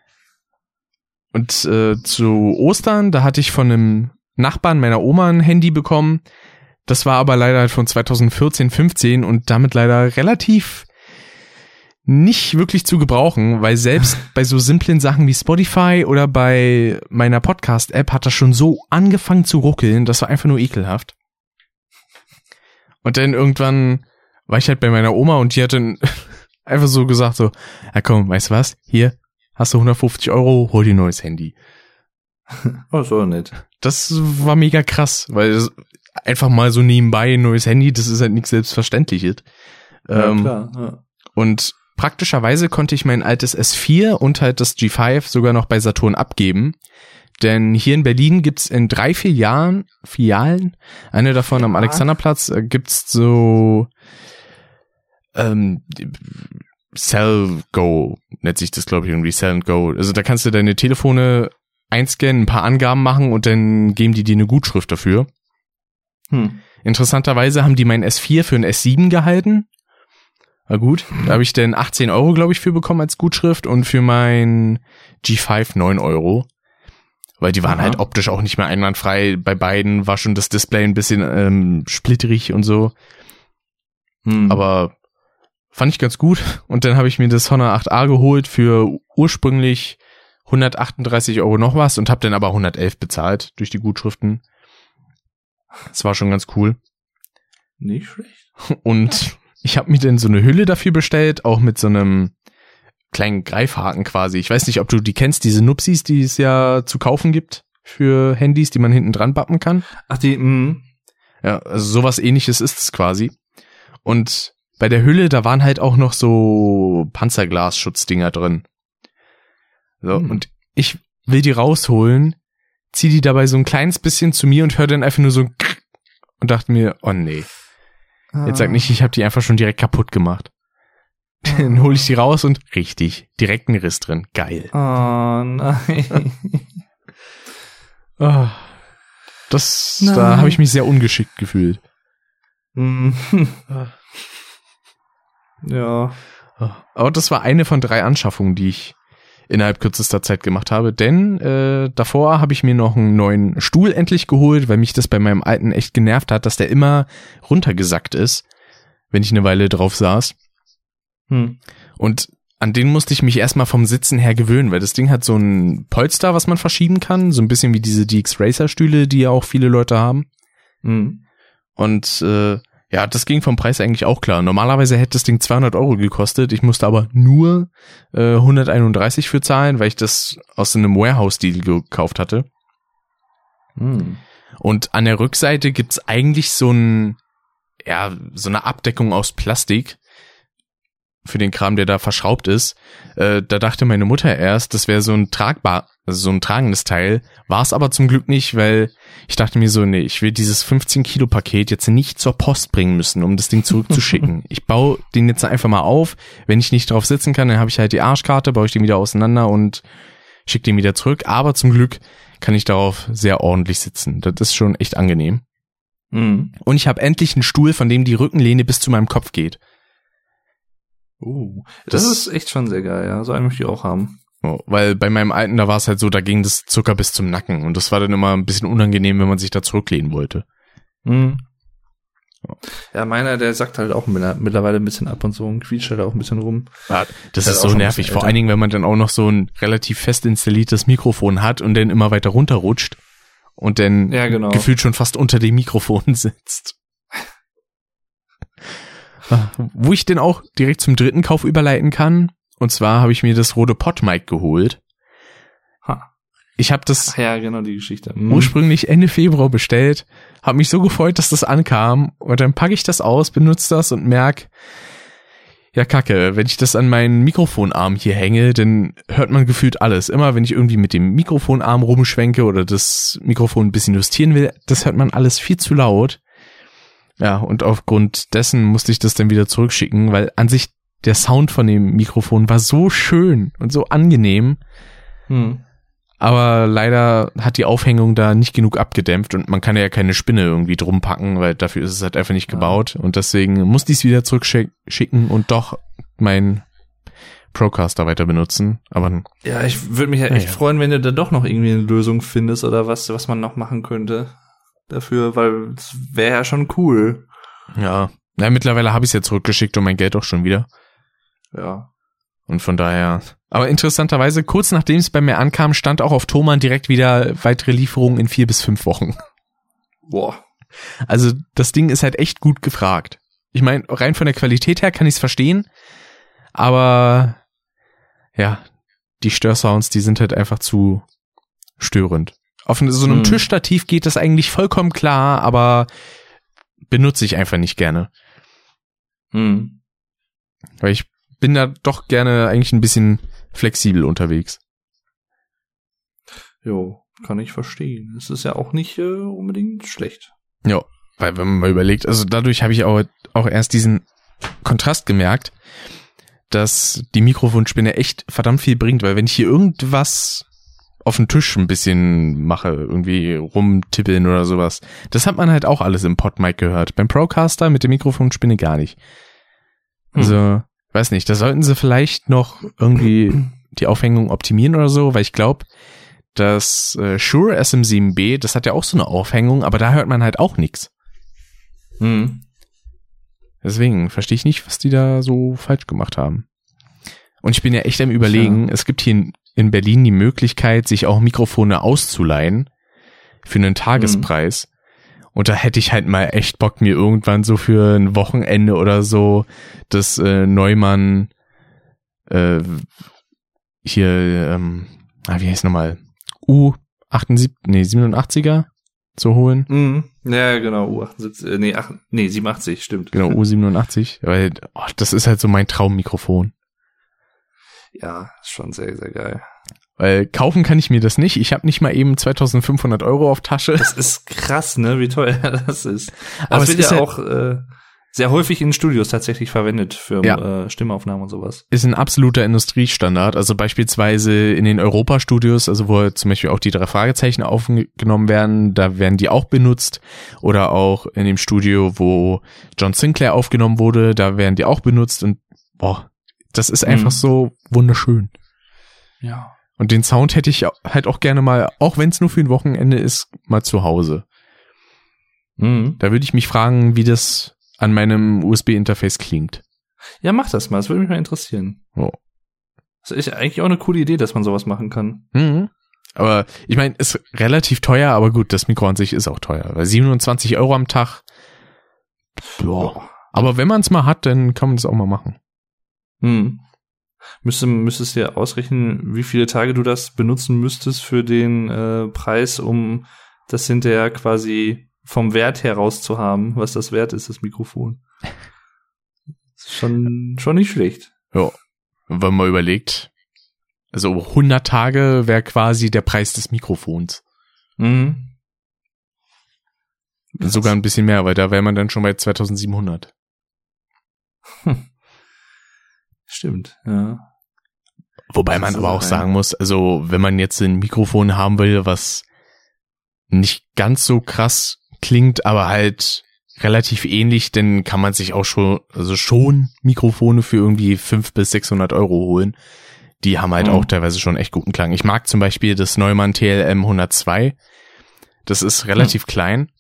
Und äh, zu Ostern, da hatte ich von einem Nachbarn meiner Oma ein Handy bekommen. Das war aber leider von 2014, 15 und damit leider relativ nicht wirklich zu gebrauchen, weil selbst [LAUGHS] bei so simplen Sachen wie Spotify oder bei meiner Podcast-App hat das schon so angefangen zu ruckeln, das war einfach nur ekelhaft. Und dann irgendwann war ich halt bei meiner Oma und die hat dann [LAUGHS] einfach so gesagt so, ja komm, weißt du was, hier, hast du 150 Euro, hol dir ein neues Handy. [LAUGHS] Oh, so nett. Das war mega krass, weil einfach mal so nebenbei ein neues Handy, das ist halt nichts Selbstverständliches. Ja, Ähm, klar. Ja. und praktischerweise konnte ich mein altes S4 und halt das G5 sogar noch bei Saturn abgeben. Denn hier in Berlin gibt's in drei, vier Jahren Filialen, eine davon am. Alexanderplatz, äh, gibt's so ähm, Sell Go, nennt sich das, glaube ich, irgendwie Sell and Go. Also da kannst du deine Telefone einscannen, ein paar Angaben machen und dann geben die dir eine Gutschrift dafür. Hm. Interessanterweise haben die mein S4 für ein S7 gehalten. Na gut, da habe ich dann 18 Euro, glaube ich, für bekommen als Gutschrift und für mein G5 9 Euro. Weil die waren Aha. halt optisch auch nicht mehr einwandfrei. Bei beiden war schon das Display ein bisschen ähm, splitterig und so. Hm. Aber fand ich ganz gut. Und dann habe ich mir das Honor 8a geholt für ursprünglich 138 Euro noch was und habe dann aber 111 bezahlt durch die Gutschriften. Das war schon ganz cool. nicht schlecht. Und ich habe mir dann so eine Hülle dafür bestellt, auch mit so einem kleinen Greifhaken quasi. Ich weiß nicht, ob du die kennst, diese Nupsis, die es ja zu kaufen gibt für Handys, die man hinten dran bappen kann. Ach, die, hm. Ja, also sowas ähnliches ist es quasi. Und bei der Hülle, da waren halt auch noch so Panzerglasschutzddinger drin. So, Hm. und ich will die rausholen, zieh die dabei so ein kleines bisschen zu mir und hör dann einfach nur so ein und dachte mir, oh nee. Jetzt sag nicht, ich habe die einfach schon direkt kaputt gemacht. [LAUGHS] Dann hole ich die raus und richtig, direkt ein Riss drin. Geil. Oh nein. [LAUGHS] Ah, das, Nein. da habe ich mich sehr ungeschickt gefühlt. Hm. [LAUGHS] ja. Ah. Aber das war eine von drei Anschaffungen, die ich innerhalb kürzester Zeit gemacht habe. Denn äh, davor habe ich mir noch einen neuen Stuhl endlich geholt, weil mich das bei meinem alten echt genervt hat, dass der immer runtergesackt ist, wenn ich eine Weile drauf saß. Hm. Und an den musste ich mich erstmal vom Sitzen her gewöhnen, weil das Ding hat so ein Polster, was man verschieben kann, so ein bisschen wie diese DX Racer Stühle, die ja auch viele Leute haben. Hm. Und äh, ja, das ging vom Preis eigentlich auch klar. Normalerweise hätte das Ding 200 Euro gekostet. Ich musste aber nur äh, 131 für zahlen, weil ich das aus einem Warehouse-Deal gekauft hatte. Hm. Und an der Rückseite gibt's eigentlich so ein, ja, so eine Abdeckung aus Plastik für den Kram, der da verschraubt ist. Äh, da dachte meine Mutter erst, das wäre so ein tragbar, also so ein tragendes Teil. War es aber zum Glück nicht, weil ich dachte mir so, nee, ich will dieses 15 Kilo Paket jetzt nicht zur Post bringen müssen, um das Ding zurückzuschicken. [LAUGHS] ich baue den jetzt einfach mal auf. Wenn ich nicht drauf sitzen kann, dann habe ich halt die Arschkarte, baue ich den wieder auseinander und schicke den wieder zurück. Aber zum Glück kann ich darauf sehr ordentlich sitzen. Das ist schon echt angenehm. Hm. Und ich habe endlich einen Stuhl, von dem die Rückenlehne bis zu meinem Kopf geht. Uh, das, Das- ist echt schon sehr geil, ja. So einen möchte ich auch haben. Oh, weil bei meinem alten, da war es halt so, da ging das Zucker bis zum Nacken und das war dann immer ein bisschen unangenehm, wenn man sich da zurücklehnen wollte. Hm. Ja, meiner, der sagt halt auch mittler- mittlerweile ein bisschen ab und so und quietscht halt auch ein bisschen rum. Ja, das Ist ist halt auch so nervig, vor allen Dingen, wenn man dann auch noch so ein relativ fest installiertes Mikrofon hat und dann immer weiter runterrutscht und dann Ja, genau. gefühlt schon fast unter dem Mikrofon [LAUGHS] sitzt. Wo ich denn auch direkt zum dritten Kauf überleiten kann, und zwar habe ich mir das Rode Podmic geholt. Ha. Ich habe das Ach ja, genau die Geschichte. Hm. ursprünglich Ende Februar bestellt, habe mich so gefreut, dass das ankam und dann packe ich das aus, benutze das und merk, ja kacke, wenn ich das an meinen Mikrofonarm hier hänge, dann hört man gefühlt alles. Immer wenn ich irgendwie mit dem Mikrofonarm rumschwenke oder das Mikrofon ein bisschen justieren will, das hört man alles viel zu laut. Ja, und aufgrund dessen musste ich das dann wieder zurückschicken, weil an sich der Sound von dem Mikrofon war so schön und so angenehm. Hm. Aber leider hat die Aufhängung da nicht genug abgedämpft und man kann ja keine Spinne irgendwie drum packen, weil dafür ist es halt einfach nicht gebaut. Und deswegen musste ich es wieder zurückschicken und doch mein Procaster weiter benutzen. Aber Ja, ich würde mich ja Ja, echt ja. freuen, wenn du da doch noch irgendwie eine Lösung findest oder was, was man noch machen könnte dafür, weil es wäre ja schon cool. ja, na, mittlerweile habe ich es ja zurückgeschickt und mein Geld auch schon wieder. Ja. Und von daher. Aber interessanterweise, kurz nachdem es bei mir ankam, stand auch auf Thomann direkt wieder weitere Lieferungen in vier bis fünf Wochen. Boah. Also das Ding ist halt echt gut gefragt. Ich meine, rein von der Qualität her kann ich es verstehen, aber ja, die Störsounds, die sind halt einfach zu störend. Auf so einem Hm. Tischstativ geht das eigentlich vollkommen klar, aber benutze ich einfach nicht gerne. Hm. Weil ich bin da doch gerne eigentlich ein bisschen flexibel unterwegs. Jo, kann ich verstehen. Es ist ja auch nicht äh, unbedingt schlecht. Ja, weil wenn man mal überlegt, also dadurch habe ich auch, auch erst diesen Kontrast gemerkt, dass die Mikrofonspinne echt verdammt viel bringt, weil wenn ich hier irgendwas auf den Tisch ein bisschen mache, irgendwie rumtippeln oder sowas, das hat man halt auch alles im Podmic gehört. Beim Procaster mit der Mikrofonspinne gar nicht. Also, weiß nicht, da sollten sie vielleicht noch irgendwie [CLEARS THROAT] die Aufhängung optimieren oder so, weil ich glaube, das äh, Shure SM7B, das hat ja auch so eine Aufhängung, aber da hört man halt auch nichts. Hm. Deswegen verstehe ich nicht, was die da so falsch gemacht haben. Und ich bin ja echt am überlegen, es gibt hier in, in Berlin die Möglichkeit, sich auch Mikrofone auszuleihen für einen Tagespreis. Und da hätte ich halt mal echt Bock, mir irgendwann so für ein Wochenende oder so das äh, Neumann äh, hier, ähm, ah, wie heißt nochmal? U78, nee, 87er zu holen. Mhm. Ja, genau, U78, äh, nee, ach, nee, 87, stimmt. Genau, U87. Weil oh, das ist halt so mein Traummikrofon. Ja, ist schon sehr, sehr geil. Weil kaufen kann ich mir das nicht. Ich habe nicht mal eben 2500 Euro auf Tasche. Das ist krass, ne, wie teuer [LAUGHS] das ist. Aber Aber es es wird ja auch äh, sehr häufig in Studios tatsächlich verwendet für Ja. äh, Stimmaufnahmen und sowas. Ist ein absoluter Industriestandard. Also beispielsweise in den Europa-Studios, also wo zum Beispiel auch die drei Fragezeichen aufgenommen werden, da werden die auch benutzt. Oder auch in dem Studio, wo John Sinclair aufgenommen wurde, da werden die auch benutzt. Und boah, das ist einfach Mhm. so wunderschön. Ja. Und den Sound hätte ich halt auch gerne mal, auch wenn es nur für ein Wochenende ist, mal zu Hause. Mhm. Da würde ich mich fragen, wie das an meinem USB-Interface klingt. Ja, mach das mal. Das würde mich mal interessieren. Oh. Das ist eigentlich auch eine coole Idee, dass man sowas machen kann. Mhm. Aber ich meine, ist relativ teuer, aber gut, das Mikro an sich ist auch teuer. Weil 27 Euro am Tag. Boah. Aber wenn man es mal hat, dann kann man das auch mal machen. Hm. Müsste, müsstest dir ausrechnen, wie viele Tage du das benutzen müsstest für den äh, Preis, um das hinterher quasi vom Wert heraus zu haben, was das wert ist, das Mikrofon. Ist schon, schon nicht schlecht. Ja. Und wenn man überlegt, also 100 Tage wäre quasi der Preis des Mikrofons. Mhm. Sogar ein bisschen mehr, weil da wäre man dann schon bei 2700. [LAUGHS] Stimmt, ja. Wobei man aber auch sagen muss, also wenn man jetzt ein Mikrofon haben will, was nicht ganz so krass klingt, aber halt relativ ähnlich, dann kann man sich auch schon, also schon Mikrofone für irgendwie 500 bis 600 Euro holen. Die haben halt Mhm. auch teilweise schon echt guten Klang. Ich mag zum Beispiel das Neumann TLM 102. Das ist relativ klein.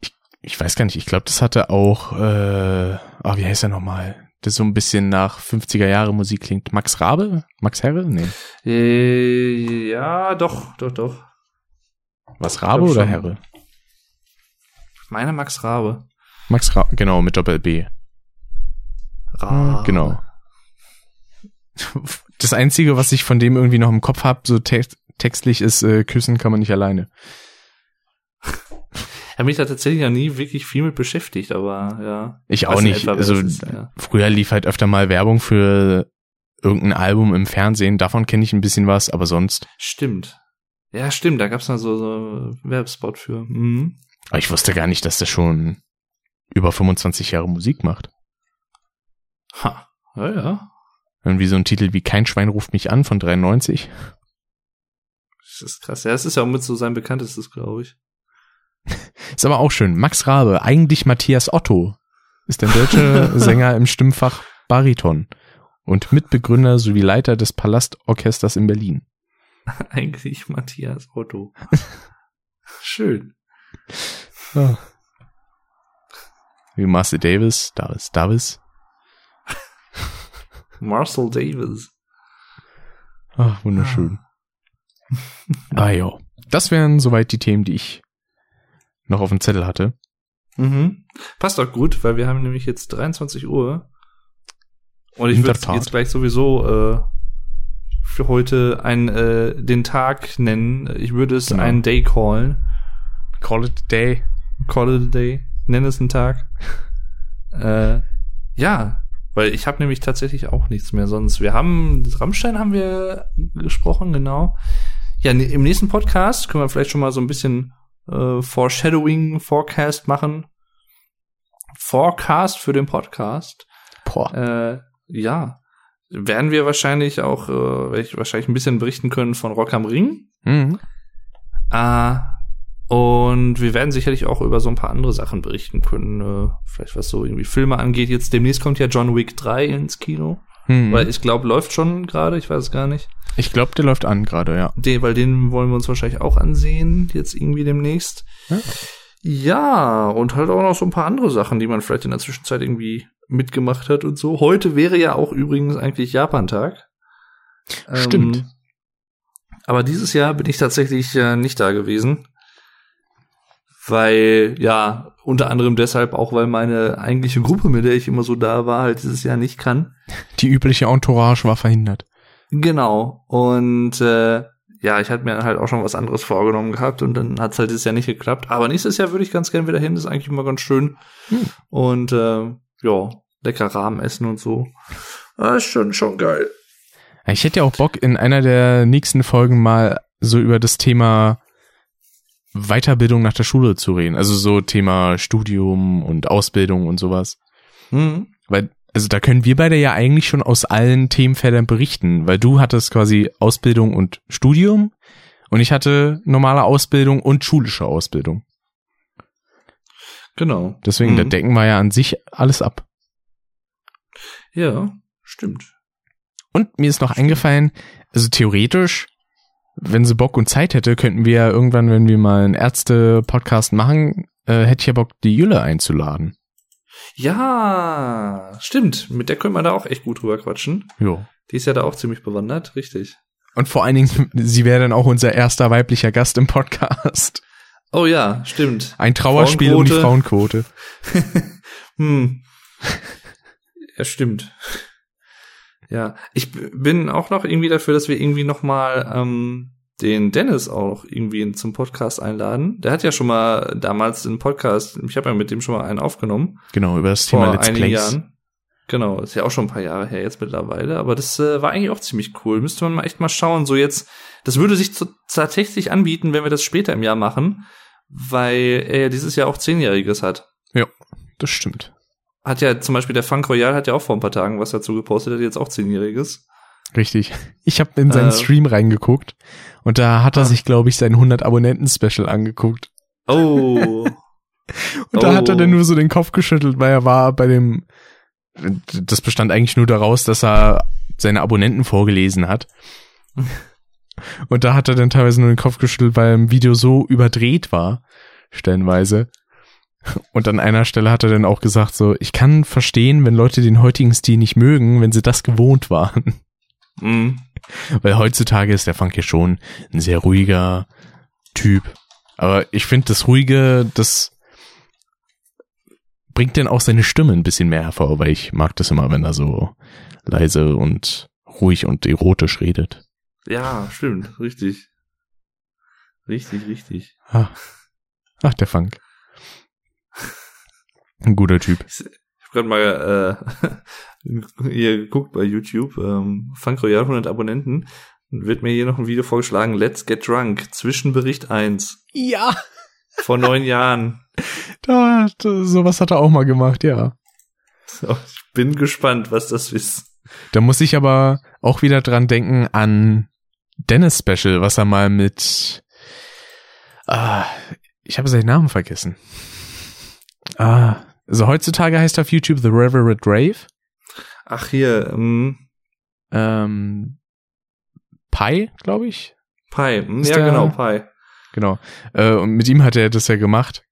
Ich, ich weiß gar nicht, ich glaube, das hatte auch, äh, ah, wie heißt er nochmal? Das so ein bisschen nach 50er Jahre Musik klingt. Max Rabe? Max Herre? Nee. Äh, ja, doch, doch, doch. Was Rabe oder schon. Herre? Meine Max Rabe. Max Rabe, genau, mit Doppel B. Rabe. Genau. Das Einzige, was ich von dem irgendwie noch im Kopf habe, so te textlich, ist, äh, küssen kann man nicht alleine. Habe mich da tatsächlich noch nie wirklich viel mit beschäftigt, aber ja. Ich auch nicht. etwa, also ist, ja. früher lief halt öfter mal Werbung für irgendein Album im Fernsehen. Davon kenne ich ein bisschen was, aber sonst. Stimmt. Ja, stimmt, da gab's mal so, so Werbespot für. Mhm. Aber ich wusste gar nicht, dass der schon über 25 Jahre Musik macht. Ha. Ja, ja. Irgendwie so ein Titel wie Kein Schwein ruft mich an von 93. Das ist krass. Ja, das ist ja auch mit so sein bekanntestes, glaube ich. [LAUGHS] Ist aber auch schön. Max Rabe, eigentlich Matthias Otto, ist ein deutscher [LAUGHS] Sänger im Stimmfach Bariton und Mitbegründer sowie Leiter des Palastorchesters in Berlin. [LAUGHS] Eigentlich Matthias Otto. Schön. Wie Marcel Davis, Davis, Davis. Marcel Davis. Ach, wunderschön. Ah ja. Das wären soweit die Themen, die ich noch auf dem Zettel hatte. Mhm. Passt doch gut, weil wir haben nämlich jetzt 23 Uhr. Und ich würde jetzt gleich sowieso äh, für heute ein, äh, den Tag nennen. Ich würde es Genau. einen Day callen. Call it a day. Call it a day. Nenn es einen Tag. [LAUGHS] äh, ja, weil ich habe nämlich tatsächlich auch nichts mehr sonst. Wir haben, Rammstein haben wir gesprochen, genau. Ja, ne- im nächsten Podcast können wir vielleicht schon mal so ein bisschen äh, Foreshadowing, Forecast machen. Forecast für den Podcast. Boah. Äh, ja, werden wir wahrscheinlich auch, äh, wahrscheinlich ein bisschen berichten können von Rock am Ring. Mhm. Äh, und wir werden sicherlich auch über so ein paar andere Sachen berichten können. Äh, vielleicht was so irgendwie Filme angeht. Jetzt demnächst kommt ja John Wick 3 ins Kino. Mhm. Weil ich glaube, läuft schon gerade, ich weiß es gar nicht. Ich glaube, der läuft an gerade, ja. Den, weil den wollen wir uns wahrscheinlich auch ansehen, jetzt irgendwie demnächst. Ja. Ja, und halt auch noch so ein paar andere Sachen, die man vielleicht in der Zwischenzeit irgendwie mitgemacht hat und so. Heute wäre ja auch übrigens eigentlich Japan-Tag. Stimmt. Ähm, aber dieses Jahr bin ich tatsächlich äh, nicht da gewesen. Weil, ja, unter anderem deshalb auch, weil meine eigentliche Gruppe, mit der ich immer so da war, halt dieses Jahr nicht kann. Die übliche Entourage war verhindert. Genau. Und äh, ja, ich hatte mir halt auch schon was anderes vorgenommen gehabt und dann hat's halt dieses Jahr nicht geklappt. Aber nächstes Jahr würde ich ganz gern wieder hin, das ist eigentlich immer ganz schön. Hm. Und äh, ja, lecker Rahmen essen und so. Ah, ist schon, schon geil. Ich hätte ja auch Bock, in einer der nächsten Folgen mal so über das Thema Weiterbildung nach der Schule zu reden. Also so Thema Studium und Ausbildung und sowas. Mhm. Weil, also da können wir beide ja eigentlich schon aus allen Themenfeldern berichten, weil du hattest quasi Ausbildung und Studium und ich hatte normale Ausbildung und schulische Ausbildung. Genau. Deswegen, Mhm. da decken wir ja an sich alles ab. Ja, stimmt. Und mir ist noch eingefallen, also theoretisch, wenn sie Bock und Zeit hätte, könnten wir ja irgendwann, wenn wir mal einen Ärzte-Podcast machen, äh, hätte ich ja Bock, die Jülle einzuladen. Ja, stimmt. Mit der könnte man da auch echt gut drüber quatschen. Jo. Die ist ja da auch ziemlich bewandert, richtig. Und vor allen Dingen, [LAUGHS] sie wäre dann auch unser erster weiblicher Gast im Podcast. Oh ja, stimmt. Ein Trauerspiel um die Frauenquote. [LAUGHS] hm. Ja, stimmt. Ja, ich bin auch noch irgendwie dafür, dass wir irgendwie noch mal ähm, den Dennis auch irgendwie zum Podcast einladen. Der hat ja schon mal damals einen Podcast, ich habe ja mit dem schon mal einen aufgenommen. Genau, über das Thema Let's Plays. Jahren. Genau, ist ja auch schon ein paar Jahre her jetzt mittlerweile, aber das äh, war eigentlich auch ziemlich cool. Müsste man mal echt mal schauen, so jetzt, das würde sich zu, tatsächlich anbieten, wenn wir das später im Jahr machen, weil er ja dieses Jahr auch Zehnjähriges hat. Ja, das stimmt. Hat ja zum Beispiel der Funk Royal hat ja auch vor ein paar Tagen was dazu gepostet, hat jetzt auch Zehnjähriges. Richtig. Ich habe in seinen äh, Stream reingeguckt und da hat er ah. sich, glaube ich, sein 100 Abonnenten-Special angeguckt. Oh. [LAUGHS] und da hat er dann oh. nur so den Kopf geschüttelt, weil er war bei dem das bestand eigentlich nur daraus, dass er seine Abonnenten vorgelesen hat. [LAUGHS] Und da hat er dann teilweise nur den Kopf geschüttelt, weil im Video so überdreht war, stellenweise. [LAUGHS] Und an einer Stelle hat er dann auch gesagt, so, ich kann verstehen, wenn Leute den heutigen Stil nicht mögen, wenn sie das gewohnt waren. Mhm. Weil heutzutage ist der Funk ja schon ein sehr ruhiger Typ. Aber ich finde das Ruhige, das bringt denn auch seine Stimme ein bisschen mehr hervor, weil ich mag das immer, wenn er so leise und ruhig und erotisch redet. Ja, stimmt, richtig. Richtig, richtig. Ach, Ach der Funk. Ein guter Typ. Ich hab gerade mal äh, [LAUGHS] hier geguckt bei YouTube, ähm, Funk Royal 100 Abonnenten. Wird mir hier noch ein Video vorgeschlagen, Let's Get Drunk, Zwischenbericht 1. Ja. Vor neun Jahren. [LAUGHS] Da, da, sowas hat er auch mal gemacht, ja. So, ich bin gespannt, was das ist. Da muss ich aber auch wieder dran denken an Dennis Special, was er mal mit ah, ich habe seinen Namen vergessen. Ah, also heutzutage heißt er auf YouTube The Reverend Rave. Ach hier, ähm, ähm Pi, glaube ich. Pi, hm, ja genau, Pi. Genau. Äh, und mit ihm hat er das ja gemacht.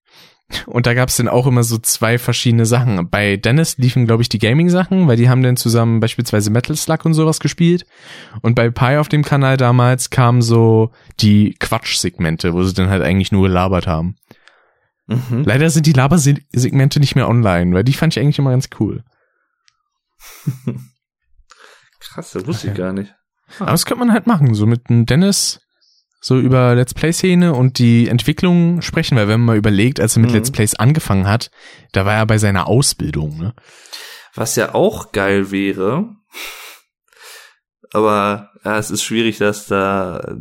Und da gab es dann auch immer so zwei verschiedene Sachen. Bei Dennis liefen, glaube ich, die Gaming-Sachen, weil die haben dann zusammen beispielsweise Metal Slug und sowas gespielt. Und bei Pi auf dem Kanal damals kamen so die Quatsch-Segmente, wo sie dann halt eigentlich nur gelabert haben. Mhm. Leider sind die Labersegmente nicht mehr online, weil die fand ich eigentlich immer ganz cool. [LAUGHS] Krass, das wusste ich gar nicht. Ah. Aber das könnte man halt machen, so mit einem Dennis so über Let's Play-Szene und die Entwicklung sprechen, weil wenn man mal überlegt, als er mit mhm. Let's Plays angefangen hat, da war er bei seiner Ausbildung. Ne? Was ja auch geil wäre, [LAUGHS] aber ja, es ist schwierig, das da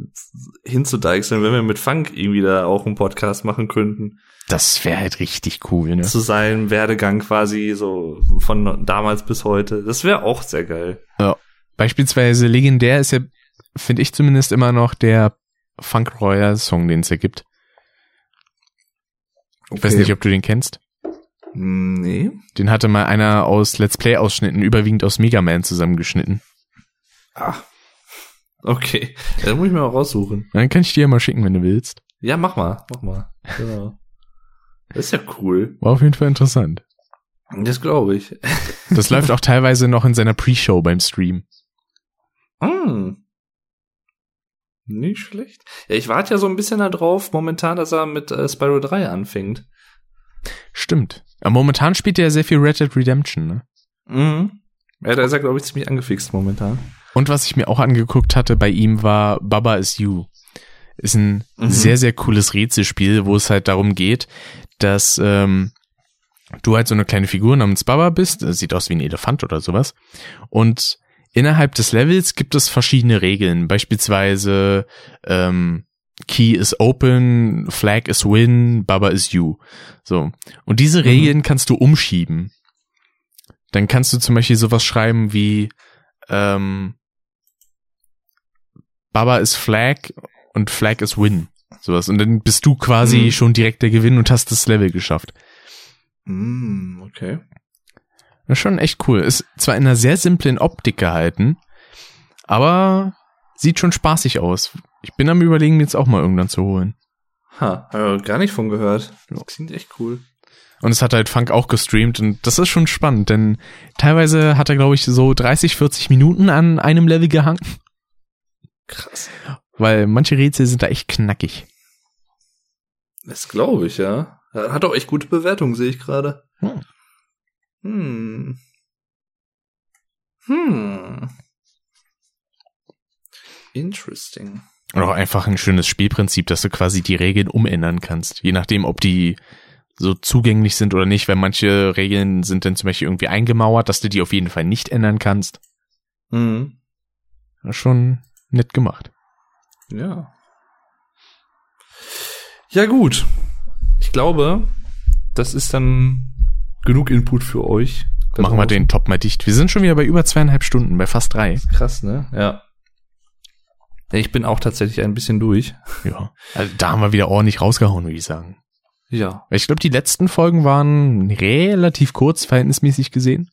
hinzudeichseln, wenn wir mit Funk irgendwie da auch einen Podcast machen könnten. Das wäre halt richtig cool, ne? Zu seinem Werdegang quasi so von damals bis heute. Das wäre auch sehr geil. Ja. Beispielsweise legendär ist ja, finde ich zumindest immer noch der Funk Royal Song, den es ja gibt. Okay. Ich weiß nicht, ob du den kennst. Nee. Den hatte mal einer aus Let's Play Ausschnitten, überwiegend aus Mega Man zusammengeschnitten. Ah. Okay. Das muss ich mir mal raussuchen. Dann kann ich dir ja mal schicken, wenn du willst. Ja, mach mal, mach mal. Genau. Das ist ja cool. War auf jeden Fall interessant. Das glaube ich. Das [LAUGHS] läuft auch teilweise noch in seiner Pre-Show beim Stream. Mm. Nicht schlecht. Ja, ich warte ja so ein bisschen darauf, momentan, dass er mit äh, Spyro 3 anfängt. Stimmt. Aber momentan spielt er ja sehr viel Red Dead Redemption, ne? Mhm. Ja, da ist er, glaube ich, ziemlich angefixt momentan. Und was ich mir auch angeguckt hatte bei ihm war Baba is You. Ist ein mhm. sehr, sehr cooles Rätselspiel, wo es halt darum geht, dass ähm, du halt so eine kleine Figur namens Baba bist. Das sieht aus wie ein Elefant oder sowas. Und Innerhalb des Levels gibt es verschiedene Regeln, beispielsweise ähm, Key is open, Flag is win, Baba is you. So. Und diese mhm. Regeln kannst du umschieben. Dann kannst du zum Beispiel sowas schreiben wie ähm, Baba is Flag und Flag is win. Sowas. Und dann bist du quasi mhm. schon direkt der Gewinn und hast das Level geschafft. Mm, okay. Das ist schon echt cool. Ist zwar in einer sehr simplen Optik gehalten, Aber sieht schon spaßig aus. Ich bin am überlegen, mir jetzt auch mal irgendwann zu holen. Ha, hab ich gar nicht von gehört. Das klingt echt cool. Und es hat halt Funk auch gestreamt und das ist schon spannend, denn teilweise hat er, glaube ich, so 30, 40 Minuten an einem Level gehangen. Krass. Weil manche Rätsel sind da echt knackig. Das glaube ich, ja. Hat auch echt gute Bewertungen, sehe ich gerade. Hm. Hm. Hm. Interesting. Und auch einfach ein schönes Spielprinzip, dass du quasi die Regeln umändern kannst. Je nachdem, ob die so zugänglich sind oder nicht, weil manche Regeln sind dann zum Beispiel irgendwie eingemauert, dass du die auf jeden Fall nicht ändern kannst. Mhm. Schon nett gemacht. Ja. Ja, gut. Ich glaube, das ist dann genug Input für euch. Machen wir den Top mal dicht. Wir sind schon wieder bei über zweieinhalb Stunden, bei fast drei. Krass, ne? Ja. Ich bin auch tatsächlich ein bisschen durch. Ja. Also da haben wir wieder ordentlich rausgehauen, würde ich sagen. Ja. Ich glaube, die letzten Folgen waren relativ kurz, verhältnismäßig gesehen.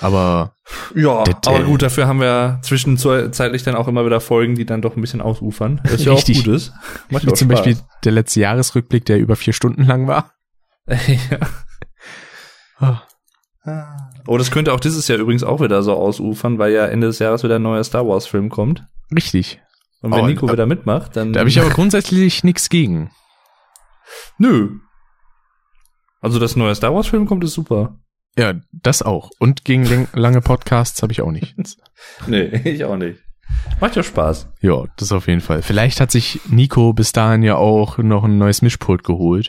Aber Ja, aber gut, dafür haben wir zwischenzeitlich dann auch immer wieder Folgen, die dann doch ein bisschen ausufern. Das ja auch gut ist. Macht wie zum Spaß. Beispiel der letzte Jahresrückblick, der über vier Stunden lang war. [LAUGHS] ja. Oh, das könnte auch dieses Jahr übrigens auch wieder so ausufern, weil ja Ende des Jahres wieder ein neuer Star Wars Film kommt. Richtig. Und wenn Oh, Nico wieder mitmacht, dann Da habe ich aber grundsätzlich nichts gegen. [LAUGHS] nö. Also das neue Star Wars Film kommt ist super. Ja, das auch. Und gegen lang- lange Podcasts habe ich auch nichts. [LAUGHS] Nee, ich auch nicht. Macht ja Spaß. Ja, das auf jeden Fall. Vielleicht hat sich Nico bis dahin ja auch noch ein neues Mischpult geholt,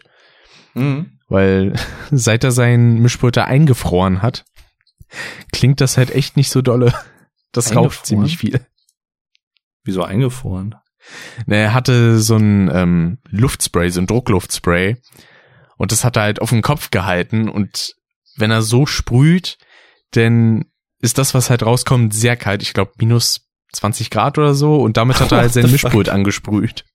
Mhm. weil [LAUGHS] seit er sein Mischpult da eingefroren hat, klingt das halt echt nicht so dolle. Das raucht ziemlich viel. Wieso eingefroren? Ne, Er hatte so ein ähm, Luftspray, so ein Druckluftspray. Und das hat er halt auf den Kopf gehalten. Und wenn er so sprüht, dann ist das, was halt rauskommt, sehr kalt. Ich glaube, minus 20 Grad oder so. Und damit hat er halt [LAUGHS] sein Mischpult angesprüht.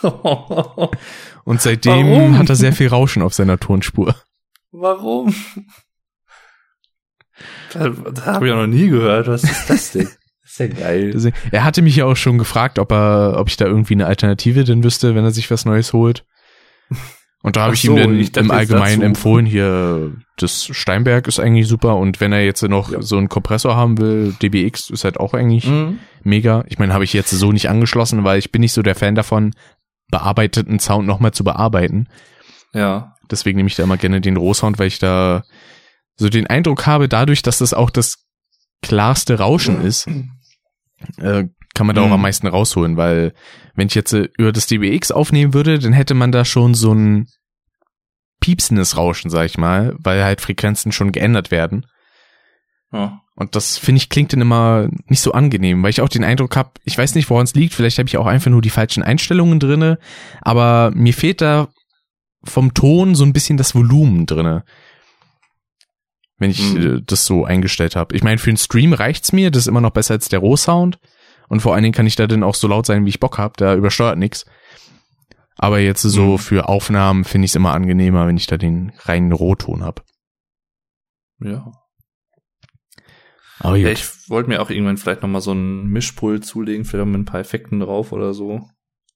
[LAUGHS] Und seitdem Warum? hat er sehr viel Rauschen auf seiner Tonspur. Warum? Das, das habe ich ja noch nie gehört. Was ist das denn? Das ist ja geil. [LAUGHS] Deswegen- Er hatte mich ja auch schon gefragt, ob er, ob ich da irgendwie eine Alternative denn wüsste, wenn er sich was Neues holt. Und da habe ich so, ihm dann ich im Allgemeinen empfohlen, hier, das Steinberg ist eigentlich super und wenn er jetzt noch Ja. so einen Kompressor haben will, DBX ist halt auch eigentlich Mhm. mega. Ich meine, habe ich jetzt so nicht angeschlossen, weil ich bin nicht so der Fan davon, bearbeiteten Sound nochmal zu bearbeiten. Ja. Deswegen nehme ich da immer gerne den Rohsound, weil ich da so den Eindruck habe, dadurch, dass das auch das klarste Rauschen ist, äh, kann man da auch Mhm. am meisten rausholen, weil wenn ich jetzt äh, über das DBX aufnehmen würde, dann hätte man da schon so ein piepsendes Rauschen, sag ich mal, weil halt Frequenzen schon geändert werden. ja. Und das finde ich klingt dann immer nicht so angenehm, weil ich auch den Eindruck habe, ich weiß nicht, woran es liegt, vielleicht habe ich auch einfach nur die falschen Einstellungen drinne, aber mir fehlt da vom Ton so ein bisschen das Volumen drinne. Wenn ich Mhm. äh, das so eingestellt habe. Ich meine, für einen Stream reicht's mir, das ist immer noch besser als der Rohsound. Und vor allen Dingen kann ich da dann auch so laut sein, wie ich Bock hab, da übersteuert nix. Aber jetzt so Mhm. für Aufnahmen finde ich es immer angenehmer, wenn ich da den reinen Rohton hab. Ja. Aber Ja, ich wollte mir auch irgendwann vielleicht noch mal so einen Mischpult zulegen, vielleicht auch mit ein paar Effekten drauf oder so.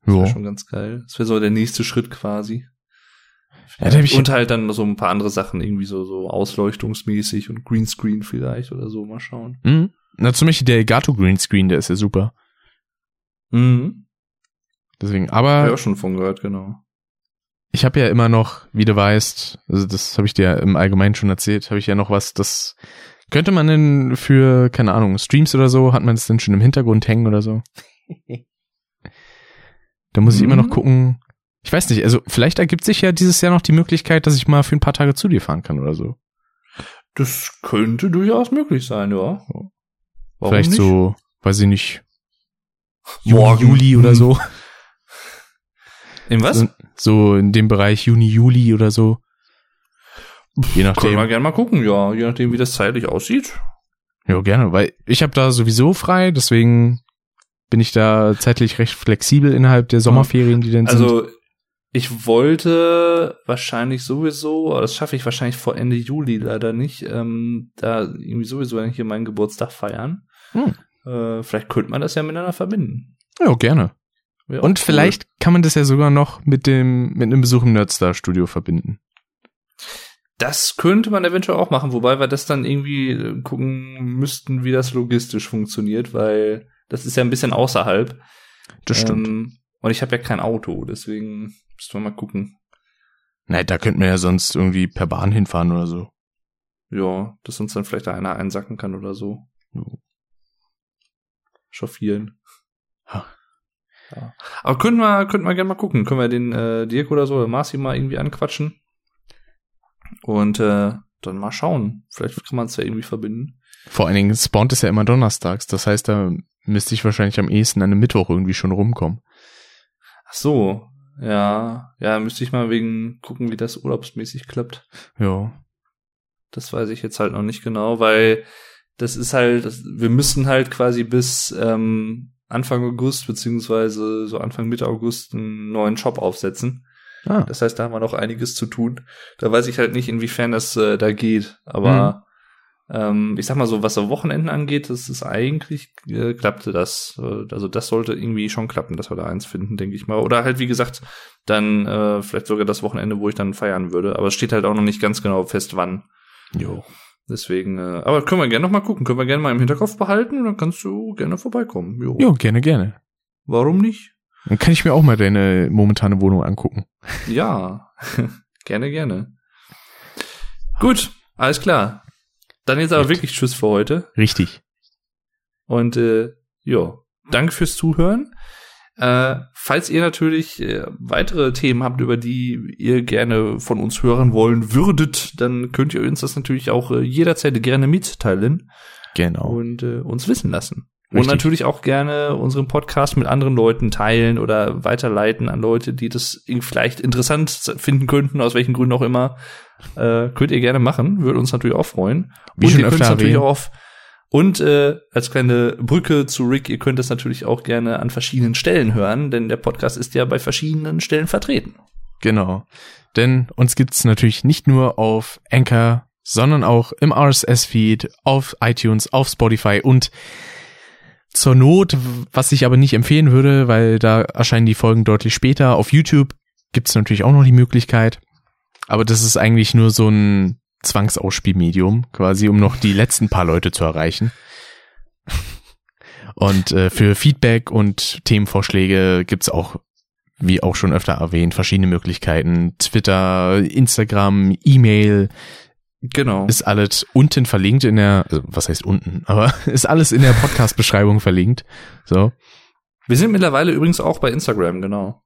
Das wäre Ja. schon ganz geil. Das wäre so der nächste Schritt quasi. Ja, ich und halt dann so ein paar andere Sachen, irgendwie so, so ausleuchtungsmäßig und Greenscreen vielleicht oder so. Mal schauen. Mhm. Na, zum Beispiel der Elgato Greenscreen, der ist ja super. Mhm. Deswegen, Hab ich aber auch schon von gehört, genau. ich habe ja immer noch, wie du weißt, also das habe ich dir im Allgemeinen schon erzählt, habe ich ja noch was, das könnte man denn für, keine Ahnung, Streams oder so, hat man es denn schon im Hintergrund hängen oder so? da muss ich immer noch Mhm. gucken. Ich weiß nicht, also vielleicht ergibt sich ja dieses Jahr noch die Möglichkeit, dass ich mal für ein paar Tage zu dir fahren kann oder so. Das könnte durchaus möglich sein, ja. Warum vielleicht nicht? so, weiß ich nicht, Juni, Morgen. Juli oder so. In was? So, so in dem Bereich Juni, Juli oder so. Je Können nachdem. wir gerne mal gucken, ja. Je nachdem, wie das zeitlich aussieht. Ja, gerne, weil ich habe da sowieso frei, deswegen bin ich da zeitlich recht flexibel innerhalb der Sommerferien, die denn sind. Also, ich wollte wahrscheinlich sowieso, aber das schaffe ich wahrscheinlich vor Ende Juli leider nicht, ähm, da irgendwie sowieso hier meinen Geburtstag feiern. Hm. äh, vielleicht könnte man das ja miteinander verbinden. Ja, gerne. Und cool. vielleicht kann man das ja sogar noch mit dem, mit einem Besuch im Nerdstar Studio verbinden. Das könnte man eventuell auch machen, wobei wir das dann irgendwie äh, gucken müssten, wie das logistisch funktioniert, weil das ist ja ein bisschen außerhalb. Das stimmt. Ähm, und ich habe ja kein Auto, deswegen müssen wir mal gucken. Nein, da könnten wir ja sonst irgendwie per Bahn hinfahren oder so. Ja, dass uns dann vielleicht da einer einsacken kann oder so. Chauffieren. Ha. Ja. Aber könnten wir, könnten wir gerne mal gucken. Können wir den äh, Dirk oder so, oder Marci mal irgendwie anquatschen. Und äh, dann mal schauen. Vielleicht kann man es ja irgendwie verbinden. Vor allen Dingen spawnt es ja immer donnerstags. Das heißt, da müsste ich wahrscheinlich am ehesten an einem Mittwoch irgendwie schon rumkommen. Ach so. Ja, ja, müsste ich mal wegen gucken, wie das urlaubsmäßig klappt. Ja. Das weiß ich jetzt halt noch nicht genau, weil das ist halt, das, wir müssten halt quasi bis ähm, Anfang August beziehungsweise so Anfang Mitte August einen neuen Shop aufsetzen. Ah, Das heißt, da haben wir noch einiges zu tun. Da weiß ich halt nicht, inwiefern das äh, da geht. Aber ähm, ich sag mal so, was so Wochenenden angeht, das ist eigentlich äh, klappte das. Äh, also das sollte irgendwie schon klappen, dass wir da eins finden, denke ich mal. Oder halt wie gesagt, dann äh, vielleicht sogar das Wochenende, wo ich dann feiern würde. Aber es steht halt auch noch nicht ganz genau fest, wann. Jo. Deswegen, äh, aber können wir gerne noch mal gucken. Können wir gerne mal im Hinterkopf behalten und dann kannst du gerne vorbeikommen. Jo. Jo, gerne, gerne. Warum nicht? Dann kann ich mir auch mal deine momentane Wohnung angucken. Ja, [LAUGHS] gerne, gerne. Gut, alles klar. Dann jetzt aber Gut. wirklich Tschüss für heute. Richtig. Und äh, ja, danke fürs Zuhören. Äh, falls ihr natürlich äh, weitere Themen habt, über die ihr gerne von uns hören wollen würdet, dann könnt ihr uns das natürlich auch äh, jederzeit gerne mitteilen Genau. und äh, uns wissen lassen. Und Richtig. natürlich auch gerne unseren Podcast mit anderen Leuten teilen oder weiterleiten an Leute, die das vielleicht interessant finden könnten, aus welchen Gründen auch immer. Äh, könnt ihr gerne machen, würde uns natürlich auch freuen. Wie und ihr könnt es natürlich auch auf und äh, als kleine Brücke zu Rick, ihr könnt es natürlich auch gerne an verschiedenen Stellen hören, denn der Podcast ist ja bei verschiedenen Stellen vertreten. Genau. Denn uns gibt's natürlich nicht nur auf Anchor, sondern auch im RSS-Feed, auf iTunes, auf Spotify und zur Not, was ich aber nicht empfehlen würde, weil da erscheinen die Folgen deutlich später. Auf YouTube gibt's natürlich auch noch die Möglichkeit. Aber das ist eigentlich nur so ein Zwangsausspielmedium, quasi, um noch die letzten paar Leute zu erreichen. Und äh, für Feedback und Themenvorschläge gibt's auch wie auch schon öfter erwähnt, verschiedene Möglichkeiten. Twitter, Instagram, E-Mail, Genau. ist alles unten verlinkt in der, also was heißt unten, aber [LAUGHS] ist alles in der Podcast-Beschreibung verlinkt. So, Wir sind mittlerweile übrigens auch bei Instagram, genau.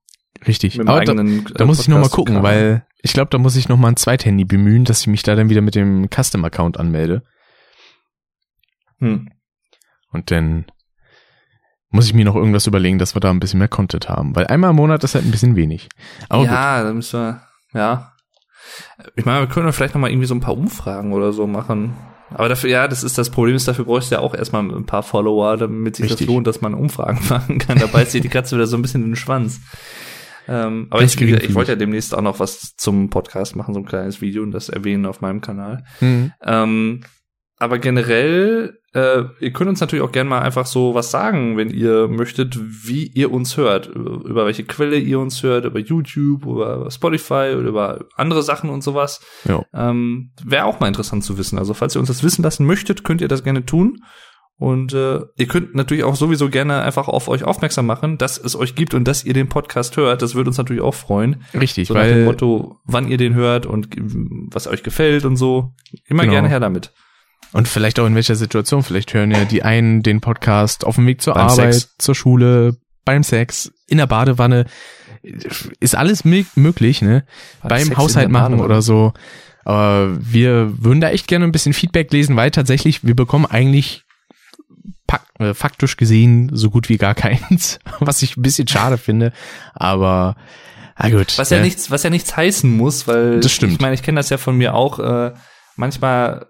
Richtig. Aber da, eigenen, da äh, muss ich noch mal gucken, weil ich glaube, da muss ich noch mal ein Zweithandy bemühen, dass ich mich da dann wieder mit dem Custom-Account anmelde. Hm. Und dann muss ich mir noch irgendwas überlegen, dass wir da ein bisschen mehr Content haben. Weil einmal im Monat ist halt ein bisschen wenig. Aber gut. ja, da müssen wir, ja. Ich meine, wir können vielleicht noch mal irgendwie so ein paar Umfragen oder so machen. Aber dafür, ja, das ist das Problem, ist, dafür bräuchst du ja auch erstmal ein paar Follower, damit sich Richtig. das lohnt, dass man Umfragen [LAUGHS] machen kann. Da beißt sich die Katze wieder so ein bisschen in den Schwanz. Ähm, aber ich, ich wollte ja demnächst auch noch was zum Podcast machen, so ein kleines Video und das erwähnen auf meinem Kanal. Hm. Ähm, aber generell, äh, ihr könnt uns natürlich auch gerne mal einfach so was sagen, wenn ihr möchtet, wie ihr uns hört, über über welche Quelle ihr uns hört, über YouTube, über Spotify oder über andere Sachen und sowas. Ja. Ähm, Wäre auch mal interessant zu wissen. Also falls ihr uns das wissen lassen möchtet, könnt ihr das gerne tun. Und äh, ihr könnt natürlich auch sowieso gerne einfach auf euch aufmerksam machen, dass es euch gibt und dass ihr den Podcast hört. Das würde uns natürlich auch freuen. Richtig, So nach dem weil Motto, wann ihr den hört und was euch gefällt und so. Immer Genau. gerne her damit. Und vielleicht auch in welcher Situation. Vielleicht hören ja die einen den Podcast auf dem Weg zur Beim Arbeit, Sex. zur Schule, beim Sex, in der Badewanne. Ist alles mö- möglich, ne? Beim Beim Haushalt machen oder so. Aber wir würden da echt gerne ein bisschen Feedback lesen, weil tatsächlich wir bekommen eigentlich faktisch gesehen so gut wie gar keins, [LAUGHS] was ich ein bisschen schade finde. Aber na gut. Was ja äh, nichts, was ja nichts heißen muss, weil Das stimmt. ich meine, ich kenne das ja von mir auch. Äh, manchmal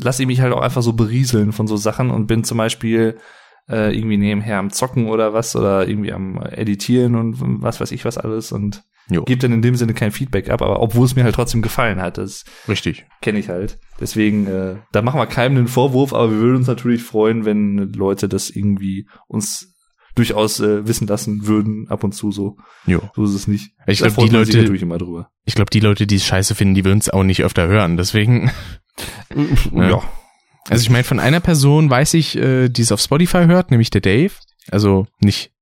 lasse ich mich halt auch einfach so berieseln von so Sachen und bin zum Beispiel äh, irgendwie nebenher am Zocken oder was oder irgendwie am Editieren und was weiß ich was alles und Jo. Gebe dann in dem Sinne kein Feedback ab, aber obwohl es mir halt trotzdem gefallen hat, das Richtig. kenne ich halt. Deswegen, äh, da machen wir keinem einen Vorwurf, aber wir würden uns natürlich freuen, wenn Leute das irgendwie uns durchaus äh, wissen lassen würden, ab und zu so. Jo. So ist es nicht. Ich glaube, die Leute, natürlich immer drüber. ich glaube, die Leute, die es scheiße finden, die würden es auch nicht öfter hören. Deswegen, [LAUGHS] Ja. Also ich meine, von einer Person weiß ich, äh, die es auf Spotify hört, nämlich der Dave. Also nicht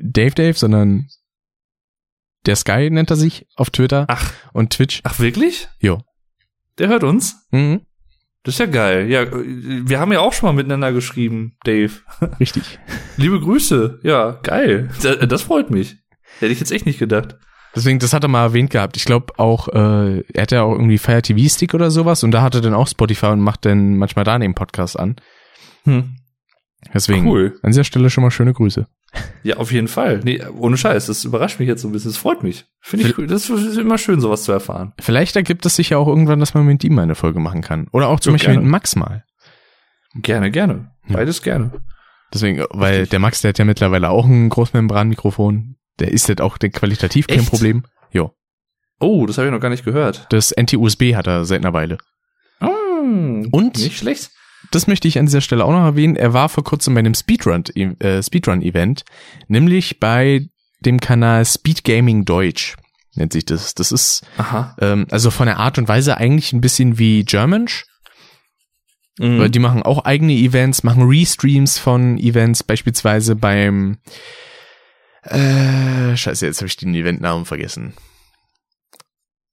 Dave Dave, sondern der Sky nennt er sich auf Twitter Ach, und Twitch. ach wirklich? Jo. Der hört uns? Mhm. Das ist ja geil. Ja, wir haben ja auch schon mal miteinander geschrieben, Dave. Richtig. Liebe Grüße. Ja, geil. Das, das freut mich. Hätte ich jetzt echt nicht gedacht. Deswegen, das hat er mal erwähnt gehabt. Ich glaube auch, äh, er hat ja auch irgendwie Fire TV Stick oder sowas und da hat er dann auch Spotify und macht dann manchmal da den Podcast an. Hm. Deswegen Cool. an dieser Stelle schon mal schöne Grüße. Ja, auf jeden Fall. Nee, ohne Scheiß. Das überrascht mich jetzt so ein bisschen. Das freut mich. Finde ich, cool. das ist immer schön, sowas zu erfahren. Vielleicht ergibt es sich ja auch irgendwann, dass man mit ihm eine Folge machen kann. Oder auch zum Ja, Beispiel gerne. mit Max mal. Gerne, gerne. Ja. Beides gerne. Deswegen, weil der Max, der hat ja mittlerweile auch ein Großmembranmikrofon. Der ist jetzt auch der qualitativ kein Echt? Problem. Jo. Oh, das habe ich noch gar nicht gehört. Das NT-USB hat er seit einer Weile. Mm, Und? Nicht schlecht. Das möchte ich an dieser Stelle auch noch erwähnen. Er war vor kurzem bei einem Speedrun, äh, Speedrun-Event, nämlich bei dem Kanal Speed Gaming Deutsch, nennt sich das. Das ist, Aha. ähm, also von der Art und Weise eigentlich ein bisschen wie Germansch, Mhm. die machen auch eigene Events, machen Restreams von Events, beispielsweise beim, äh, scheiße, jetzt habe ich den Eventnamen vergessen.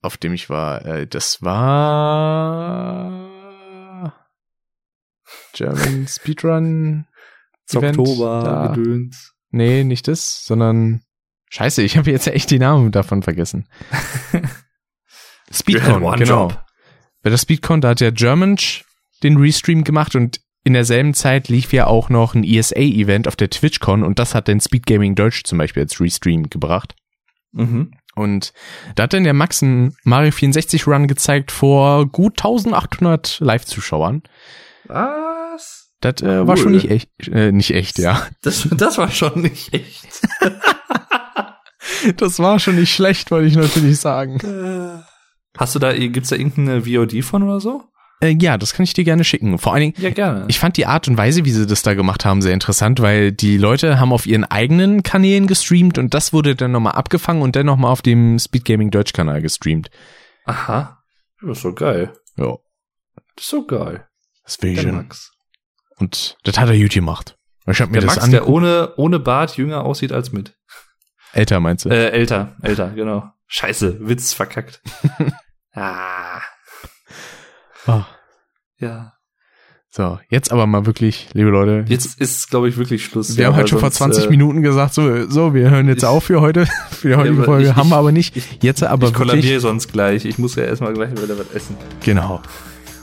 Auf dem ich war, äh, das war German Speedrun Event. Oktober, da. Gedöns. Nee, nicht das, sondern Scheiße, ich habe jetzt echt die Namen davon vergessen. [LAUGHS] Speedcon, genau. Job. Bei der Speedcon, da hat der Germanch den Restream gemacht und in derselben Zeit lief ja auch noch ein ESA-Event auf der TwitchCon und das hat den Speed Gaming Deutsch zum Beispiel als Restream gebracht. Mhm. Und da hat dann der Max einen Mario 64 Run gezeigt vor gut 1800 Live-Zuschauern. Was? Das äh, war Cool. schon nicht echt, äh, nicht echt, ja. Das, das war schon nicht echt. [LAUGHS] Das war schon nicht schlecht, wollte ich natürlich sagen. Hast du da, gibt's da irgendeine VOD von oder so? Äh, ja, das kann ich dir gerne schicken. Vor allen Dingen, Ja, gerne. ich fand die Art und Weise, wie sie das da gemacht haben, sehr interessant, weil die Leute haben auf ihren eigenen Kanälen gestreamt und das wurde dann nochmal abgefangen und dann nochmal auf dem Speed Gaming Deutsch Kanal gestreamt. Aha. Das ist so geil. Ja, Das ist so geil. das Der Vision. Max. Und das hat er gut gemacht. Ich hab mir Der das Max, an. der ohne, ohne Bart jünger aussieht als mit. Älter meinst du? Äh, älter, älter, genau. Scheiße, Witz verkackt. [LAUGHS] ah, Ah. ja. So, jetzt aber mal wirklich, liebe Leute. Jetzt ist, glaube ich, wirklich Schluss. wir ja, haben halt schon vor sonst, 20 äh, Minuten gesagt, so, so, wir hören jetzt ich- auf für heute, [LAUGHS] für die heutige aber Folge, ich- haben wir aber nicht. ich- Jetzt aber ich wirklich, kollabiere sonst gleich. Ich muss ja erstmal gleich wieder was essen. genau.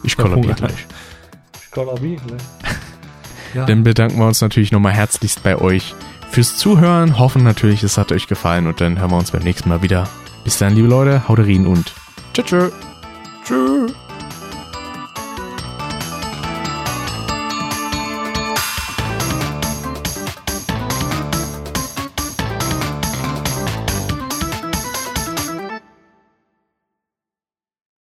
Ich kollabiere gleich. Ich kollabiere gleich. [LAUGHS] Ja. Dann bedanken wir uns natürlich nochmal herzlichst bei euch fürs Zuhören. Hoffen natürlich, es hat euch gefallen und dann hören wir uns beim nächsten Mal wieder. Bis dann, liebe Leute, haut rein und tschüss. tschüss. Tschüss.